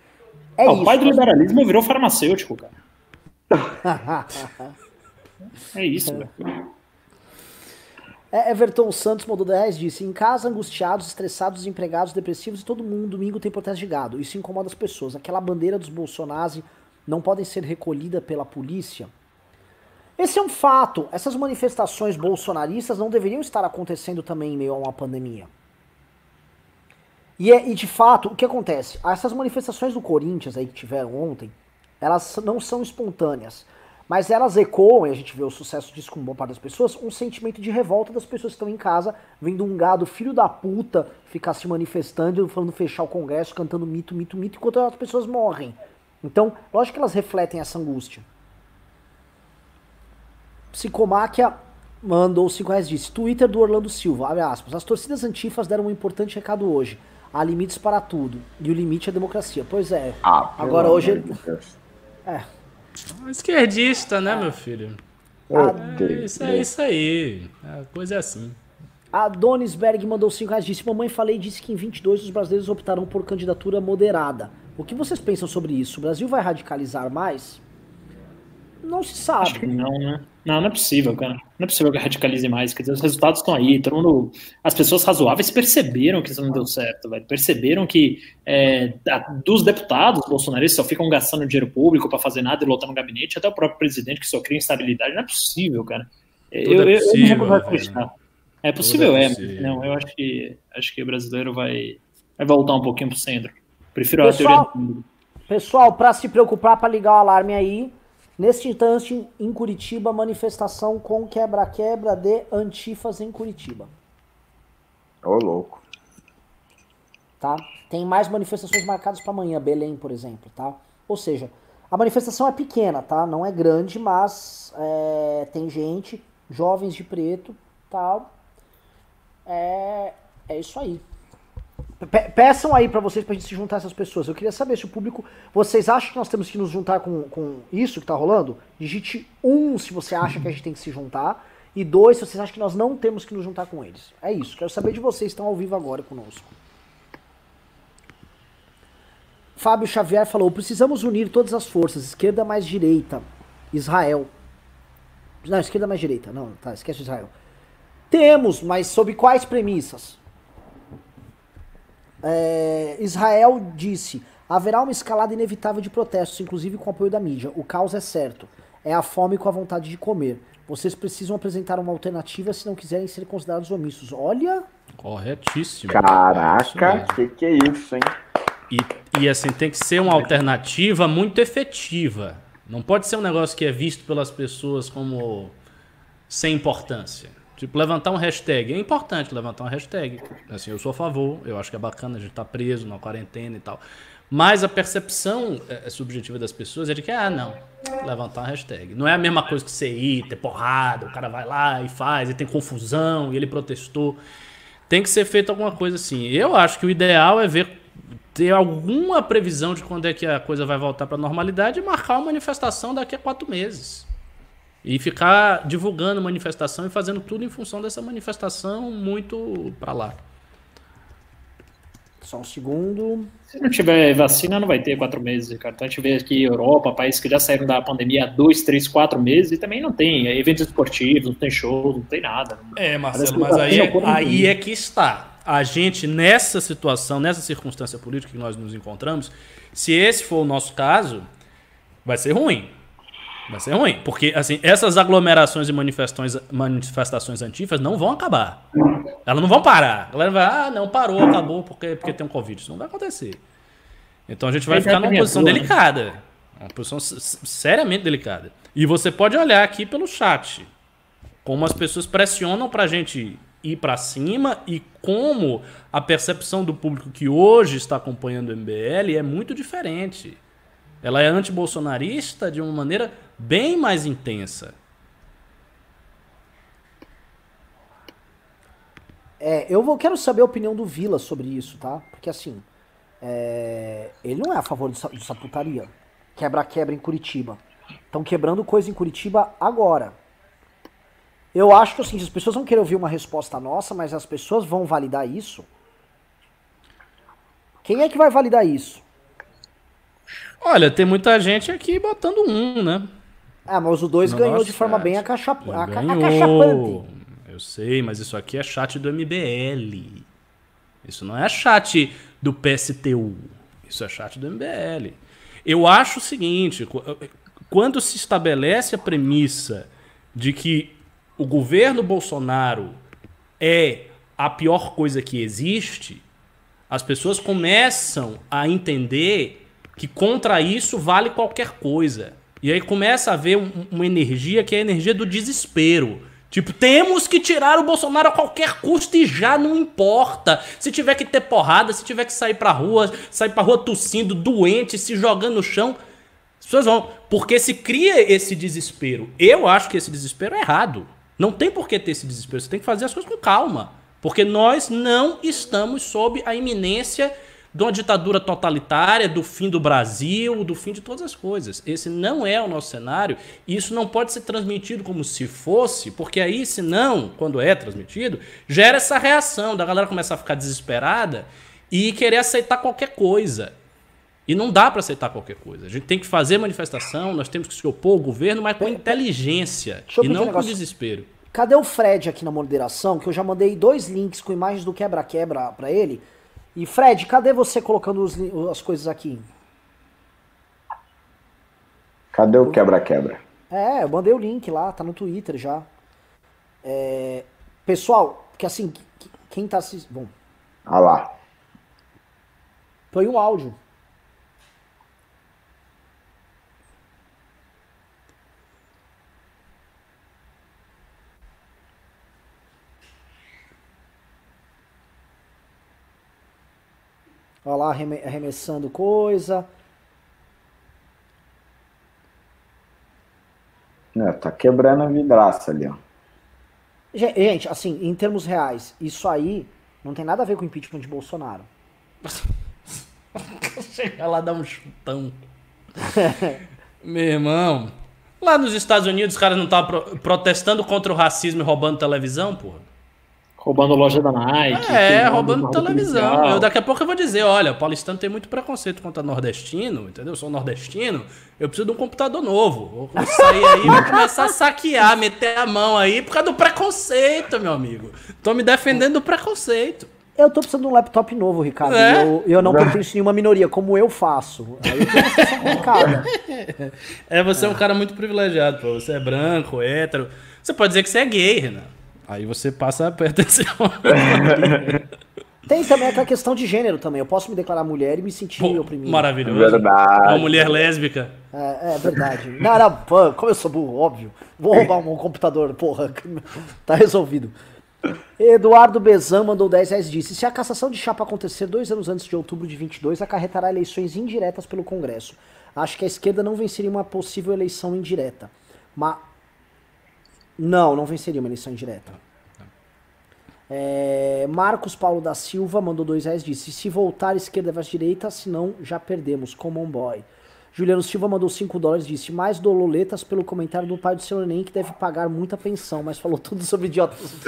É Ah, isso. o pai do liberalismo virou farmacêutico, cara. É isso, velho. É, Everton Santos mandou 10 disse: Em casa, angustiados, estressados, desempregados, depressivos e todo mundo domingo tem protesto de gado. Isso incomoda as pessoas. Aquela bandeira dos Bolsonaro não podem ser recolhida pela polícia. Esse é um fato. Essas manifestações bolsonaristas não deveriam estar acontecendo também em meio a uma pandemia. E, é, e de fato, o que acontece? Essas manifestações do Corinthians aí que tiveram ontem, elas não são espontâneas. Mas elas ecoam, e a gente vê o sucesso disso com boa parte das pessoas, um sentimento de revolta das pessoas que estão em casa, vendo um gado filho da puta ficar se manifestando, falando fechar o Congresso, cantando mito, mito, mito, enquanto as pessoas morrem. Então, lógico que elas refletem essa angústia. Psicomáquia mandou 5 reais disse, Twitter do Orlando Silva, abre aspas, as torcidas antifas deram um importante recado hoje. Há limites para tudo. E o limite é a democracia. Pois é. Ah, Agora hoje. Deus. É. Esquerdista, né, meu filho? Meu É isso, é isso aí. A coisa é assim. A Donisberg mandou 5 reais disse: Mamãe falei disse que em 22 os brasileiros optarão por candidatura moderada. O que vocês pensam sobre isso? O Brasil vai radicalizar mais? Não se Acho que sabe. não, né? Não, não é possível, cara. Não é possível que radicalize mais. Quer dizer, os resultados estão aí. Todo mundo, as pessoas razoáveis perceberam que isso não deu certo, velho. Perceberam que é, dos deputados bolsonaristas só ficam gastando dinheiro público para fazer nada e lotando gabinete, até o próprio presidente que só cria instabilidade. Não é possível, cara. Tudo eu, é eu- eu possível, me recuso a velho. acreditar. É possível, é é. possível. Não, eu acho que acho que o brasileiro vai, vai voltar um pouquinho pro centro. Prefiro a Pessoal- teoria do mundo. Pessoal, pra se preocupar, pra ligar o alarme aí, neste instante em Curitiba, manifestação com quebra-quebra de antifas em Curitiba. Ô, louco. tá? Tem mais manifestações marcadas para amanhã, Belém, por exemplo, tá? Ou seja, a manifestação é pequena, tá? Não é grande, mas é, tem gente, jovens de preto, tal. É, é isso aí. Pe- peçam aí pra vocês pra gente se juntar essas pessoas. Eu queria saber se o público. Vocês acham que nós temos que nos juntar com, com isso que tá rolando? Digite um se você acha que a gente tem que se juntar. E dois, se vocês acham que nós não temos que nos juntar com eles. É isso. Quero saber de vocês que estão ao vivo agora conosco. Fábio Xavier falou: precisamos unir todas as forças, esquerda mais direita. Israel. Não, esquerda mais direita. Não, tá, esquece Israel. Temos, mas sob quais premissas? É, Israel disse: haverá uma escalada inevitável de protestos, inclusive com o apoio da mídia. O caos é certo. É a fome com a vontade de comer. Vocês precisam apresentar uma alternativa se não quiserem ser considerados omissos. Olha, Corretíssimo. Caraca, mesmo. que que é isso, hein? E, e assim, tem que ser uma alternativa muito efetiva. Não pode ser um negócio que é visto pelas pessoas como sem importância. Tipo, levantar um hashtag. É importante levantar um hashtag. Assim, eu sou a favor, eu acho que é bacana a gente estar preso na quarentena e tal. Mas a percepção é, subjetiva das pessoas é de que, ah, não, levantar uma hashtag. Não é a mesma coisa que você ir, ter porrada, o cara vai lá e faz, e tem confusão, e ele protestou. Tem que ser feito alguma coisa assim. Eu acho que o ideal é ver ter alguma previsão de quando é que a coisa vai voltar para a normalidade e marcar uma manifestação daqui a quatro meses. E ficar divulgando manifestação e fazendo tudo em função dessa manifestação muito para lá. Só um segundo. Se não tiver vacina, não vai ter quatro meses, Ricardo. Então a gente vê aqui Europa, países que já saíram da pandemia há dois, três, quatro meses e também não tem eventos esportivos, não tem shows, não tem nada. É, Marcelo, mas aí, é, aí é que está. A gente, nessa situação, nessa circunstância política que nós nos encontramos, se esse for o nosso caso, vai ser ruim. Vai ser ruim, porque assim, essas aglomerações e manifestações, manifestações antifas não vão acabar. Elas não vão parar. A galera vai, ah, não, parou, acabou porque, porque tem um Covid. Isso não vai acontecer. Então a gente vai ficar numa posição delicada. Uma posição seriamente delicada. E você pode olhar aqui pelo chat. Como as pessoas pressionam pra gente ir para cima e como a percepção do público que hoje está acompanhando o MBL é muito diferente. Ela é anti-bolsonarista de uma maneira bem mais intensa. É, eu vou, quero saber a opinião do Vila sobre isso, tá? Porque assim, é, ele não é a favor dessa putaria. Quebra-quebra em Curitiba. Estão quebrando coisa em Curitiba agora. Eu acho que assim, as pessoas vão querer ouvir uma resposta nossa, mas as pessoas vão validar isso. Quem é que vai validar isso? Olha, tem muita gente aqui botando um, né? Ah, mas o 2 ganhou de forma bem acachap... acachapante. Eu sei, mas isso aqui é chat do MBL. Isso não é chat do PSTU. Isso é chat do MBL. Eu acho o seguinte: quando se estabelece a premissa de que o governo Bolsonaro é a pior coisa que existe, as pessoas começam a entender que contra isso vale qualquer coisa. E aí começa a haver um, uma energia que é a energia do desespero. Tipo, temos que tirar o Bolsonaro a qualquer custo e já não importa. Se tiver que ter porrada, se tiver que sair pra rua, sair pra rua tossindo, doente, se jogando no chão, as pessoas vão. Porque se cria esse desespero. Eu acho que esse desespero é errado. Não tem por que ter esse desespero. Você tem que fazer as coisas com calma. Porque nós não estamos sob a iminência de uma ditadura totalitária, do fim do Brasil, do fim de todas as coisas. Esse não é o nosso cenário e isso não pode ser transmitido como se fosse, porque aí, se não, quando é transmitido, gera essa reação da galera começar a ficar desesperada e querer aceitar qualquer coisa. E não dá para aceitar qualquer coisa. A gente tem que fazer manifestação, nós temos que se opor ao governo, mas com inteligência e não um com desespero. Cadê o Fred aqui na moderação? Que eu já mandei dois links com imagens do quebra-quebra para ele. E Fred, cadê você colocando os, as coisas aqui? Cadê o quebra-quebra? É, eu mandei o link lá, tá no Twitter já. É, pessoal, que assim, quem tá assistindo. Bom. Ah lá. Põe o áudio. Olha lá, arremessando coisa. É, tá quebrando a vidraça ali, ó. Gente, assim, em termos reais, isso aí não tem nada a ver com o impeachment de Bolsonaro. Chega lá dar um chutão. Meu irmão, lá nos Estados Unidos os caras não estavam pro protestando contra o racismo e roubando televisão, porra? Roubando loja da Nike. É, roubando televisão. Eu, daqui a pouco eu vou dizer, olha, o paulistano tem muito preconceito contra nordestino, entendeu? Eu sou nordestino, eu preciso de um computador novo. Vou sair aí e vou começar a saquear, meter a mão aí por causa do preconceito, meu amigo. Tô me defendendo do preconceito. Eu tô precisando de um laptop novo, Ricardo. É? Eu, eu não pertenço a nenhuma minoria, como eu faço. Aí eu complicada. É, você é um cara muito privilegiado, pô. Você é branco, hétero. Você pode dizer que você é gay, Renan. Aí você passa a pertencer Tem também aquela questão de gênero também. Eu posso me declarar mulher e me sentir Pô, oprimido. Maravilhoso. Verdade. Uma mulher lésbica. É, é verdade. Não, não, pô, como eu sou burro, óbvio. Vou roubar um computador, porra. Tá resolvido. Eduardo Bezan mandou 10 reais disse: Se a cassação de chapa acontecer dois anos antes de outubro de 22, acarretará eleições indiretas pelo Congresso. Acho que a esquerda não venceria uma possível eleição indireta. Mas não, não venceria uma eleição indireta. É, Marcos Paulo da Silva mandou dois reais disse: se voltar esquerda versus direita, senão já perdemos. Common boy. Juliano Silva mandou 5 dólares disse: mais dololetas pelo comentário do pai do seu Enem que deve pagar muita pensão, mas falou tudo sobre idiotas.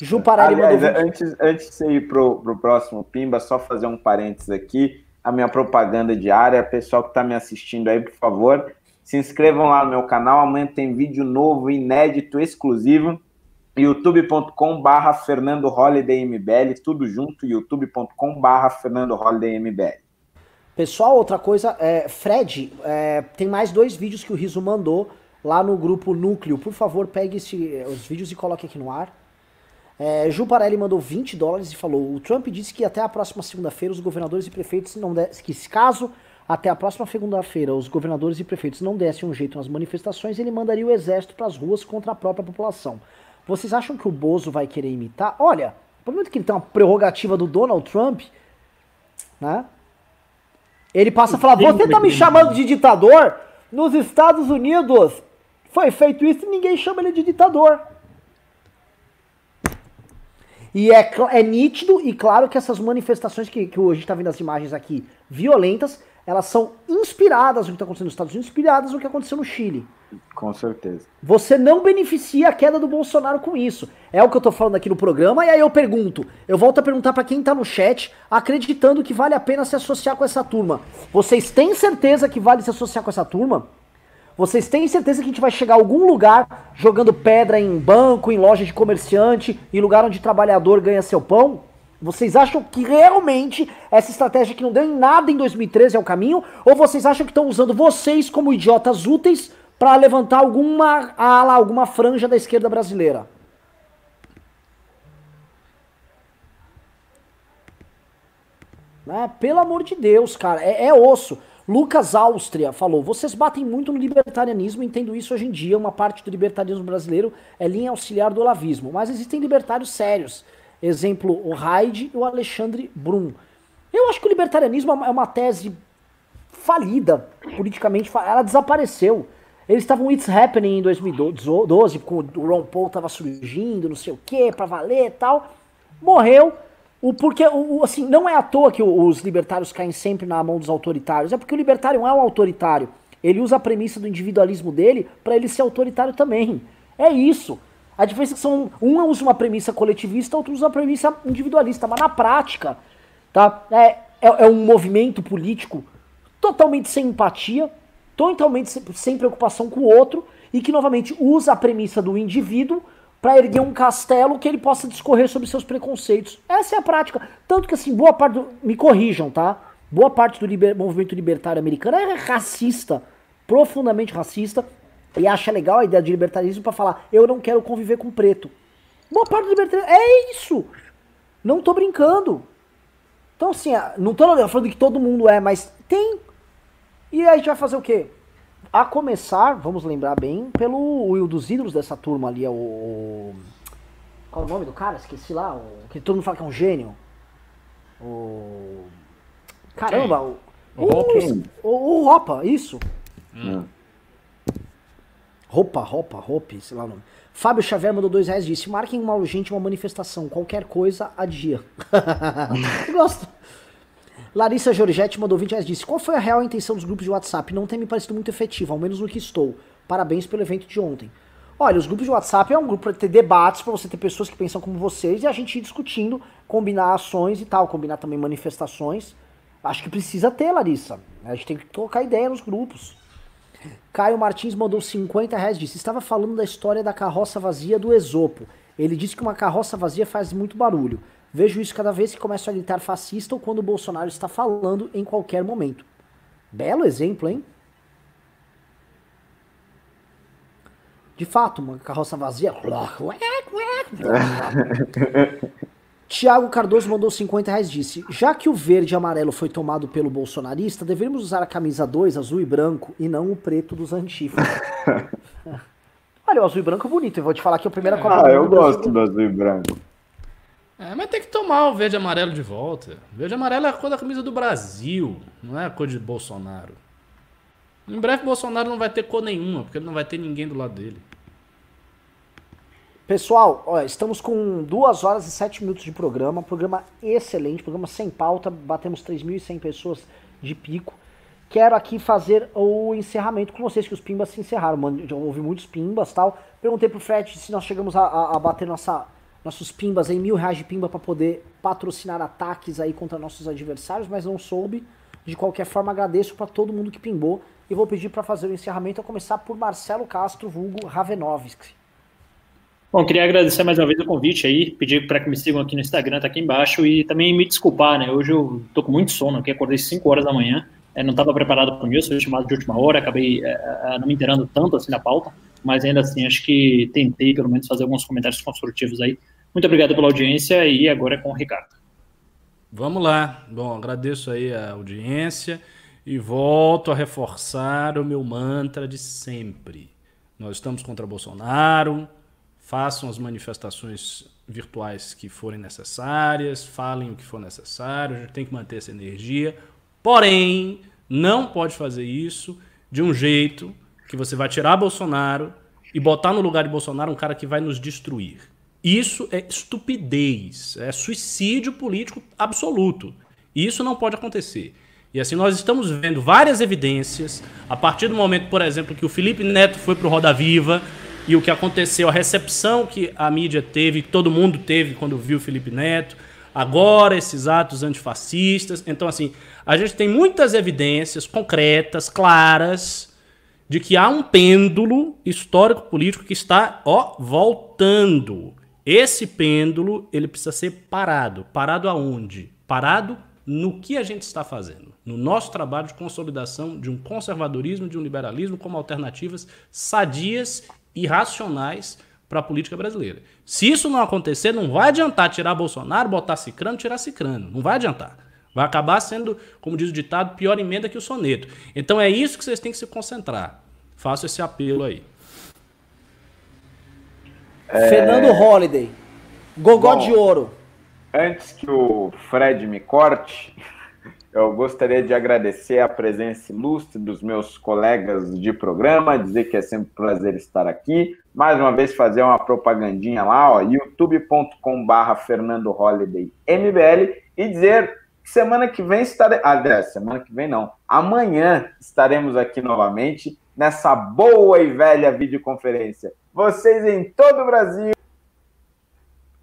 Ju Parelli Aliás, mandou 20. antes, antes de você ir pro, pro próximo Pimba, só fazer um parênteses aqui. A minha propaganda diária, pessoal que está me assistindo aí, por favor, se inscrevam lá no meu canal. Amanhã tem vídeo novo, inédito, exclusivo. youtube.com barra Fernando Holiday MBL, tudo junto, youtube.com barra Fernando Holiday MBL. Pessoal, outra coisa, é, Fred, é, tem mais dois vídeos que o Riso mandou lá no grupo Núcleo. Por favor, pegue esse- os vídeos e coloque aqui no ar. É, Ju Parelli mandou 20 dólares e falou: o Trump disse que até a próxima segunda-feira os governadores e prefeitos não que caso até a próxima segunda-feira os governadores e prefeitos não dessem um jeito nas manifestações, ele mandaria o exército para as ruas contra a própria população. Vocês acham que o Bozo vai querer imitar? Olha, por muito que ele tem uma prerrogativa do Donald Trump, né? Ele passa a falar: Você tá me chamando de ditador? Nos Estados Unidos foi feito isso e ninguém chama ele de ditador. E é, é nítido e claro que essas manifestações que, que hoje a gente está vendo as imagens aqui violentas, elas são inspiradas no que está acontecendo nos Estados Unidos, inspiradas no que aconteceu no Chile. Com certeza. Você não beneficia a queda do Bolsonaro com isso. É o que eu tô falando aqui no programa, e aí eu pergunto, eu volto a perguntar pra quem tá no chat, acreditando que vale a pena se associar com essa turma. Vocês têm certeza que vale se associar com essa turma? Vocês têm certeza que a gente vai chegar a algum lugar jogando pedra em banco, em loja de comerciante, em lugar onde trabalhador ganha seu pão? Vocês acham que realmente essa estratégia que não deu em nada em 2013 é o caminho? Ou vocês acham que estão usando vocês como idiotas úteis para levantar alguma ala, alguma franja da esquerda brasileira? Né? Pelo amor de Deus, cara, é, é osso. Lucas Áustria falou: vocês batem muito no libertarianismo, entendo isso hoje em dia. Uma parte do libertarianismo brasileiro é linha auxiliar do olavismo, mas existem libertários sérios. Exemplo, o Haid e o Alexandre Brum. Eu acho que o libertarianismo é uma- é tese falida, politicamente, ela desapareceu. Eles estavam It's Happening em 2012, com o Ron Paul tava surgindo, não sei o que, pra valer e tal. Morreu. O porque, o, assim, não é à toa que os libertários caem sempre na mão dos autoritários. É porque o libertário é um autoritário. Ele usa a premissa do individualismo dele pra ele ser autoritário também. É isso. A diferença é que são, um usa uma premissa coletivista, outro usa uma premissa individualista. Mas na prática, tá? É, é, é um movimento político totalmente sem empatia, totalmente sem, sem preocupação com o outro e que novamente usa a premissa do indivíduo para erguer um castelo que ele possa discorrer sobre seus preconceitos. Essa é a prática. Tanto que assim, boa parte do, me corrijam, tá? Boa parte do liber- movimento libertário americano é racista, profundamente racista e acha legal a ideia de libertarismo para falar, eu não quero conviver com preto. Boa parte do libertarismo é isso. Não tô brincando. Então, assim, não tô falando que todo mundo é, mas tem. E aí a gente vai fazer o quê? A começar, vamos lembrar bem, pelo Will dos ídolos dessa turma ali, é o. Qual é o nome do cara? Esqueci lá. O, que todo mundo fala que é um gênio. O. Caramba, o. O Hoppe. O, o, o Ropa, isso. Hum. Roupa, roupa, roupa, sei lá o nome. Fábio Xavier mandou dois reais e disse: marquem uma urgente uma manifestação, qualquer coisa, adia. Gosto. Larissa Giorgetti mandou 20 reais e disse: Qual foi a real intenção dos grupos de WhatsApp? Não tem me parecido muito efetivo, ao menos no que estou. Parabéns pelo evento de ontem. Olha, os grupos de WhatsApp é um grupo para ter debates, para você ter pessoas que pensam como vocês e a gente ir discutindo, combinar ações e tal, combinar também manifestações. Acho que precisa ter, Larissa. A gente tem que colocar ideia nos grupos. Caio Martins mandou 50 reais e disse: Estava falando da história da carroça vazia do Esopo. Ele disse que uma carroça vazia faz muito barulho. Vejo isso cada vez que começo a gritar fascista ou quando o Bolsonaro está falando em qualquer momento. Belo exemplo, hein? De fato, uma carroça vazia. Tiago Cardoso mandou 50 reais disse: Já que o verde e amarelo foi tomado pelo bolsonarista, deveríamos usar a camisa 2, azul e branco, e não o preto dos antifas. Olha, o azul e branco é bonito. Eu vou te falar que é a primeira Copa Ah, eu do gosto do azul e branco. É, mas tem que tomar o verde e amarelo de volta. Verde e amarelo é a cor da camisa do Brasil, não é a cor de Bolsonaro. Em breve Bolsonaro não vai ter cor nenhuma, porque ele não vai ter ninguém do lado dele. Pessoal, ó, estamos com 2 horas e 7 minutos de programa. Programa excelente, programa sem pauta. Batemos 3.100 pessoas de pico. Quero aqui fazer o encerramento com vocês, que os pimbas se encerraram. Mano, já ouvi muitos pimbas tal. Perguntei pro Fred se nós chegamos a, a- a bater nossa, nossos pimbas aí, mil reais de pimba para poder patrocinar ataques aí contra nossos adversários, mas não soube. De qualquer forma, agradeço para todo mundo que pimbou e vou pedir para fazer o encerramento a começar por Marcelo Castro, vulgo Ravenovski. Bom, queria agradecer mais uma vez o convite aí, pedir para que me sigam aqui no Instagram, tá aqui embaixo, e também me desculpar, né? Hoje eu tô com muito sono aqui, acordei 5 horas da manhã, é, não estava preparado para o news, fui chamado de última hora, acabei é, é, não me inteirando tanto assim na pauta, mas ainda assim acho que tentei pelo menos fazer alguns comentários construtivos aí. Muito obrigado pela audiência e agora é com o Ricardo. Vamos lá. Bom, agradeço aí a audiência e volto a reforçar o meu mantra de sempre. Nós estamos contra Bolsonaro, façam as manifestações virtuais que forem necessárias, falem o que for necessário, a gente tem que manter essa energia. Porém, não pode fazer isso de um jeito que você vai tirar Bolsonaro e botar no lugar de Bolsonaro um cara que vai nos destruir. Isso é estupidez, é suicídio político absoluto. Isso não pode acontecer. E assim, nós estamos vendo várias evidências, a partir do momento, por exemplo, que o Felipe Neto foi para o Roda Viva, e o que aconteceu, a recepção que a mídia teve, todo mundo teve quando viu Felipe Neto, agora esses atos antifascistas. Então, assim, a gente tem muitas evidências concretas, claras, de que há um pêndulo histórico-político que está, ó, voltando. Esse pêndulo, ele precisa ser parado. Parado aonde? Parado no que a gente está fazendo. No nosso trabalho de consolidação de um conservadorismo, de um liberalismo como alternativas sadias e racionais para a política brasileira. Se isso não acontecer, não vai adiantar tirar Bolsonaro, botar Cicrano, tirar Cicrano. Não vai adiantar. Vai acabar sendo, como diz o ditado, pior emenda que o soneto. Então é isso que vocês têm que se concentrar. Faço esse apelo aí. É... Fernando Holliday. Gogó Bom, de ouro. Antes que o Fred me corte, eu gostaria de agradecer a presença ilustre dos meus colegas de programa, dizer que é sempre um prazer estar aqui. Mais uma vez, fazer uma propagandinha lá, ó, youtube.com/barra Fernando Holiday MBL e dizer que semana que vem estarei. Ah, semana que vem não. Amanhã estaremos aqui novamente nessa boa e velha videoconferência. Vocês em todo o Brasil.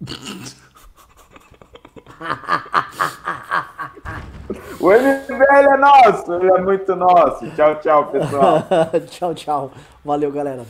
O MBL é nosso, ele é muito nosso. Tchau, tchau, pessoal. tchau, tchau. Valeu, galera.